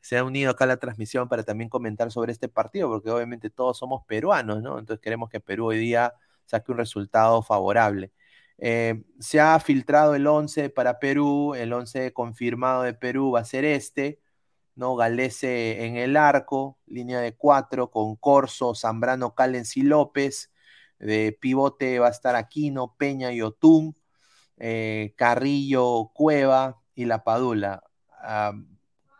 A: se ha unido acá a la transmisión para también comentar sobre este partido, porque obviamente todos somos peruanos, ¿no? Entonces queremos que Perú hoy día saque un resultado favorable. Eh, se ha filtrado el 11 para Perú, el 11 confirmado de Perú va a ser este, ¿no? Galese en el arco, línea de cuatro con Corso, Zambrano, Callens y López. De pivote va a estar Aquino, Peña y Otún, eh, Carrillo, Cueva y La Padula. Ah,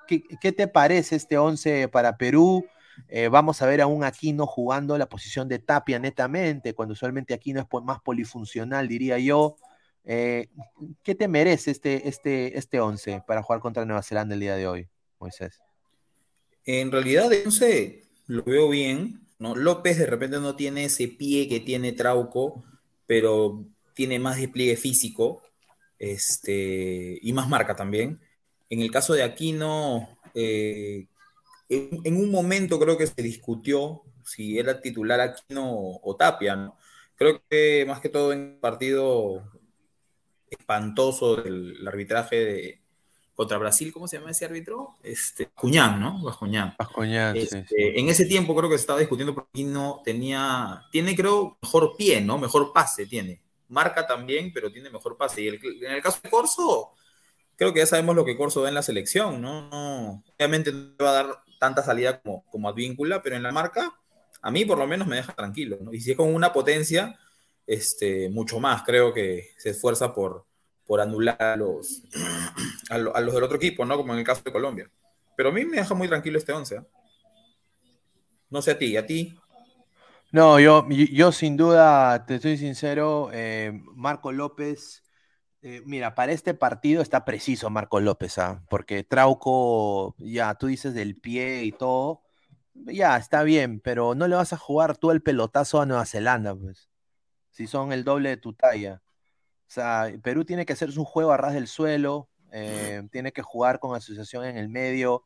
A: ¿qué, ¿qué, te parece este 11 para Perú? Eh, vamos a ver a un Aquino jugando la posición de Tapia netamente, cuando usualmente Aquino es más polifuncional, diría yo. Eh, ¿Qué te merece este, este, este 11 para jugar contra Nueva Zelanda el día de hoy, Moisés?
B: En realidad, el 11 lo veo bien. ¿no? López de repente no tiene ese pie que tiene Trauco, pero tiene más despliegue físico este, y más marca también. En el caso de Aquino, eh, en, un momento creo que se discutió si era titular Aquino o Tapia, ¿no? Creo que más que todo en un partido espantoso del arbitraje de, contra Brasil, ¿cómo se llama ese árbitro? Este, Cuñán, ¿no? Bascuñán. Este, en ese tiempo creo que se estaba discutiendo porque Aquino tenía, tiene creo mejor pie, ¿no? Mejor pase tiene. Marca también, pero tiene mejor pase. Y en el caso de Corso, creo que ya sabemos lo que Corso da en la selección, ¿no? obviamente no va a dar tanta salida como, como Advíncula, pero en la marca, a mí por lo menos me deja tranquilo. Y si es con una potencia, este, mucho más, creo que se esfuerza por, por anular a los, [CLEARS THROAT] a, los del otro equipo, ¿no? Como en el caso de Colombia. Pero a mí me deja muy tranquilo este 11. ¿eh? No sé a ti, a ti.
A: No, yo, yo sin duda, te estoy sincero, eh, Marco López, eh, mira, para este partido está preciso Marco López, ¿ah? porque Trauco, ya tú dices del pie y todo, ya está bien, pero no le vas a jugar tú el pelotazo a Nueva Zelanda, pues, si son el doble de tu talla. O sea, Perú tiene que hacerse un juego a ras del suelo, eh, tiene que jugar con asociación en el medio,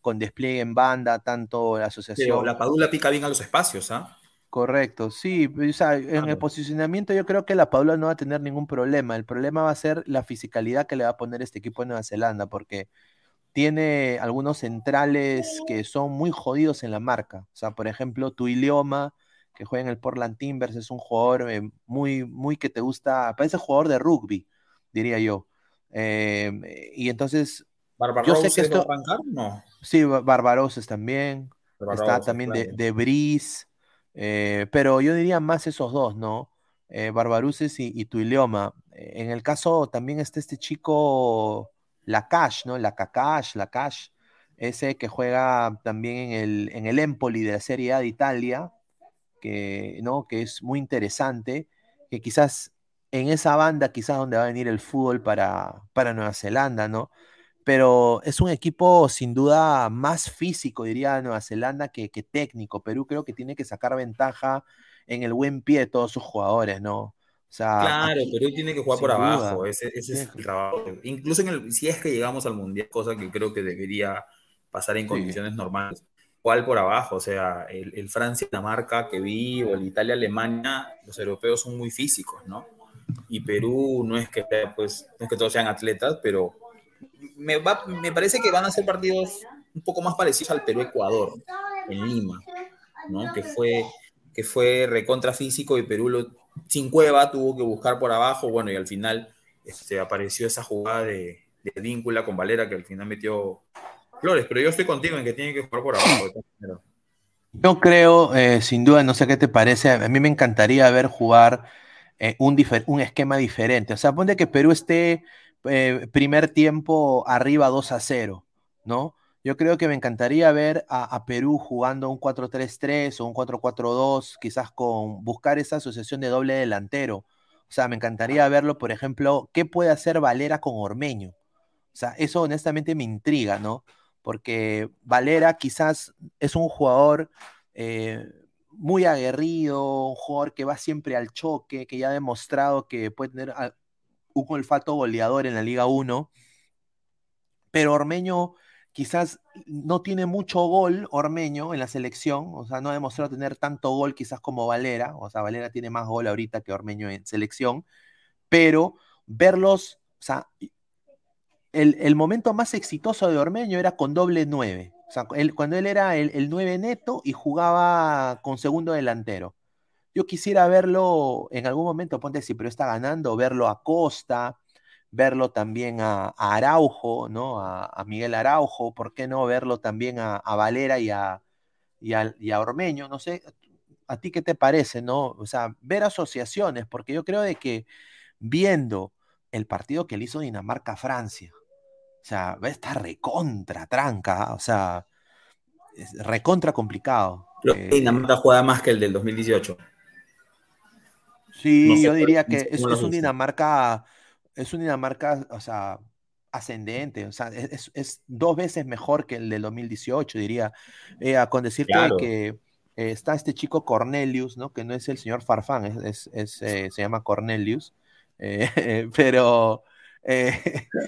A: con despliegue en banda, tanto la asociación.
B: la Padula pica bien a los espacios, ¿ah?
A: Correcto, sí, o sea, en el posicionamiento yo creo que la Paula no va a tener ningún problema. El problema va a ser la fisicalidad que le va a poner este equipo de Nueva Zelanda, porque tiene algunos centrales que son muy jodidos en la marca. O sea, por ejemplo, tu idioma que juega en el Portland Timbers, es un jugador eh, muy, muy que te gusta, parece jugador de rugby, diría yo. Em, y entonces,
B: yo sé que esto, no?
A: Sí, Barbaroses también. Está también de, de Brice. Eh, pero yo diría más esos dos, ¿no? Eh, Barbaruces y, y Tuileoma. En el caso también está este chico Lakash, ¿no? La Lakash, ese que juega también en el, en el Empoli de la Serie A de Italia, que, ¿no? que es muy interesante, que quizás en esa banda, quizás donde va a venir el fútbol para, para Nueva Zelanda, ¿no? Pero es un equipo sin duda más físico, diría Nueva Zelanda, que, técnico. Perú creo que tiene que sacar ventaja en el buen pie de todos sus jugadores, ¿no? O
B: sea, claro, Perú tiene que jugar por abajo, ese, es el trabajo. Incluso en el, si es que llegamos al Mundial, cosa que creo que debería pasar en condiciones normales, cuál por abajo, o sea, el, el Francia-Dinamarca que vi, o el Italia-Alemania, los europeos son muy físicos, ¿no? Y Perú no es que, pues, no es que todos sean atletas, pero me, va, me parece que van a ser partidos un poco más parecidos al Perú-Ecuador, en Lima, ¿no? Que fue, que fue recontra físico y Perú sin cueva tuvo que buscar por abajo, bueno, y al final este, apareció esa jugada de, de víncula con Valera que al final metió Flores, pero yo estoy contigo en que tiene que jugar por abajo.
A: Yo creo, eh, sin duda, no sé qué te parece, a mí me encantaría ver jugar eh, un, un esquema diferente. O sea, ponte que Perú esté eh, primer tiempo arriba 2 a 0, ¿no? Yo creo que me encantaría ver a, Perú jugando un 4-3-3 o un 4-4-2, quizás con buscar esa asociación de doble delantero. O sea, me encantaría verlo, por ejemplo, qué puede hacer Valera con Ormeño. O sea, eso honestamente me intriga, ¿no? Porque Valera quizás es un jugador eh, muy aguerrido, un jugador que va siempre al choque, que ya ha demostrado que puede tener un olfato goleador en la Liga 1, pero Ormeño quizás no tiene mucho gol Ormeño en la selección, o sea, no ha demostrado tener tanto gol quizás como Valera, o sea, Valera tiene más gol ahorita que Ormeño en selección, pero verlos, o sea, el, momento más exitoso de Ormeño era con doble 9, o sea, cuando él era el, el 9 neto y jugaba con segundo delantero. Yo quisiera verlo en algún momento, ponte si pero está ganando, verlo a Costa, verlo también a, Araujo, ¿no? A, Miguel Araujo, ¿por qué no verlo también a, Valera y a, y a, Ormeño? No sé, ¿a ti qué te parece, no? O sea, ver asociaciones, porque yo creo de que viendo el partido que le hizo Dinamarca-Francia, o sea, va a estar recontra tranca, o sea, recontra complicado.
B: Eh, Dinamarca juega más que el del 2018.
A: Sí, yo diría que es, un Dinamarca, es un Dinamarca, o sea, ascendente, o sea, es, dos veces mejor que el del 2018, diría, eh, con decirte que eh, está este chico Cornelius, ¿no? Que no es el señor Farfán, es, eh, se llama Cornelius, Eh, [LAUGHS] pero [LAUGHS]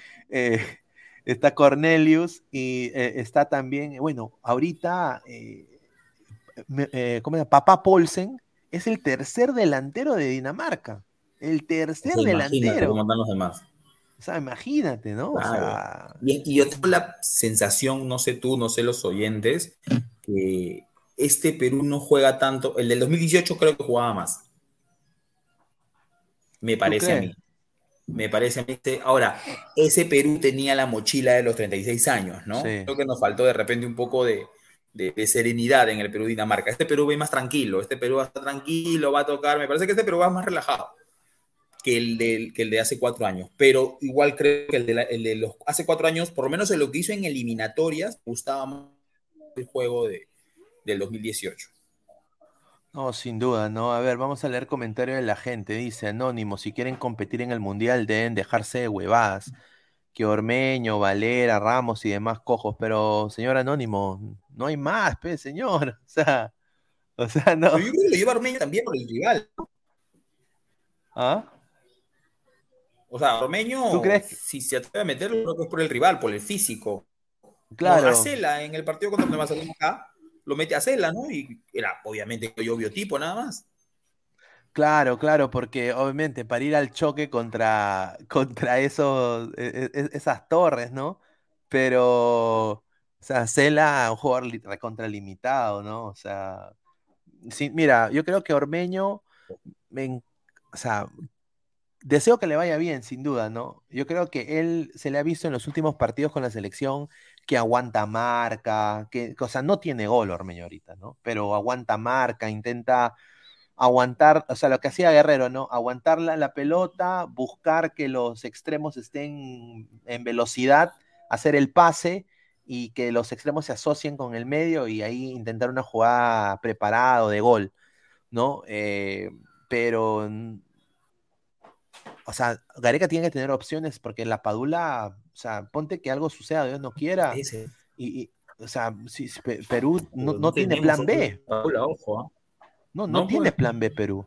A: está Cornelius y está también, bueno, ahorita, me- ¿cómo se llama? Papá Polsen es el tercer delantero de Dinamarca. El tercer delantero.
B: cómo están los demás.
A: O sea, imagínate, ¿no? O sea,
B: Y, y yo tengo la sensación, no sé tú, no sé los oyentes, que este Perú no juega tanto. El del 2018 creo que jugaba más. Me parece a mí. Me parece a mí. Este- Ahora, ese Perú tenía la mochila de los 36 años, ¿no?
A: Sí.
B: Creo que nos faltó de repente un poco de, de- de serenidad en el Perú-Dinamarca. Este Perú va más tranquilo, este Perú va a estar tranquilo, va a tocar. Me parece que este Perú va más relajado que el, del- que el de hace cuatro años. Pero igual creo que el de, de los hace cuatro años, por lo menos en lo que hizo en eliminatorias, gustaba más el juego de, del 2018.
A: no, sin duda, ¿no? A ver, vamos a leer comentarios de la gente. Dice Anónimo, si quieren competir en el Mundial deben dejarse de huevadas. Que Ormeño, Valera, Ramos y demás cojos. Pero, señor Anónimo, no hay más, pues, señor. [LAUGHS] O sea, o sea, no.
B: Pero yo creo que lo lleva Ormeño también por el rival.
A: ¿Ah?
B: O sea, Ormeño,
A: ¿Tú crees que-
B: si se atreve a meterlo, creo que es por el rival, por el físico.
A: Claro.
B: No, a Cela en el partido contra Nueva acá, lo mete a Cela, ¿no? Y era obviamente yo biotipo nada más.
A: Claro, claro, porque obviamente para ir al choque contra, contra esos, e- e- esas torres, ¿no? Pero, o sea, Cela, un jugador li- recontralimitado, ¿no? O sea, mira, yo creo que Ormeño, o sea, deseo que le vaya bien, sin duda, ¿no? Yo creo que él se le ha visto en los últimos partidos con la selección que aguanta marca, que, o sea, no tiene gol Ormeño ahorita, ¿no? Pero aguanta marca, intenta aguantar, o sea, lo que hacía Guerrero, ¿no? Aguantar la, la pelota, buscar que los extremos estén en velocidad, hacer el pase y que los extremos se asocien con el medio y ahí intentar una jugada preparada o de gol, ¿no? Eh, pero, o sea, Gareca tiene que tener opciones porque la Padula, o sea, ponte que algo suceda, Dios no quiera, y, y, o sea, si, si Pe- Perú no, tiene plan B.
B: ojo, ¿ah?
A: No, no,
B: No,
A: tiene
B: pues.
A: plan B Perú.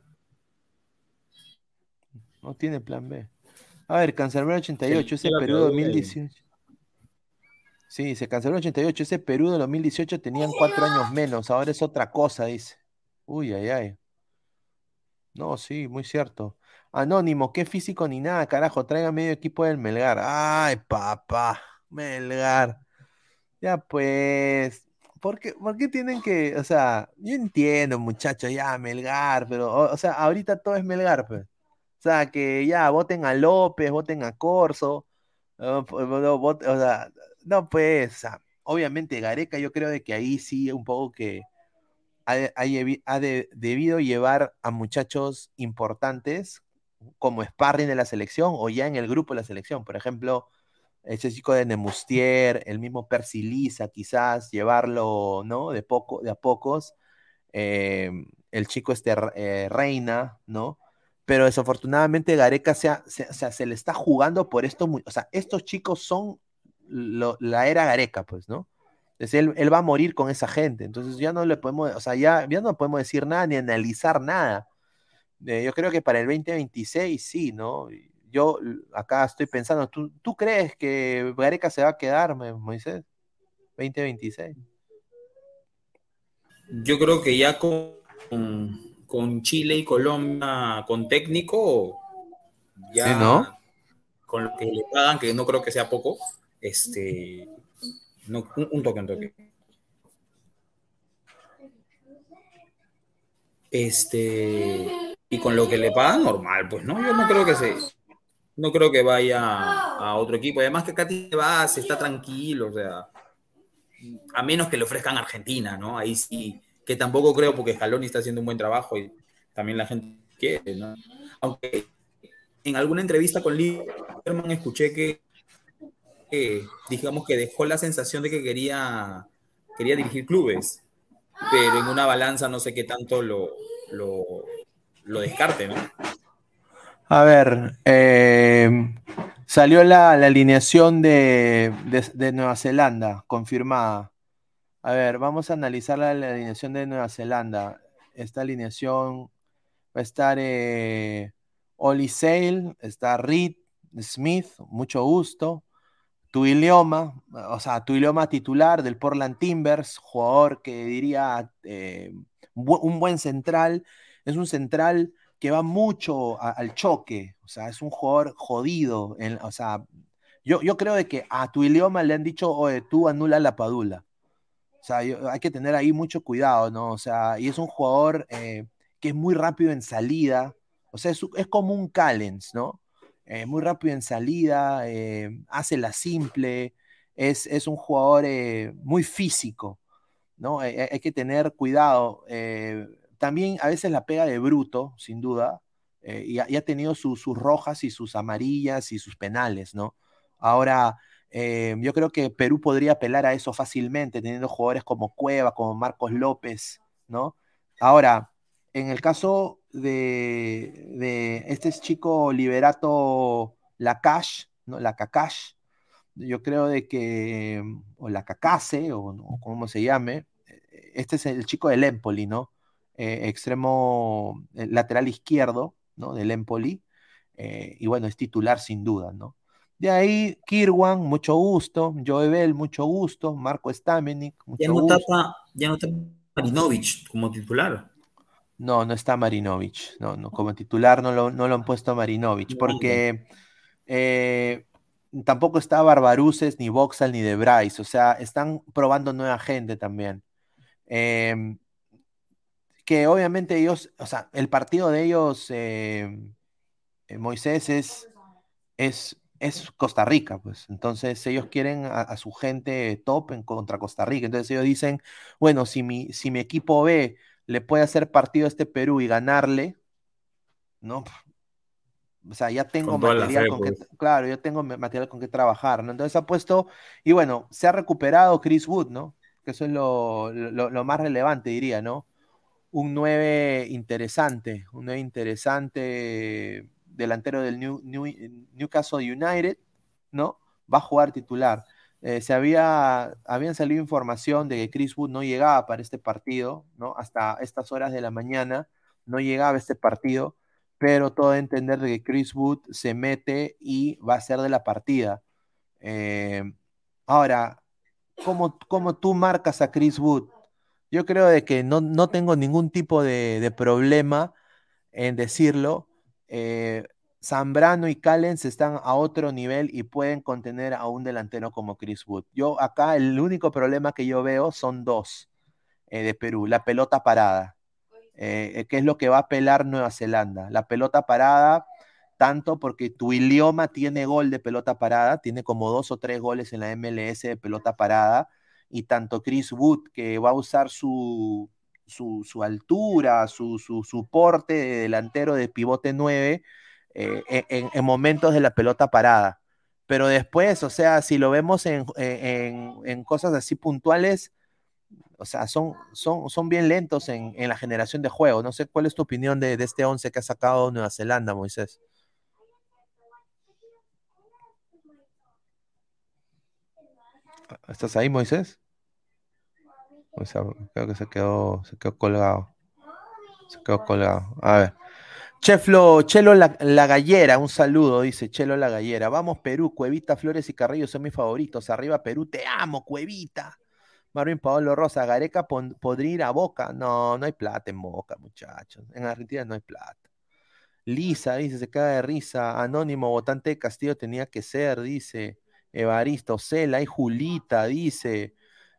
A: No tiene plan B. A ver, Cancerbero 88, ese Perú
B: Claudio
A: 2018. Sí, se canceló 88, ese Perú de 2018 tenían cuatro años menos, ahora es otra cosa, dice. Uy, ay, ay. No, sí, muy cierto. Anónimo, qué físico ni nada, carajo, traiga medio equipo del Melgar. Ay, papá, Melgar. Ya pues, ¿por qué, por qué tienen que, o sea, yo entiendo, muchachos, ya, Melgar, pero, o, sea, ahorita todo es Melgar, pues. O sea, que ya voten a López, voten a Corso, no, pues, no, vot- o sea, no, pues, obviamente Gareca yo creo de que ahí sí un poco que ha, ha de- debido llevar a muchachos importantes como sparring de la selección o ya en el grupo de la selección. Por ejemplo, ese chico de Nemustier, el mismo Percy Lisa, quizás llevarlo, ¿no? De poco, de a pocos. eh, el chico este eh, Reina, ¿no? Pero desafortunadamente Gareca se, se- se le está jugando por estos, mu- o sea, estos chicos son lo- la era Gareca, pues, ¿no? Entonces él, él va a morir con esa gente, entonces ya no le podemos, o sea, ya, ya no podemos decir nada ni analizar nada. Eh, yo creo que para el 2026 sí, ¿no? Yo acá estoy pensando, ¿tú, tú crees que Gareca se va a quedar, Mo- Moisés? 2026.
B: Yo creo que ya con, con Chile y Colombia, con técnico, ya
A: Sí, ¿no?
B: con lo que le pagan, que no creo que sea poco, este, no, un, toque, un toque. Este, y con lo que le pagan, normal, pues, ¿no? Yo no creo que se, no creo que vaya a otro equipo. Además que acá tiene base, está tranquilo, o sea, a menos que le ofrezcan Argentina, ¿no? Ahí sí, que tampoco creo porque Scaloni está haciendo un buen trabajo y también la gente quiere, ¿no? Aunque en alguna entrevista con Lieberman escuché que, que, digamos que dejó la sensación de que quería, quería dirigir clubes, pero en una balanza no sé qué tanto lo, lo, descarte, ¿no?
A: A ver, eh, salió la, la alineación de, de- Nueva Zelanda, confirmada. A ver, vamos a analizar la, la alineación de Nueva Zelanda. Esta alineación va a estar eh, Oli Sale, está Reed Smith, mucho gusto. Tu idioma, o sea, tu idioma titular del Portland Timbers, jugador que diría eh, un buen central, es un central que va mucho al choque, o sea, es un jugador jodido, o sea, yo, yo creo de que a tu idioma le han dicho, oye, tú anula la padula. O sea, hay que tener ahí mucho cuidado, ¿no? O sea, y es un jugador eh, que es muy rápido en salida, o sea, es, es como un Callens, ¿no? Eh, muy rápido en salida, eh, hace la simple, es, es un jugador muy físico, ¿no? hay que tener cuidado. también a veces la pega de bruto, sin duda, y ha, tenido sus rojas y sus amarillas y sus penales, ¿no? Ahora, eh, yo creo que Perú podría apelar a eso fácilmente, teniendo jugadores como Cueva, como Marcos López, ¿no? Ahora, en el caso de, este chico Liberato Lacash, ¿no? La Cacash, yo creo de que, o la Cacase, o, como se llame, este es el chico del Empoli, ¿no? Eh, extremo eh, lateral izquierdo, ¿no? Del Empoli, y bueno, es titular sin duda, ¿no? De ahí, Kirwan, mucho gusto. Joe mucho gusto. Marco Stamenik, mucho
B: ya no
A: gusto.
B: Está, ya no está Marinovich como titular.
A: No, no está Marinovich. No, no, como titular no lo, no lo han puesto a Marinovich, porque eh, tampoco está Barbaruces, ni Voxal, ni De Bryce. O sea, están probando nueva gente también. Em, que obviamente ellos, o sea, el partido de ellos, em, eh, Moisés, es, es es Costa Rica, pues. Entonces ellos quieren a, su gente top en contra Costa Rica. Entonces ellos dicen, bueno, si mi, si mi equipo B le puede hacer partido a este Perú y ganarle, ¿no? O sea, ya tengo material con que, pues. claro, yo tengo material con que trabajar, ¿no? Entonces ha puesto, y bueno, se ha recuperado Chris Wood, ¿no? Que eso es lo, lo más relevante, diría, ¿no? Un 9 interesante, un 9 interesante delantero del Newcastle United, ¿no? Va a jugar titular. Eh, se había, habían salido información de que Chris Wood no llegaba para este partido, ¿no? Hasta estas horas de la mañana no llegaba este partido, pero todo a entender de que Chris Wood se mete y va a ser de la partida. Eh, ahora, ¿cómo, ¿cómo, tú marcas a Chris Wood? Yo creo de que no, no tengo ningún tipo de, de problema en decirlo, eh, Zambrano y Callens están a otro nivel y pueden contener a un delantero como Chris Wood. Yo acá el único problema que yo veo son dos eh, de Perú. La pelota parada, eh, que es lo que va a pelar Nueva Zelanda. La pelota parada, tanto porque tu idioma tiene gol de pelota parada, tiene como dos o tres goles en la MLS de pelota parada, y tanto Chris Wood, que va a usar su, su, altura, su, su, porte de delantero de pivote 9 eh, en, momentos de la pelota parada. Pero después, o sea, si lo vemos en, cosas así puntuales, o sea, son, son, son bien lentos en, la generación de juego. No sé cuál es tu opinión de, de este 11 que ha sacado Nueva Zelanda, Moisés. ¿Estás ahí, Moisés? O sea, creo que se quedó, se quedó colgado. Se quedó colgado. A ver. Cheflo, Chelo la, Gallera, un saludo, dice Chelo la Gallera. Vamos, Perú, Cuevita, Flores y Carrillo son mis favoritos. Arriba, Perú, te amo, Cuevita. Marvin Paolo Rosa, Gareca podría ir a Boca. No, no hay plata en Boca, muchachos. En Argentina no hay plata. Lisa, dice, se caga de risa. Anónimo, votante de Castillo tenía que ser, dice. Evaristo, Cela y Julita, dice.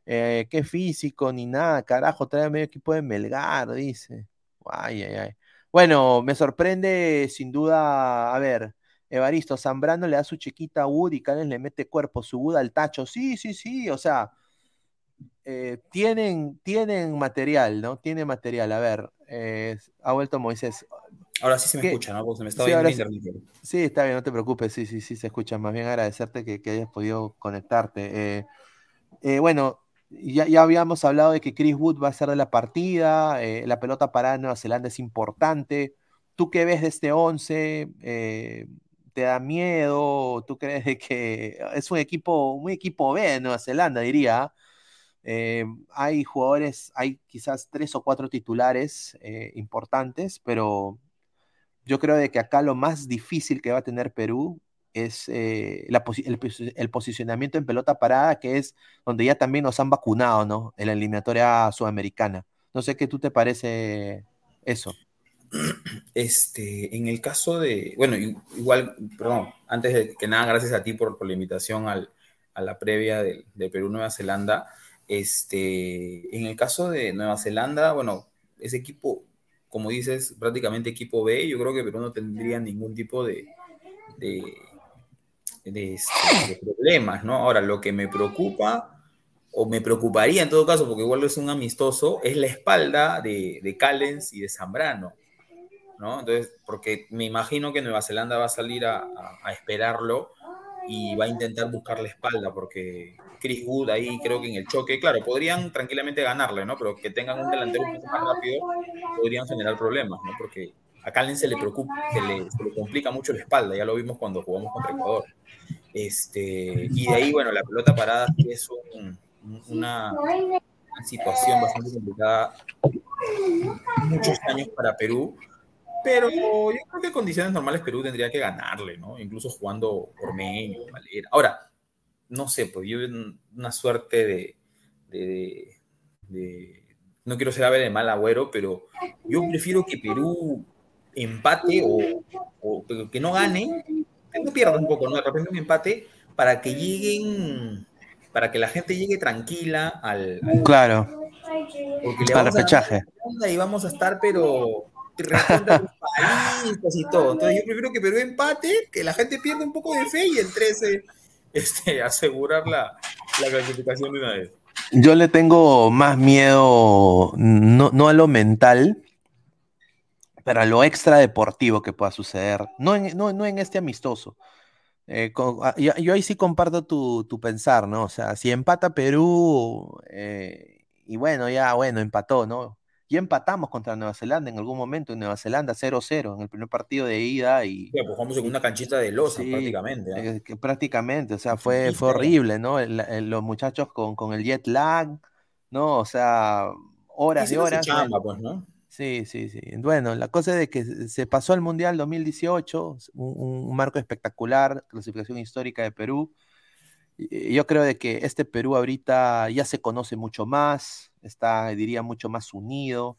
A: Eh, qué físico ni nada, carajo, trae medio equipo de Melgar, dice. Ay, ay, ay. Bueno, me sorprende sin duda, a ver, Evaristo Zambrano le da su chiquita a Wood y Calen le mete cuerpo, su Wood al tacho. Sí, sí, sí, o sea, eh, tienen, tienen material, ¿no? Tienen material. A ver, eh, ha vuelto Moisés.
B: Ahora sí se me escucha, ¿no? Porque se me está sí, viendo
A: internet. Sí, está bien, no te preocupes. Sí, sí, sí, se escucha. Más bien agradecerte que, que hayas podido conectarte. Eh, bueno, ya, ya, habíamos hablado de que Chris Wood va a ser de la partida, eh, la pelota para Nueva Zelanda es importante. ¿Tú qué ves de este 11? Eh, ¿Te da miedo? ¿Tú crees que es un equipo, un equipo B de Nueva Zelanda, diría? Eh, hay jugadores, hay quizás tres o cuatro titulares importantes, pero yo creo de que acá lo más difícil que va a tener Perú es eh, la posi- el, posi- el posicionamiento en pelota parada, que es donde ya también nos han vacunado, ¿no? En la eliminatoria sudamericana. No sé qué tú te parece eso. [CLEARS THROAT]
B: Este, en el caso de, bueno, igual, perdón, antes de que nada, gracias a ti por, por la invitación al- a la previa de, de Perú-Nueva Zelanda. Este, en el caso de Nueva Zelanda, bueno, ese equipo, como dices, prácticamente equipo B, yo creo que Perú no tendría ningún tipo de, de, este, de problemas, ¿no? Ahora, lo que me preocupa, o me preocuparía en todo caso, porque igual es un amistoso, es la espalda de, de Callens y de Zambrano. ¿no? Entonces, porque me imagino que Nueva Zelanda va a salir a, a- a esperarlo y va a intentar buscar la espalda, porque Chris Wood ahí creo que en el choque, claro, podrían tranquilamente ganarle, ¿no? Pero que tengan un delantero un poco más rápido, podrían generar problemas, ¿no? Porque a Calen se le preocupa, se le, se le complica mucho la espalda, ya lo vimos cuando jugamos contra Ecuador. Este, y de ahí, bueno, la pelota parada es un- una, una situación bastante complicada muchos años para Perú, pero yo creo que en condiciones normales Perú tendría que ganarle, ¿no? Incluso jugando Ormeño, Valera. Ahora, no sé, pues yo una suerte de, de- de- no quiero ser ave de mal agüero, pero yo prefiero que Perú empate o, o que no gane, no pierda un poco, ¿no? De repente un empate para que lleguen, para que la gente llegue tranquila al, al-
A: Claro,
B: porque le
A: al
B: vamos a
A: repechaje.
B: y vamos a estar, pero y todo. Entonces yo prefiero que Perú empate, que la gente pierda un poco de fe y el 13 este, [LAUGHS] asegurar la, la clasificación de una vez.
A: Yo le tengo más miedo, no, no a lo mental, pero a lo extra deportivo que pueda suceder. No en, no, no en este amistoso. Eh, con- ah, yo, yo ahí sí comparto tu, tu pensar, ¿no? O sea, si empata Perú, eh, y bueno, ya, bueno, empató, ¿no? Ya empatamos contra Nueva Zelanda en algún momento, en Nueva Zelanda 0-0, en el primer partido de ida y...
B: Sea, pues jugamos en una canchita de losa
A: Sí,
B: prácticamente. ¿ah?
A: eh, que prácticamente, o sea, fue,
B: Sí,
A: fue horrible, ¿no? El- el- los muchachos con, con el jet lag, ¿no? O sea, horas
B: su
A: horas.
B: chamba, pues, ¿no?
A: Sí, sí, sí. Bueno, la cosa es de que se pasó al Mundial 2018, un, un marco espectacular, clasificación histórica de Perú. Yo creo de que este Perú ahorita ya se conoce mucho más, está, diría, mucho más unido.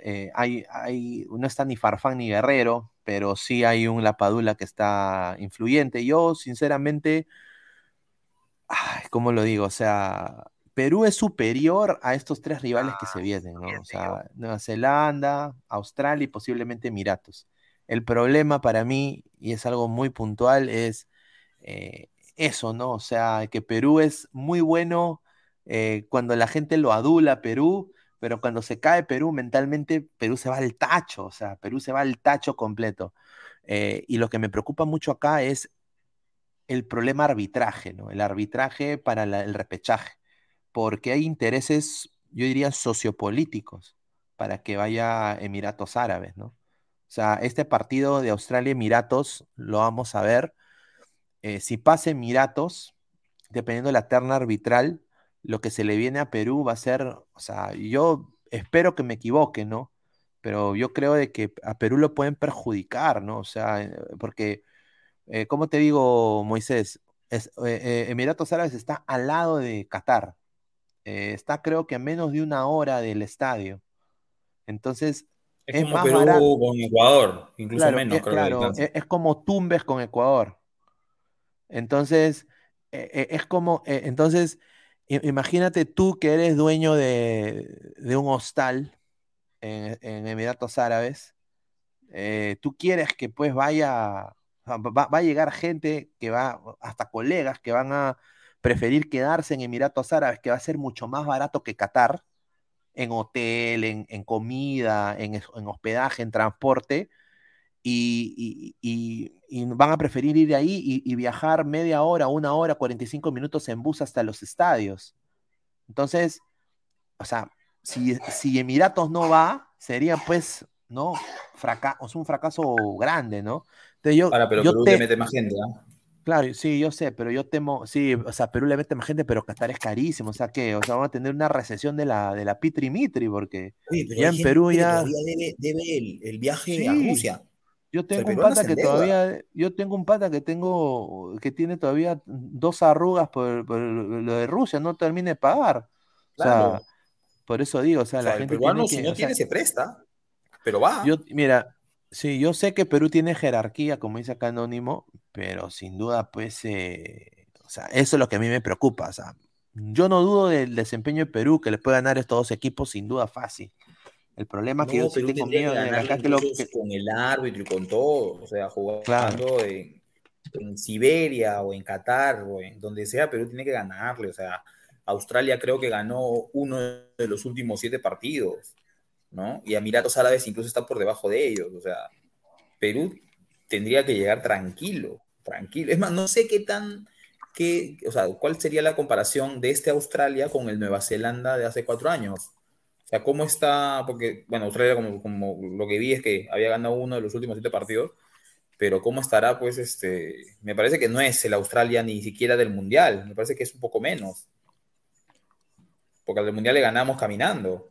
A: Eh, hay, hay, no está ni Farfán ni Guerrero, pero sí hay un Lapadula que está influyente. Yo, sinceramente, ay, ¿cómo lo digo? O sea, Perú es superior a estos tres rivales que se vienen, ¿no? O sea, Nueva Zelanda, Australia y posiblemente Emiratos. El problema para mí, y es algo muy puntual, es eh, eso, ¿no? O sea, que Perú es muy bueno eh, cuando la gente lo adula a Perú, pero cuando se cae Perú mentalmente, Perú se va al tacho, o sea, Perú se va al tacho completo. Eh, y lo que me preocupa mucho acá es el problema arbitraje, ¿no? El arbitraje para la- el repechaje, porque hay intereses, yo diría, sociopolíticos para que vaya Emiratos Árabes, ¿no? O sea, este partido de Australia-Emiratos lo vamos a ver. eh, si pasa Emiratos, dependiendo de la terna arbitral, lo que se le viene a Perú va a ser, o sea, yo espero que me equivoque, ¿no? Pero yo creo de que a Perú lo pueden perjudicar, ¿no? O sea, eh, porque eh, ¿cómo te digo, Moisés? Eh, Emiratos Árabes está al lado de Qatar. Eh, está creo que a menos de una hora del estadio. Entonces,
B: Es,
A: es
B: como
A: más
B: Perú
A: barato.
B: con Ecuador, incluso
A: Claro,
B: menos,
A: es,
B: creo que
A: claro,
B: alcanza.
A: es, es como Tumbes con Ecuador. Entonces, eh, eh, es como, eh, entonces, imagínate tú que eres dueño de, de un hostal en, en Emiratos Árabes. eh, tú quieres que pues vaya, va, va a llegar gente que va, hasta colegas que van a preferir quedarse en Emiratos Árabes, que va a ser mucho más barato que Qatar, en hotel, en, en comida, en, es- en hospedaje, en transporte, y, y- y- y van a preferir ir ahí y, viajar media hora, una hora, 45 minutos en bus hasta los estadios. Entonces, o sea, si, si Emiratos no va, sería pues, ¿no? Fraca sea, un fracaso grande, ¿no? Entonces yo,
B: Ahora, pero
A: yo
B: Perú
A: te-
B: mete más gente, ¿ah?
A: Claro, sí, yo sé, pero yo temo, sí, o sea, Perú le mete más gente, pero Qatar es carísimo, o sea, que, o sea, vamos a tener una recesión de la, de la Pitri Mitri, porque ya en Perú ya,
B: debe, debe el, el viaje
A: Sí.
B: a Rusia.
A: Yo tengo un pata que todavía, yo tengo un pata que tengo, que tiene todavía dos arrugas por, por lo de Rusia, no termina de pagar. O sea,
B: Claro.
A: por eso digo, o sea,
B: O
A: la
B: sea, el
A: gente
B: peruano,
A: tiene que,
B: si no
A: o sea,
B: tiene, se presta. Pero va.
A: yo, mira, sí, yo sé que Perú tiene jerarquía, como dice acá Anónimo, pero sin duda, pues, eh, o sea, eso es lo que a mí me preocupa. O sea, yo no dudo del desempeño de Perú, que le puede ganar estos dos equipos sin duda fácil. El problema que
B: No,
A: yo sí
B: Perú
A: tengo miedo
B: que
A: de acá que lo que-
B: con el árbitro y con todo. O sea, jugando
A: Claro.
B: en, en Siberia o en Qatar o en donde sea, Perú tiene que ganarle. O sea, Australia creo que ganó uno de los últimos siete partidos, ¿no? Y Emiratos Árabes incluso está por debajo de ellos. O sea, Perú tendría que llegar tranquilo, tranquilo. Es más, no sé qué tan, qué, o sea, cuál sería la comparación de este Australia con el Nueva Zelanda de hace cuatro años. O sea, ¿cómo está? Porque, bueno, Australia, como, como lo que vi es que había ganado uno de los últimos siete partidos, pero ¿cómo estará? Pues, este, me parece que no es el Australia ni siquiera del Mundial, me parece que es un poco menos. Porque al del Mundial le ganamos caminando.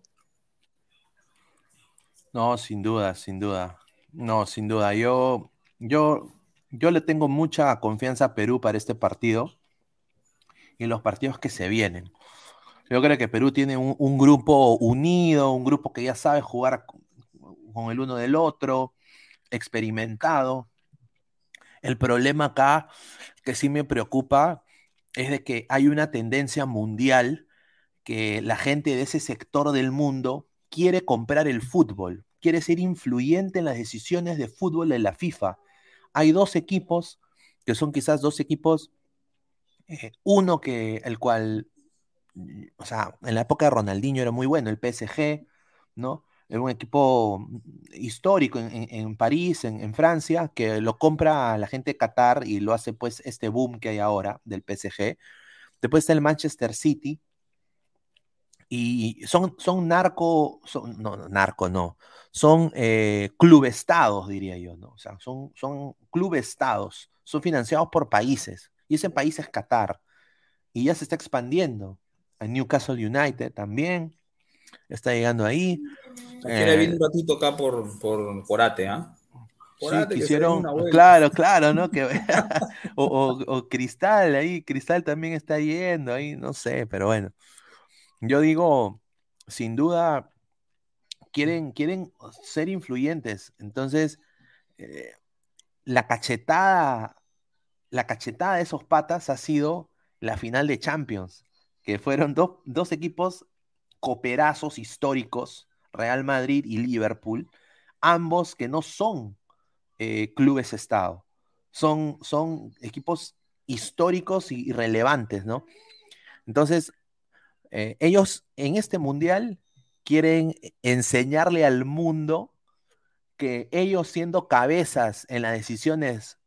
A: No, sin duda, sin duda. No, sin duda. Yo, yo, yo le tengo mucha confianza a Perú para este partido y los partidos que se vienen. Yo creo que Perú tiene un, un grupo unido, un grupo que ya sabe jugar con, con el uno del otro, experimentado. El problema acá, que sí me preocupa, es de que hay una tendencia mundial que la gente de ese sector del mundo quiere comprar el fútbol, quiere ser influyente en las decisiones de fútbol de la FIFA. Hay dos equipos que son quizás dos equipos, eh, uno que el cual, mm, o sea, en la época de Ronaldinho era muy bueno, el PSG, ¿no? Era un equipo mm, histórico en, en- París, en, en Francia, que lo compra la gente de Qatar y lo hace pues este boom que hay ahora del PSG. Después está el Manchester City, y son, son narco, son, no, no, narco no, son eh, clubestados, diría yo, ¿no? O sea, son, son clubestados, son financiados por países, y ese país es Qatar, y ya se está expandiendo. A Newcastle United también está llegando ahí.
B: Vi
A: Eh,
B: un ratito acá por, por, por Ate, ¿ah?
A: Sí,
B: vuelta.
A: claro, claro, ¿no? Que, [LAUGHS] o, o- o Cristal ahí, Cristal también está yendo ahí, no sé, pero bueno. Yo digo, sin duda, quieren, quieren ser influyentes. Entonces, eh, la cachetada, la cachetada de esos patas ha sido la final de Champions, que fueron dos, equipos cooperazos históricos, Real Madrid y Liverpool, ambos que no son eh, clubes Estado, son, son equipos históricos y, y relevantes, ¿no? Entonces, eh, ellos en este mundial quieren enseñarle al mundo que ellos siendo cabezas en las decisiones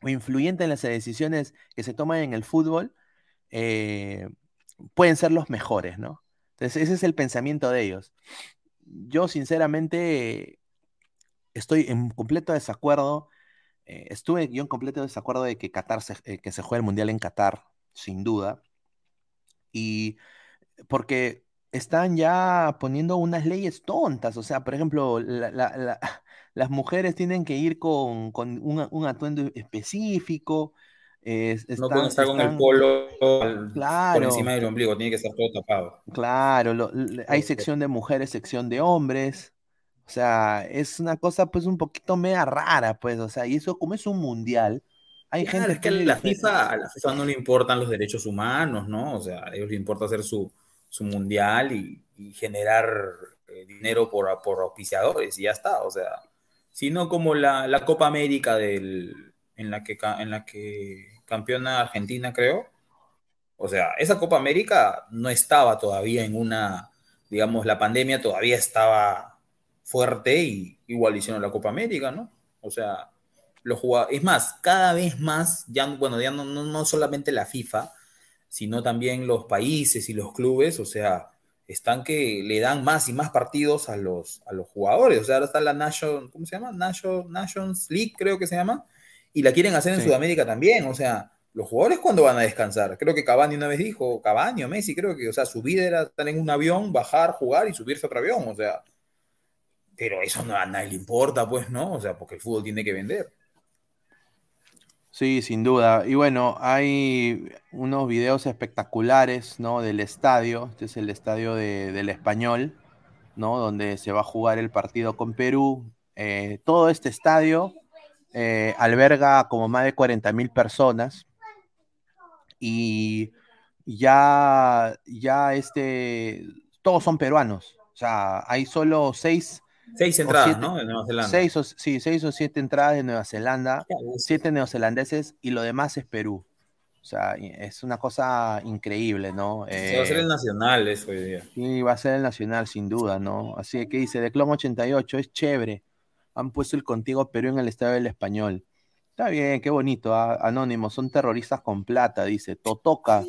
A: o influyentes en las decisiones que se toman en el fútbol, eh, pueden ser los mejores, ¿no? Entonces, ese es el pensamiento de ellos. Yo, sinceramente, estoy en completo desacuerdo. eh, estuve yo en completo desacuerdo de que Qatar se, que se juegue el mundial en Qatar, sin duda. Y porque están ya poniendo unas leyes tontas. O sea, por ejemplo, la- la- la- [LAUGHS] las mujeres tienen que ir con, con un, un atuendo específico. eh,
B: No pueden
A: están,
B: estar con el polo al- por
A: Claro.
B: encima del ombligo, tiene que estar todo tapado.
A: Claro, lo- hay sección de mujeres, sección de hombres. O sea, es una cosa pues un poquito media rara, pues, o sea, y eso como es un mundial, hay
B: Claro,
A: gente
B: es que a la FIFA, a la FIFA no le importan los derechos humanos, ¿no? O sea, a ellos les importa hacer su, su mundial y, generar eh, dinero por, por auspiciadores y ya está, o sea, sino como la, la Copa América del, en, la que, en la que campeona Argentina, creo. O sea, esa Copa América no estaba todavía en una, digamos, la pandemia todavía estaba fuerte y igual hicieron la Copa América, ¿no? O sea, los jugadores, es más, cada vez más, ya, bueno, ya no, no, no solamente la FIFA, sino también los países y los clubes, o sea, están que le dan más y más partidos a los, a los jugadores. O sea, ahora está la Nation, ¿cómo se llama? Nation, Nations League, creo que se llama, y la quieren hacer en
A: Sí.
B: Sudamérica también. O sea, los jugadores cuándo van a descansar. Creo que Cavani una vez dijo, Cavani o Messi, creo que, o sea, su vida era estar en un avión, bajar, jugar y subirse a otro avión. O sea, pero eso no, a nadie le importa, pues, ¿no? O sea, porque el fútbol tiene que vender.
A: Sí, sin duda. Y bueno, hay unos videos espectaculares, ¿no? Del estadio. Este es el estadio de- del Español, ¿no? Donde se va a jugar el partido con Perú. Eh, todo este estadio eh, alberga como más de 40 mil personas. Y ya, ya este, todos son peruanos. O sea, hay solo seis,
B: Seis entradas,
A: siete-
B: ¿no? De Nueva Zelanda.
A: seis o, sí, seis o siete entradas de Nueva Zelanda siete neozelandeses y lo demás es Perú. O sea, es una cosa increíble, ¿no?
B: Se va a hacer
A: Eh,
B: el nacional eso hoy día.
A: y va a ser el nacional, sin duda, ¿no? Así que dice, de Clon 88, es chévere. Han puesto el contigo Perú en el Estadio del Español. Está bien, qué bonito, ah, Anónimo, son terroristas con plata, dice. Totoca,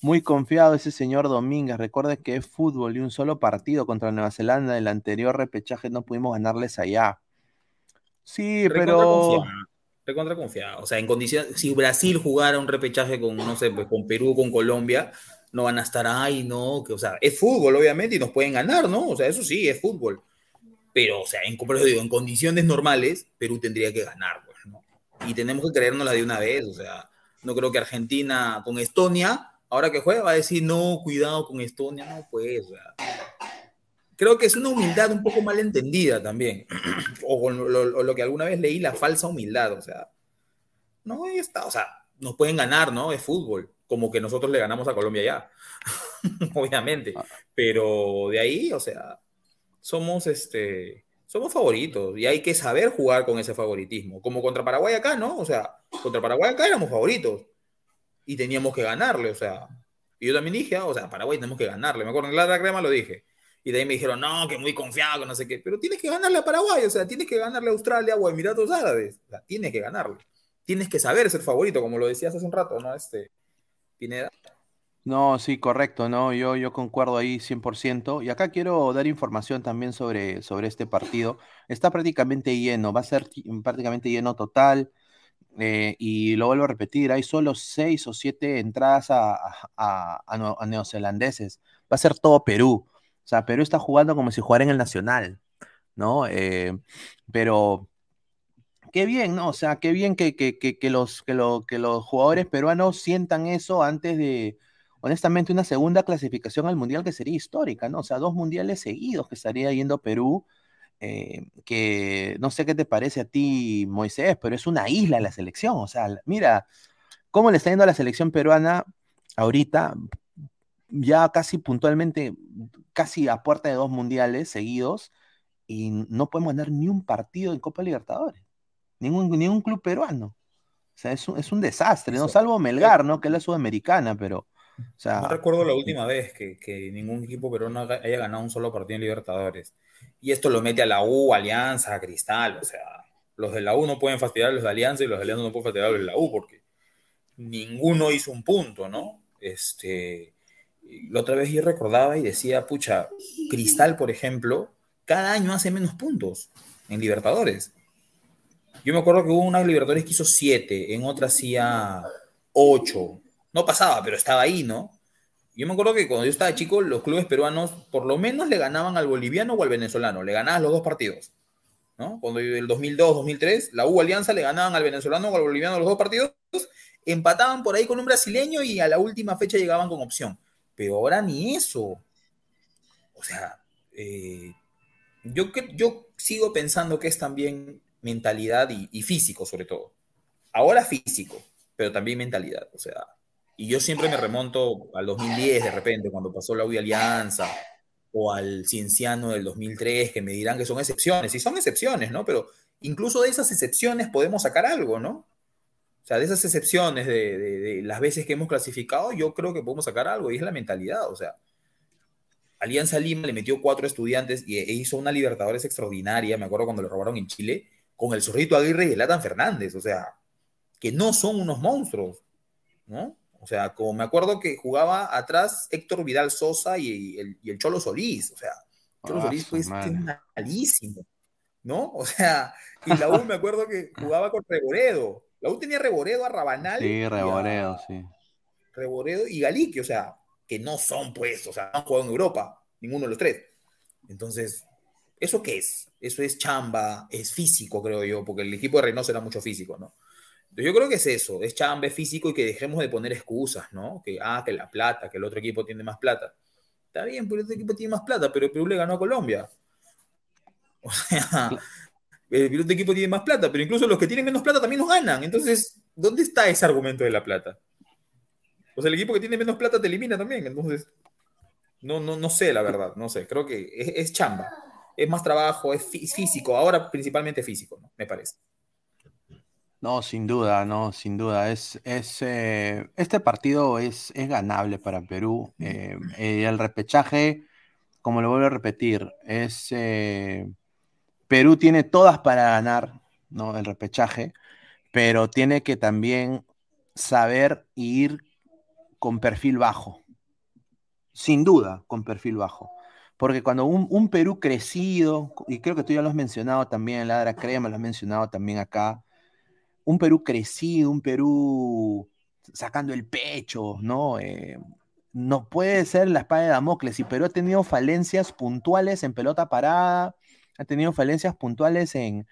A: muy confiado ese señor Domínguez. Recuerde que es fútbol y un solo partido contra Nueva Zelanda. El anterior repechaje no pudimos ganarles allá. Sí,
B: Recontra
A: pero...
B: confiado, Recontra confiado. O sea, en condiciones, si Brasil jugara un repechaje con, no sé, pues con Perú, con Colombia, no van a estar ahí, no, que, o sea, es fútbol, obviamente, y nos pueden ganar, ¿no? O sea, eso sí, es fútbol. Pero, o sea, en, en condiciones normales, Perú tendría que ganar, pues, ¿no? Y tenemos que creérnosla de una vez, o sea, no creo que Argentina con Estonia, ahora que juega, va a decir, no, cuidado con Estonia, no, pues. Creo que es una humildad un poco mal entendida también. [CLEARS THROAT] o, lo, lo- lo que alguna vez leí, la falsa humildad, o sea. No, está, o sea, nos pueden ganar, ¿no? Es fútbol, como que nosotros le ganamos a Colombia ya, [LAUGHS] obviamente. Pero de ahí, o sea, somos este, somos favoritos y hay que saber jugar con ese favoritismo. Como contra Paraguay acá, ¿no? O sea, contra Paraguay acá éramos favoritos y teníamos que ganarle, o sea. Y yo también dije, ah, o sea, Paraguay tenemos que ganarle. Me acuerdo en la crema lo dije. Y de ahí me dijeron, no, que muy confiado, que no sé qué. Pero tienes que ganarle a Paraguay, o sea, tienes que ganarle a Australia o a Emiratos Árabes. O sea, tienes que ganarle. Tienes que saber ser favorito, como lo decías hace un rato, ¿no? Este, Pineda.
A: No, sí, correcto, ¿no? Yo, yo concuerdo ahí 100%. Y acá quiero dar información también sobre, sobre este partido. Está prácticamente lleno, va a ser ti- prácticamente lleno total. Eh, y lo vuelvo a repetir, hay solo seis o siete entradas a, a- a- a neo- a neozelandeses. Va a ser todo Perú. O sea, Perú está jugando como si jugara en el Nacional, ¿no? Eh, pero qué bien, ¿no? O sea, qué bien que, que, que, que los, lo- que los jugadores peruanos sientan eso antes de, honestamente, una segunda clasificación al Mundial que sería histórica, ¿no? O sea, dos mundiales seguidos que estaría yendo Perú, eh, que no sé qué te parece a ti, Moisés, pero es una isla la selección, o sea, mira cómo le está yendo a la selección peruana ahorita, ya casi puntualmente, casi a puerta de dos mundiales seguidos, y no podemos ganar ni un partido en Copa Libertadores, ningún, ningún club peruano. O sea, es un, es un desastre, ¿no? Salvo Melgar, ¿no? Que es la sudamericana, pero, o sea,
B: No recuerdo la última vez que, que ningún equipo peruano haya ganado un solo partido en Libertadores. Y esto lo mete a la U, Alianza, Cristal. O sea, los de la U no pueden fastidiar a los de Alianza y los de Alianza no pueden fastidiar a los de la U porque ninguno hizo un punto, ¿no? Este, la otra vez yo recordaba y decía, pucha, Cristal, por ejemplo, cada año hace menos puntos en Libertadores. Yo me acuerdo que hubo una Libertadores que hizo siete, en otra hacía ocho. No pasaba, pero estaba ahí, ¿no? Yo me acuerdo que cuando yo estaba chico, los clubes peruanos por lo menos le ganaban al boliviano o al venezolano, le ganaban los dos partidos. ¿no? Cuando el 2002, 2003, la U Alianza le ganaban al venezolano o al boliviano los dos partidos, empataban por ahí con un brasileño y a la última fecha llegaban con opción. Pero ahora ni eso. O sea, eh, yo, yo sigo pensando que es también mentalidad y físico, sobre todo. Ahora físico, pero también mentalidad. O sea, y yo siempre me remonto al 2010 de repente, cuando pasó la U y Alianza, o al Cienciano del 2003, que me dirán que son excepciones, y son excepciones, ¿no? Pero incluso de esas excepciones podemos sacar algo, ¿no? O sea, de esas excepciones de, las veces que hemos clasificado, yo creo que podemos sacar algo, y es la mentalidad, o sea. Alianza Lima le metió cuatro estudiantes y e hizo una Libertadores extraordinaria, me acuerdo cuando lo robaron en Chile, con el Zorrito Aguirre y el Atan Fernández, o sea, que no son unos monstruos, ¿no? O sea, como me acuerdo que jugaba atrás Héctor Vidal Sosa y el, y el Cholo Solís, o sea, Cholo
A: Ah,
B: Solís
A: su
B: pues
A: madre.
B: es malísimo, ¿no? O sea, y la U me acuerdo que [LAUGHS] jugaba con Reboredo, la U tenía Reboredo a Rabanal
A: sí,
B: a-
A: Reboredo, sí.
B: Reboredo y Galique, o sea, que no son pues, o sea, no han jugado en Europa, ninguno de los tres. Entonces, ¿Eso qué es? Eso es chamba, es físico, creo yo, porque el equipo de Reynoso era mucho físico, ¿no? Yo creo que es eso, es chamba, es físico y que dejemos de poner excusas, ¿no? Que, ah, que la plata, que el otro equipo tiene más plata. Está bien, pero el otro equipo tiene más plata, pero Perú le ganó a Colombia. [LAUGHS] O sea, el otro equipo tiene más plata, pero incluso los que tienen menos plata también nos ganan. Entonces, ¿dónde está ese argumento de la plata? O sea, el equipo que tiene menos plata te elimina también. Entonces, no, no, no sé, la verdad, no sé. Creo que es, es chamba. Es más trabajo, es físico. Ahora principalmente físico, ¿no? me parece.
A: No, sin duda, no, sin duda. Es, es, eh, este partido es, es ganable para Perú. Eh, eh, el repechaje, como lo vuelvo a repetir, es Perú tiene todas para ganar, ¿no? El repechaje, pero tiene que también saber ir con perfil bajo. Sin duda, con perfil bajo. Porque cuando un, un Perú crecido, y creo que tú ya lo has mencionado también, Ladra Crema, lo has mencionado también acá, un Perú crecido, un Perú sacando el pecho, ¿no? Eh, no puede ser la espada de Damocles. Y Perú ha tenido falencias puntuales en pelota parada, ha tenido falencias puntuales en,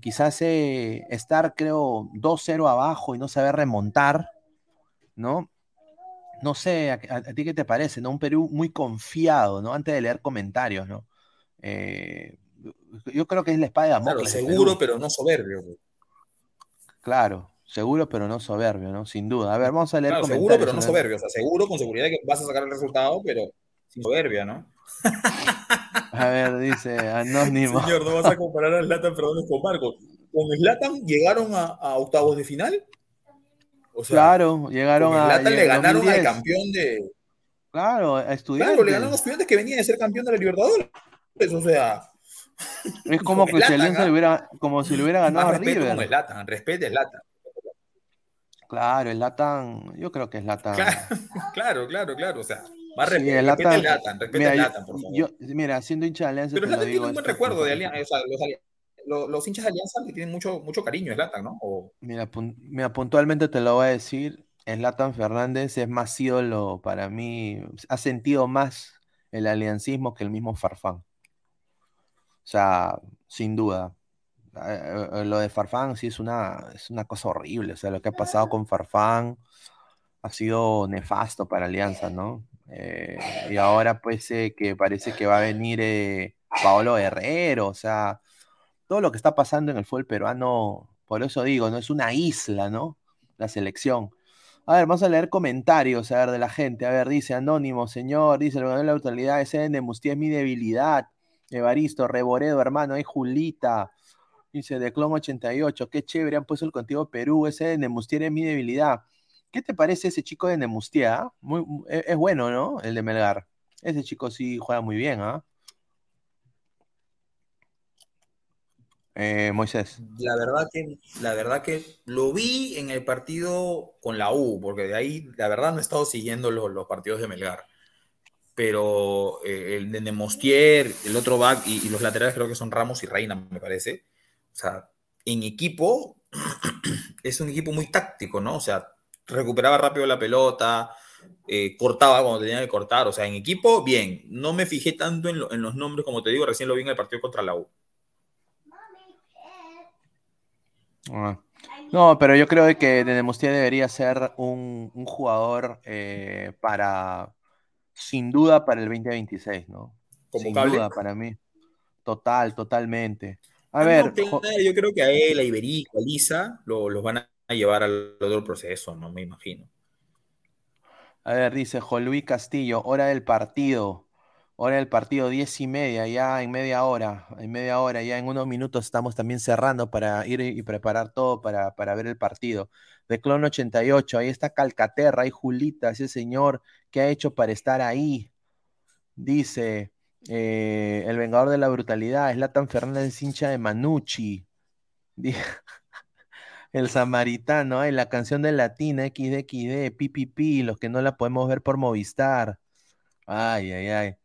A: quizás eh, estar, creo, 2-0 abajo y no saber remontar, ¿no? No sé, a, ti qué te parece, ¿no? Un Perú muy confiado, ¿no? Antes de leer comentarios, ¿no? Eh, yo creo que es la espada de Damocles.
B: seguro, pero no soberbio.
A: Claro, seguro pero no soberbio, ¿no? Sin duda. A ver, vamos a leer
B: claro, Seguro pero no soberbio, o sea, seguro con seguridad que vas a sacar el resultado, pero sin soberbia, ¿no? [LAUGHS]
A: a ver, dice Anónimo.
B: Señor, no vas a comparar a Zlatan Fernández con Marcos. ¿Con Zlatan llegaron a, octavos de final?
A: O sea, claro, llegaron
B: a. Zlatan le ganaron al campeón de.
A: Claro, a estudiantes.
B: Claro, le ganaron a estudiantes que venían de ser campeón de la Libertadores. O sea.
A: Es como que si Alianza le hubiera, como si le hubiera ganado a River.
B: Como el Latan, respete el Latan.
A: Claro, el Latan, yo creo que es Latan. [LAUGHS]
B: Claro, claro, claro, o sea, más sí, el Latan, el Latan, respete mira, el Latan, por favor.
A: Yo, mira, siendo hincha de Alianza.
B: Pero Latan tiene un buen recuerdo de Alianza, o sea, los, los, hinchas de Alianza le tienen mucho, mucho cariño a Latan, ¿no? O...
A: Mira, mira, puntualmente te lo voy a decir, el Latan Fernández es más ídolo para mí, ha sentido más el aliancismo que el mismo Farfán. O sea, sin duda. Eh, eh, lo de Farfán sí es una, es una cosa horrible. O sea, lo que ha pasado con Farfán ha sido nefasto para Alianza, ¿no? Eh, y ahora pues que parece que va a venir Paolo Herrero, o sea, todo lo que está pasando en el fútbol peruano, por eso digo, no es una isla, ¿no? La selección. A ver, vamos a leer comentarios, a ver, de la gente. A ver, dice Anónimo, señor, dice, el de la autoridad, ese de Mustía es mi debilidad. Evaristo, Reboredo, hermano, hay Julita. Dice, de Clon 88, qué chévere, han puesto el contigo Perú, ese de Nemustier es mi debilidad. ¿Qué te parece ese chico de Nemustier? Ah? Muy, e, es, bueno, ¿no? El de Melgar. Ese chico sí juega muy bien, ¿ah? Eh, Moisés.
B: La verdad que, la verdad que lo vi en el partido con la U, porque de ahí, la verdad, no he estado siguiendo los partidos de Melgar pero eh, el de Nemostier, el otro back y, los laterales creo que son Ramos y Reina, me parece. O sea, en equipo [CLEARS THROAT] es un equipo muy táctico, ¿no? O sea, recuperaba rápido la pelota, eh, cortaba cuando tenía que cortar. O sea, en equipo, bien. No me fijé tanto en, los nombres, como te digo, recién lo vi en el partido contra la U.
A: Ah. No, pero yo creo que Nemostier debería ser un, jugador eh, para sin duda para el 2026, ¿no? sin duda para mí. Total, totalmente. A ver.
B: yo creo que a él, a Iberico, a Lisa, los van a llevar al otro proceso, ¿no? Me imagino.
A: A ver, dice Juan Luis Castillo, hora del partido. Hora del partido, diez y media, ya en media hora, en media hora, ya en unos minutos estamos también cerrando para ir y preparar todo para, para ver el partido. De Clon 88, ahí está Calcaterra, ahí Julita, ese señor que ha hecho para estar ahí. Dice, eh, el vengador de la brutalidad, es Latan Fernández, hincha de Manucci. [LAUGHS] el samaritano, ay, la canción de Latina, XDXD, PPP, los que no la podemos ver por Movistar. Ay, ay, ay.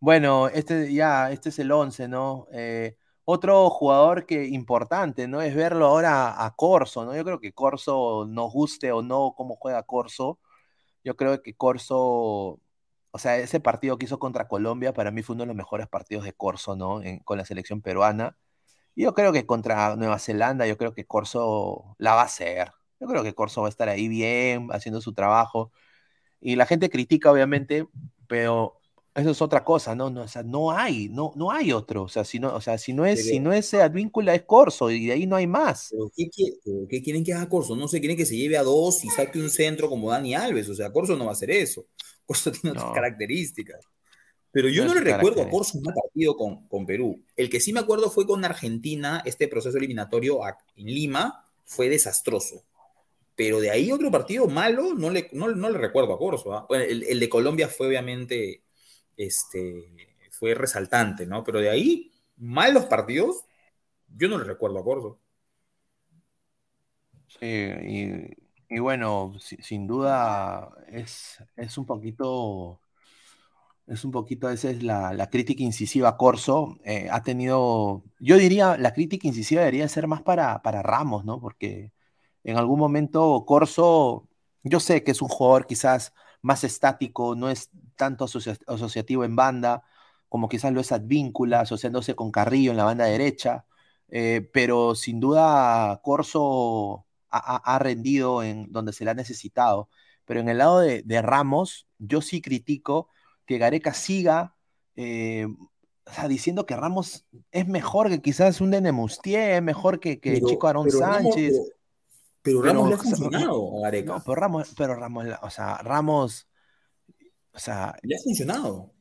A: Bueno, este ya, este es el 11, ¿no? Eh, otro jugador que importante, ¿no? Es verlo ahora a Corso, ¿no? Yo creo que Corso, nos guste o no cómo juega Corso, yo creo que Corso o sea, ese partido que hizo contra Colombia para mí fue uno de los mejores partidos de Corso, ¿no? Con la selección peruana. Y yo creo que contra Nueva Zelanda, yo creo que Corso la va a hacer. Yo creo que Corso va a estar ahí bien, haciendo su trabajo. Y la gente critica, obviamente, pero eso es otra cosa, ¿no? No, o sea, no hay, no, no hay otro. O sea, si no, o sea, si no es,
B: Pero-
A: si no es Advíncula, es Corso, y de ahí no hay más.
B: ¿Pero qué, quieren que haga Corso? No sé, quieren que se lleve a dos y saque un centro como Dani Alves. O sea, Corso no va a hacer eso. [LAUGHS] Corso tiene otras características. Pero yo
A: No
B: le recuerdo a. Corso un partido con, con Perú. El que sí me acuerdo fue con Argentina, este proceso eliminatorio en Lima, fue desastroso. Pero de ahí otro partido malo, no le, no, no le recuerdo a Corso. ¿ah? Bueno, el, el de Colombia fue obviamente, este, fue resaltante, ¿no? Pero de ahí, malos partidos, yo no le recuerdo a Corso.
A: Sí, y, bueno, si- sin duda es, es un poquito, es un poquito a veces la, la crítica incisiva Corso. eh, ha tenido, yo diría, la crítica incisiva debería ser más para, para Ramos, ¿no? Porque en algún momento Corso, yo sé que es un jugador quizás más estático, no es tanto asocia- asociativo en banda, como quizás lo es Advíncula, asociándose con Carrillo en la banda derecha. Eh, pero sin duda Corso ha, rendido en donde se le ha necesitado. Pero en el lado de, de Ramos, yo sí critico que Gareca siga eh, o sea, diciendo que Ramos es mejor que quizás un Denemustier, es mejor que, que
B: Pero-
A: chico Aarón
B: Ramos-
A: Sánchez.
B: Pero, pero
A: Pero,
B: Ramos le ha funcionado a Gareca.
A: No, pero Ramos, pero Ramos, o sea, Ramos, o sea,
B: Le ha funcionado.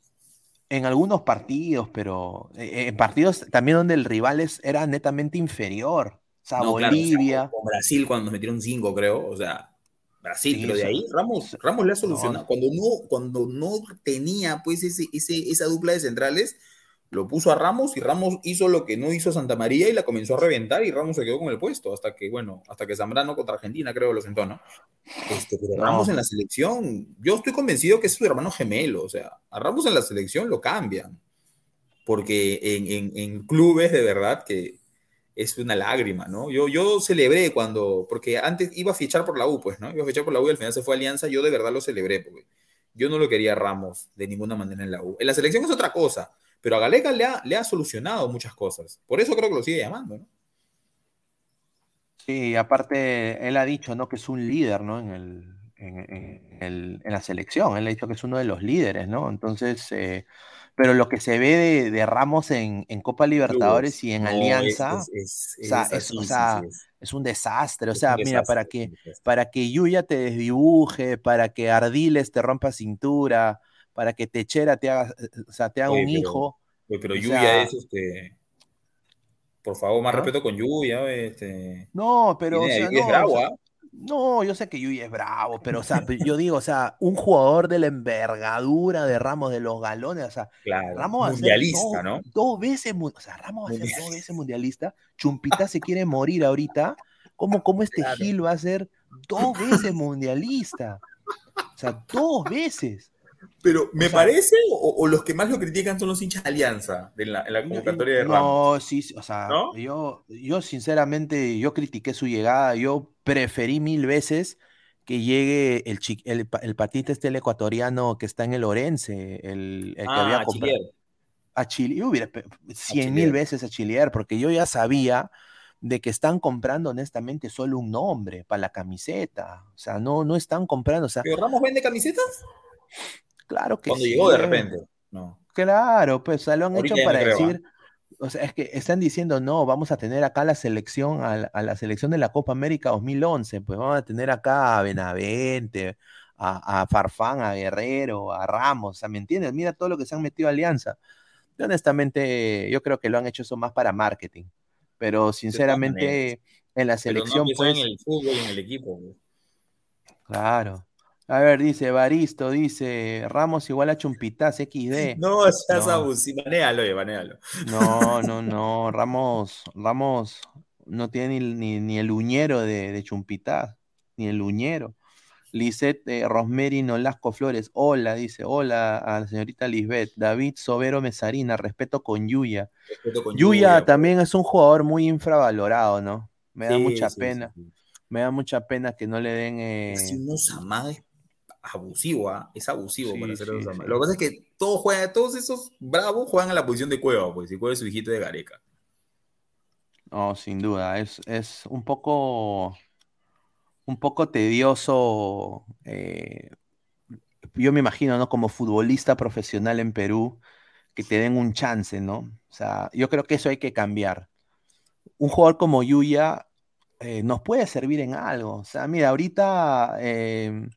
A: en algunos partidos, pero eh, en partidos también donde el rival es, era netamente inferior. O sea,
B: No, claro, o sea,
A: Bolivia.
B: con Brasil cuando nos metieron cinco, creo. O sea, Brasil,
A: Sí,
B: pero de ahí Ramos, Ramos le ha
A: no.
B: solucionado. Cuando no, cuando no tenía pues ese, ese, esa dupla de centrales, lo puso a Ramos y Ramos hizo lo que no hizo Santa María y la comenzó a reventar y Ramos se quedó con el puesto hasta que, bueno, hasta que Zambrano contra Argentina creo lo sentó, ¿no? Este, pero
A: No.
B: Ramos en la selección, yo estoy convencido que es su hermano gemelo, o sea, a Ramos en la selección lo cambian, porque en, en- en clubes de verdad que es una lágrima, ¿no? Yo, yo celebré cuando, porque antes iba a fichar por la U, pues, ¿no? Iba a fichar por la U y al final se fue a Alianza, yo de verdad lo celebré, porque yo no lo quería a Ramos de ninguna manera en la U. En la selección es otra cosa, pero a Galega le ha, le ha solucionado muchas cosas. Por eso creo que lo sigue llamando, ¿no?
A: Sí, aparte, él ha dicho, ¿no? Que es un líder, ¿no? En el, en, en el- en la selección. Él ha dicho que es uno de los líderes, ¿no? Entonces, eh, pero lo que se ve de, de Ramos en, en Copa Libertadores y en
B: No,
A: Alianza
B: es, es-
A: o sea,
B: es
A: o sea, un desastre. O sea, mira,
B: desastre,
A: para que, para que Yuya te desdibuje, para que Ardiles te rompa cintura, para que Techera te haga, o sea, te haga
B: Oye,
A: un
B: pero-
A: hijo.
B: Oye, pero
A: o
B: Yuya
A: sea-
B: es este. Por favor, más
A: ¿Ah?
B: respeto con Yuya. Este.
A: No, pero, o
B: Tiene-
A: sea,
B: Yuya es
A: no,
B: bravo,
A: o sea,
B: ¿ah?
A: No, yo sé que Yuya es bravo, pero o sea, yo digo, o sea, un jugador de la envergadura de Ramos de los galones, o sea,
B: Claro.
A: Ramos va a ser
B: Mundialista,
A: dos,
B: ¿no?
A: dos veces, o sea, Ramos va a ser dos veces mundialista. Chumpita se quiere morir ahorita. ¿Cómo, cómo este
B: Claro.
A: Gil va a ser dos veces mundialista? O sea, dos veces.
B: Pero, ¿me
A: O sea-
B: parece o, o los que más lo critican son los hinchas de Alianza en la, en la convocatoria de Ramos?
A: No, sí, o sea,
B: ¿No?
A: yo, yo sinceramente, yo critiqué su llegada, yo preferí mil veces que llegue el, el, el patita este el ecuatoriano que está en el Orense, el, el que había
B: Ah,
A: comprado
B: Chilier.
A: a Chile, yo hubiera cien mil veces a Chilier, porque yo ya sabía de que están comprando honestamente solo un nombre para la camiseta, o sea, no, no están comprando, o sea,
B: ¿Pero Ramos vende camisetas?
A: Claro que
B: Cuando
A: sí,
B: llegó de repente. No.
A: Claro, pues o sea, lo han
B: Ahorita
A: hecho para
B: creo, ¿ah?
A: decir, o sea, es que están diciendo, no, vamos a tener acá la selección, a, la- a la selección de la Copa América 2011, pues vamos a tener acá a Benavente, a, a Farfán, a Guerrero, a Ramos, o sea, ¿me entiendes? Mira todo lo que se han metido a Alianza. Honestamente, yo creo que lo han hecho eso más para marketing, pero sinceramente en la
B: Pero no
A: selección,
B: pensó
A: pues,
B: en el fútbol y en el equipo. güey.
A: claro. A ver, dice Baristo, dice Ramos igual a Chumpitaz, XD.
B: No, seas
A: No.
B: abusivo. Banéalo, oye, banéalo.
A: No, no, no. Ramos, Ramos no tiene ni, ni, ni el uñero de, de Chumpitaz, ni el uñero. Lisette eh, Rosmeri Nolasco Flores, hola, dice, hola a la señorita Lisbeth. David Sobero Mesarina, respeto con Yuya.
B: Respeto con
A: Yuya
B: Yuya,
A: también es un jugador muy infravalorado, ¿no? Me da
B: Sí,
A: mucha
B: sí,
A: pena,
B: sí,
A: me da mucha pena que no le den... eh,
B: amagues abusivo, ¿ah? es abusivo
A: Sí,
B: para hacer
A: sí,
B: eso.
A: sí.
B: Lo que pasa es que todos juegan, todos esos bravos juegan a la posición de Cueva, pues, y Cueva es su hijito de Gareca.
A: No, sin duda, es, es un poco, un poco tedioso. eh, yo me imagino, ¿no? Como futbolista profesional en Perú, que te den un chance, ¿no? O sea, yo creo que eso hay que cambiar. Un jugador como Yuya eh, nos puede servir en algo. O sea, mira, ahorita eh,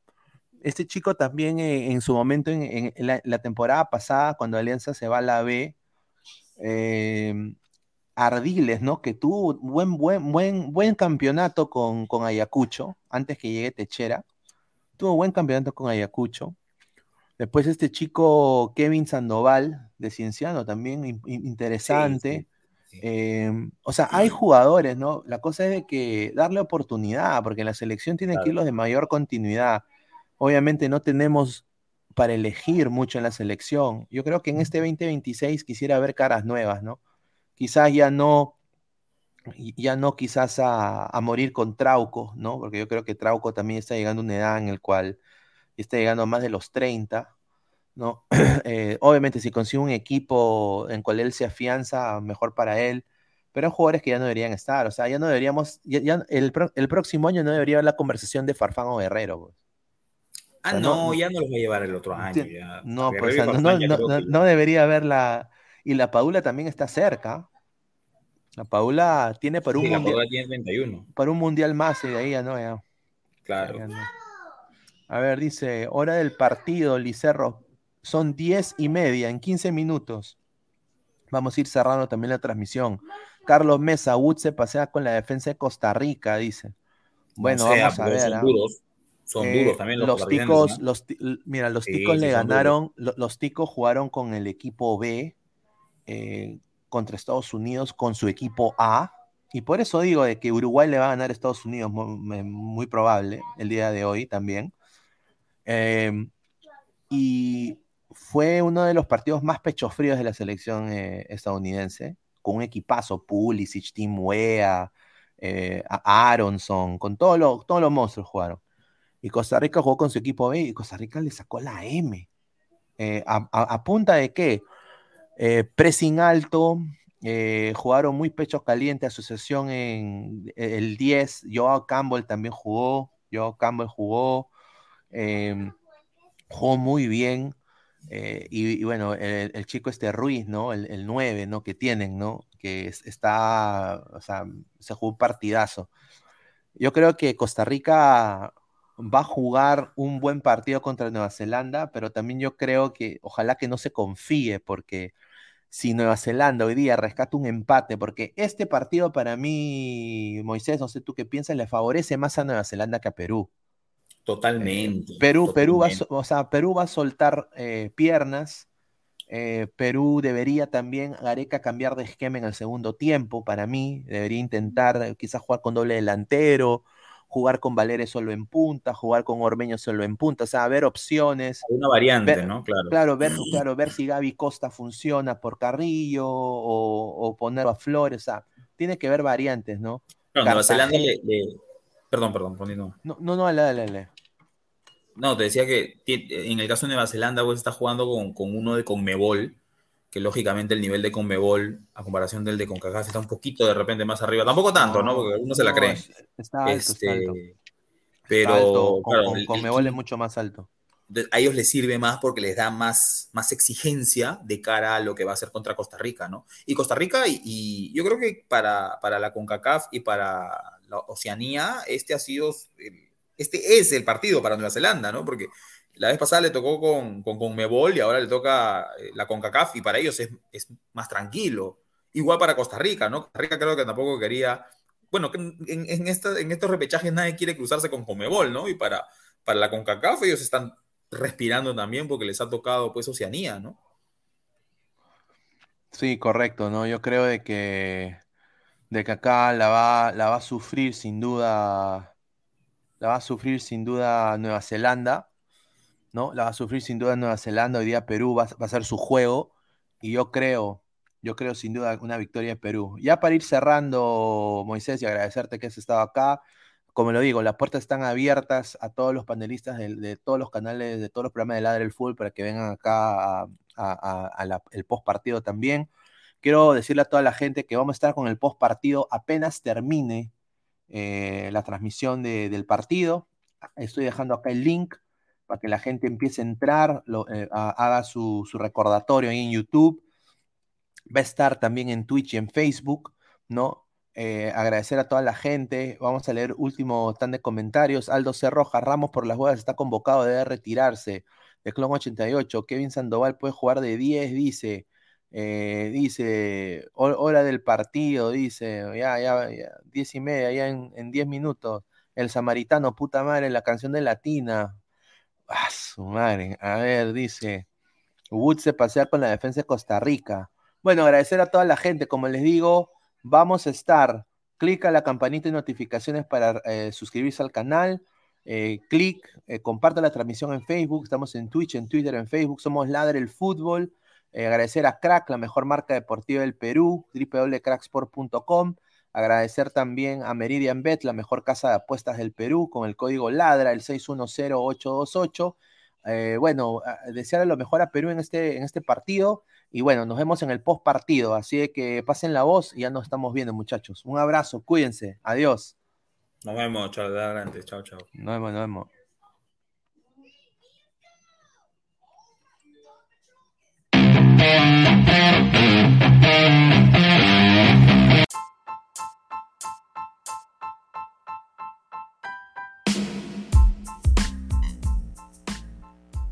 A: este chico también eh, en su momento, en, en la, la temporada pasada, cuando Alianza se va a la B, eh, Ardiles, ¿no? Que tuvo buen, buen, buen, buen campeonato con, con Ayacucho, antes que llegue Techera. Tuvo buen campeonato con Ayacucho. Después este chico Kevin Sandoval, de Cienciano, también in- in- interesante.
B: Sí, sí.
A: Eh, o sea, hay jugadores, ¿no? La cosa es de que darle oportunidad, porque la selección tiene que ir los de mayor continuidad. Obviamente no tenemos para elegir mucho en la selección. Yo creo que en este 2026 quisiera ver caras nuevas, ¿no? Quizás ya no, ya no quizás a, a morir con Trauco, ¿no? Porque yo creo que Trauco también está llegando a una edad en el cual está llegando a más de los 30, ¿no? [CLEARS THROAT] Eh, obviamente si consigue un equipo en cual él se afianza, mejor para él, pero hay jugadores que ya no deberían estar, o sea, ya no deberíamos, ya, el, el próximo año no debería haber la conversación de Farfán o Guerrero, pues.
B: Ah, no,
A: no-
B: ya no los va a llevar el otro año. Ya.
A: No, pues,
B: y
A: o sea, no, debería haber la... Y la Paula también está cerca. La Paula tiene para un,
B: Sí, la
A: mundial,
B: Paula tiene 31.
A: para un mundial más y de ahí ya no, ya.
B: Claro.
A: ya. A ver, dice, hora del partido, Licerro. Son 10 y media, en 15 minutos. Vamos a ir cerrando también la transmisión. Carlos Mesa, Wood se pasea con la defensa de Costa Rica, dice. Bueno, vamos a
B: pero
A: ver.
B: Son
A: ¿ah?
B: duros. Son
A: Eh,
B: duros también los,
A: los ticos, los, mira, los
B: Sí,
A: ticos
B: sí
A: le ganaron, lo- los ticos jugaron con el equipo B eh, contra Estados Unidos con su equipo A. Y por eso digo de que Uruguay le va a ganar a Estados Unidos, mu- me- muy, probable, el día de hoy también. Eh, y fue uno de los partidos más pechofríos de la selección eh, estadounidense, con un equipazo, Pulisic, Tim Wea, eh, Aronson, con todos los, todos los monstruos jugaron. Y Costa Rica jugó con su equipo B y Costa Rica le sacó la M. Eh, a, punta de qué? Eh, pressing alto, eh, jugaron muy pechos calientes, asociación en el 10, Joao Campbell también jugó, Joao Campbell jugó, eh, jugó muy bien. eh, y, bueno, el, chico este Ruiz, ¿no? El, el 9, ¿no? Que tienen, ¿no? Que es- está, o sea, se jugó un partidazo. Yo creo que Costa Rica va a jugar un buen partido contra Nueva Zelanda, pero también yo creo que ojalá que no se confíe, porque si Nueva Zelanda hoy día rescata un empate, porque este partido para mí, Moisés, no sé tú qué piensas, le favorece más a Nueva Zelanda que a Perú.
B: Totalmente.
A: Perú, Perú va, o sea, Perú va a soltar eh, piernas. eh, Perú debería también, Gareca, cambiar de esquema en el segundo tiempo, para mí. Debería intentar eh, quizás jugar con doble delantero, jugar con Valere solo en punta, jugar con Ormeño solo en punta, o sea, ver opciones.
B: Una variante,
A: Ver-
B: ¿no? Claro.
A: Claro, ver, [CLEARS THROAT] claro, ver si Gaby Costa funciona por Carrillo o, o ponerlo a Flores, o sea, tiene que ver variantes, ¿no?
B: Claro, Nueva Zelanda le, le- Perdón, perdón, continúa.
A: No, no, no, dale, dale, dale.
B: No, te decía que en el caso de Nueva Zelanda, pues está jugando con, con uno de Conmebol, que lógicamente el nivel de Conmebol, a comparación del de CONCACAF, está un poquito de repente más arriba. Tampoco tanto, ¿no? Porque uno se la cree.
A: es- Está alto,
B: Este,
A: está alto.
B: pero
A: Alto, con,
B: claro,
A: con-
B: el-
A: con
B: el
A: Mebol es mucho más alto.
B: a ellos les sirve más porque les da más, más exigencia de cara a lo que va a hacer contra Costa Rica, ¿no? Y Costa Rica, y, y yo creo que para, para la CONCACAF y para la Oceanía, este ha sido, este es el partido para Nueva Zelanda, ¿no? Porque la vez pasada le tocó con, con Conmebol y ahora le toca eh, la CONCACAF y para ellos es, es más tranquilo. Igual para Costa Rica, ¿no? Costa Rica creo que tampoco quería, bueno, en, esta- en estos repechajes nadie quiere cruzarse con Conmebol, ¿no? Y para, para la CONCACAF ellos están respirando también porque les ha tocado pues Oceanía, ¿no?
A: Sí, correcto, ¿no? Yo creo de que, de que acá la va, la va a sufrir sin duda, la va a sufrir sin duda Nueva Zelanda, ¿no? La va a sufrir sin duda Nueva Zelanda, hoy día Perú va, a ser su juego y yo creo, yo creo sin duda una victoria de Perú. Ya para ir cerrando, Moisés, y agradecerte que has estado acá, como lo digo, las puertas están abiertas a todos los panelistas de, todos los canales, de todos los programas de Ladre el Fútbol para que vengan acá a, el post partido también. Quiero decirle a toda la gente que vamos a estar con el post partido apenas termine eh, la transmisión del partido. Estoy dejando acá el link para que la gente empiece a entrar, eh, haga su, recordatorio ahí en YouTube. Va a estar también en Twitch y en Facebook, ¿no? Eh, agradecer a toda la gente. Vamos a leer último tan de comentarios. Aldo C. Rojas, Ramos por las huevas está convocado, debe retirarse. De Clon 88, Kevin Sandoval puede jugar de 10, dice. Eh, dice, hora del partido, dice, ya, ya, ya, 10 y media, ya en, 10 minutos. El samaritano, puta madre, la canción de Latina. Ah, su madre. A ver, dice. Wood se pasea con la defensa de Costa Rica. Bueno, agradecer a toda la gente, como les digo vamos a estar. Clica la campanita de notificaciones para eh, suscribirse al canal. Eh, clic, eh, comparte la transmisión en Facebook. Estamos en Twitch, en Twitter, en Facebook. Somos Ladre el Fútbol. agradecer a Crack, la mejor marca deportiva del Perú, www.cracksport.com. Agradecer también a Meridian Bet, la mejor casa de apuestas del Perú, con el código LADRA, el 610828. bueno, desearle lo mejor a Perú en este, en este partido y bueno, nos vemos en el post partido, así que pasen la voz y ya nos estamos viendo, muchachos. Un abrazo, cuídense, adiós.
B: Nos vemos, chao, adelante, chao, chao.
A: Nos vemos, nos vemos.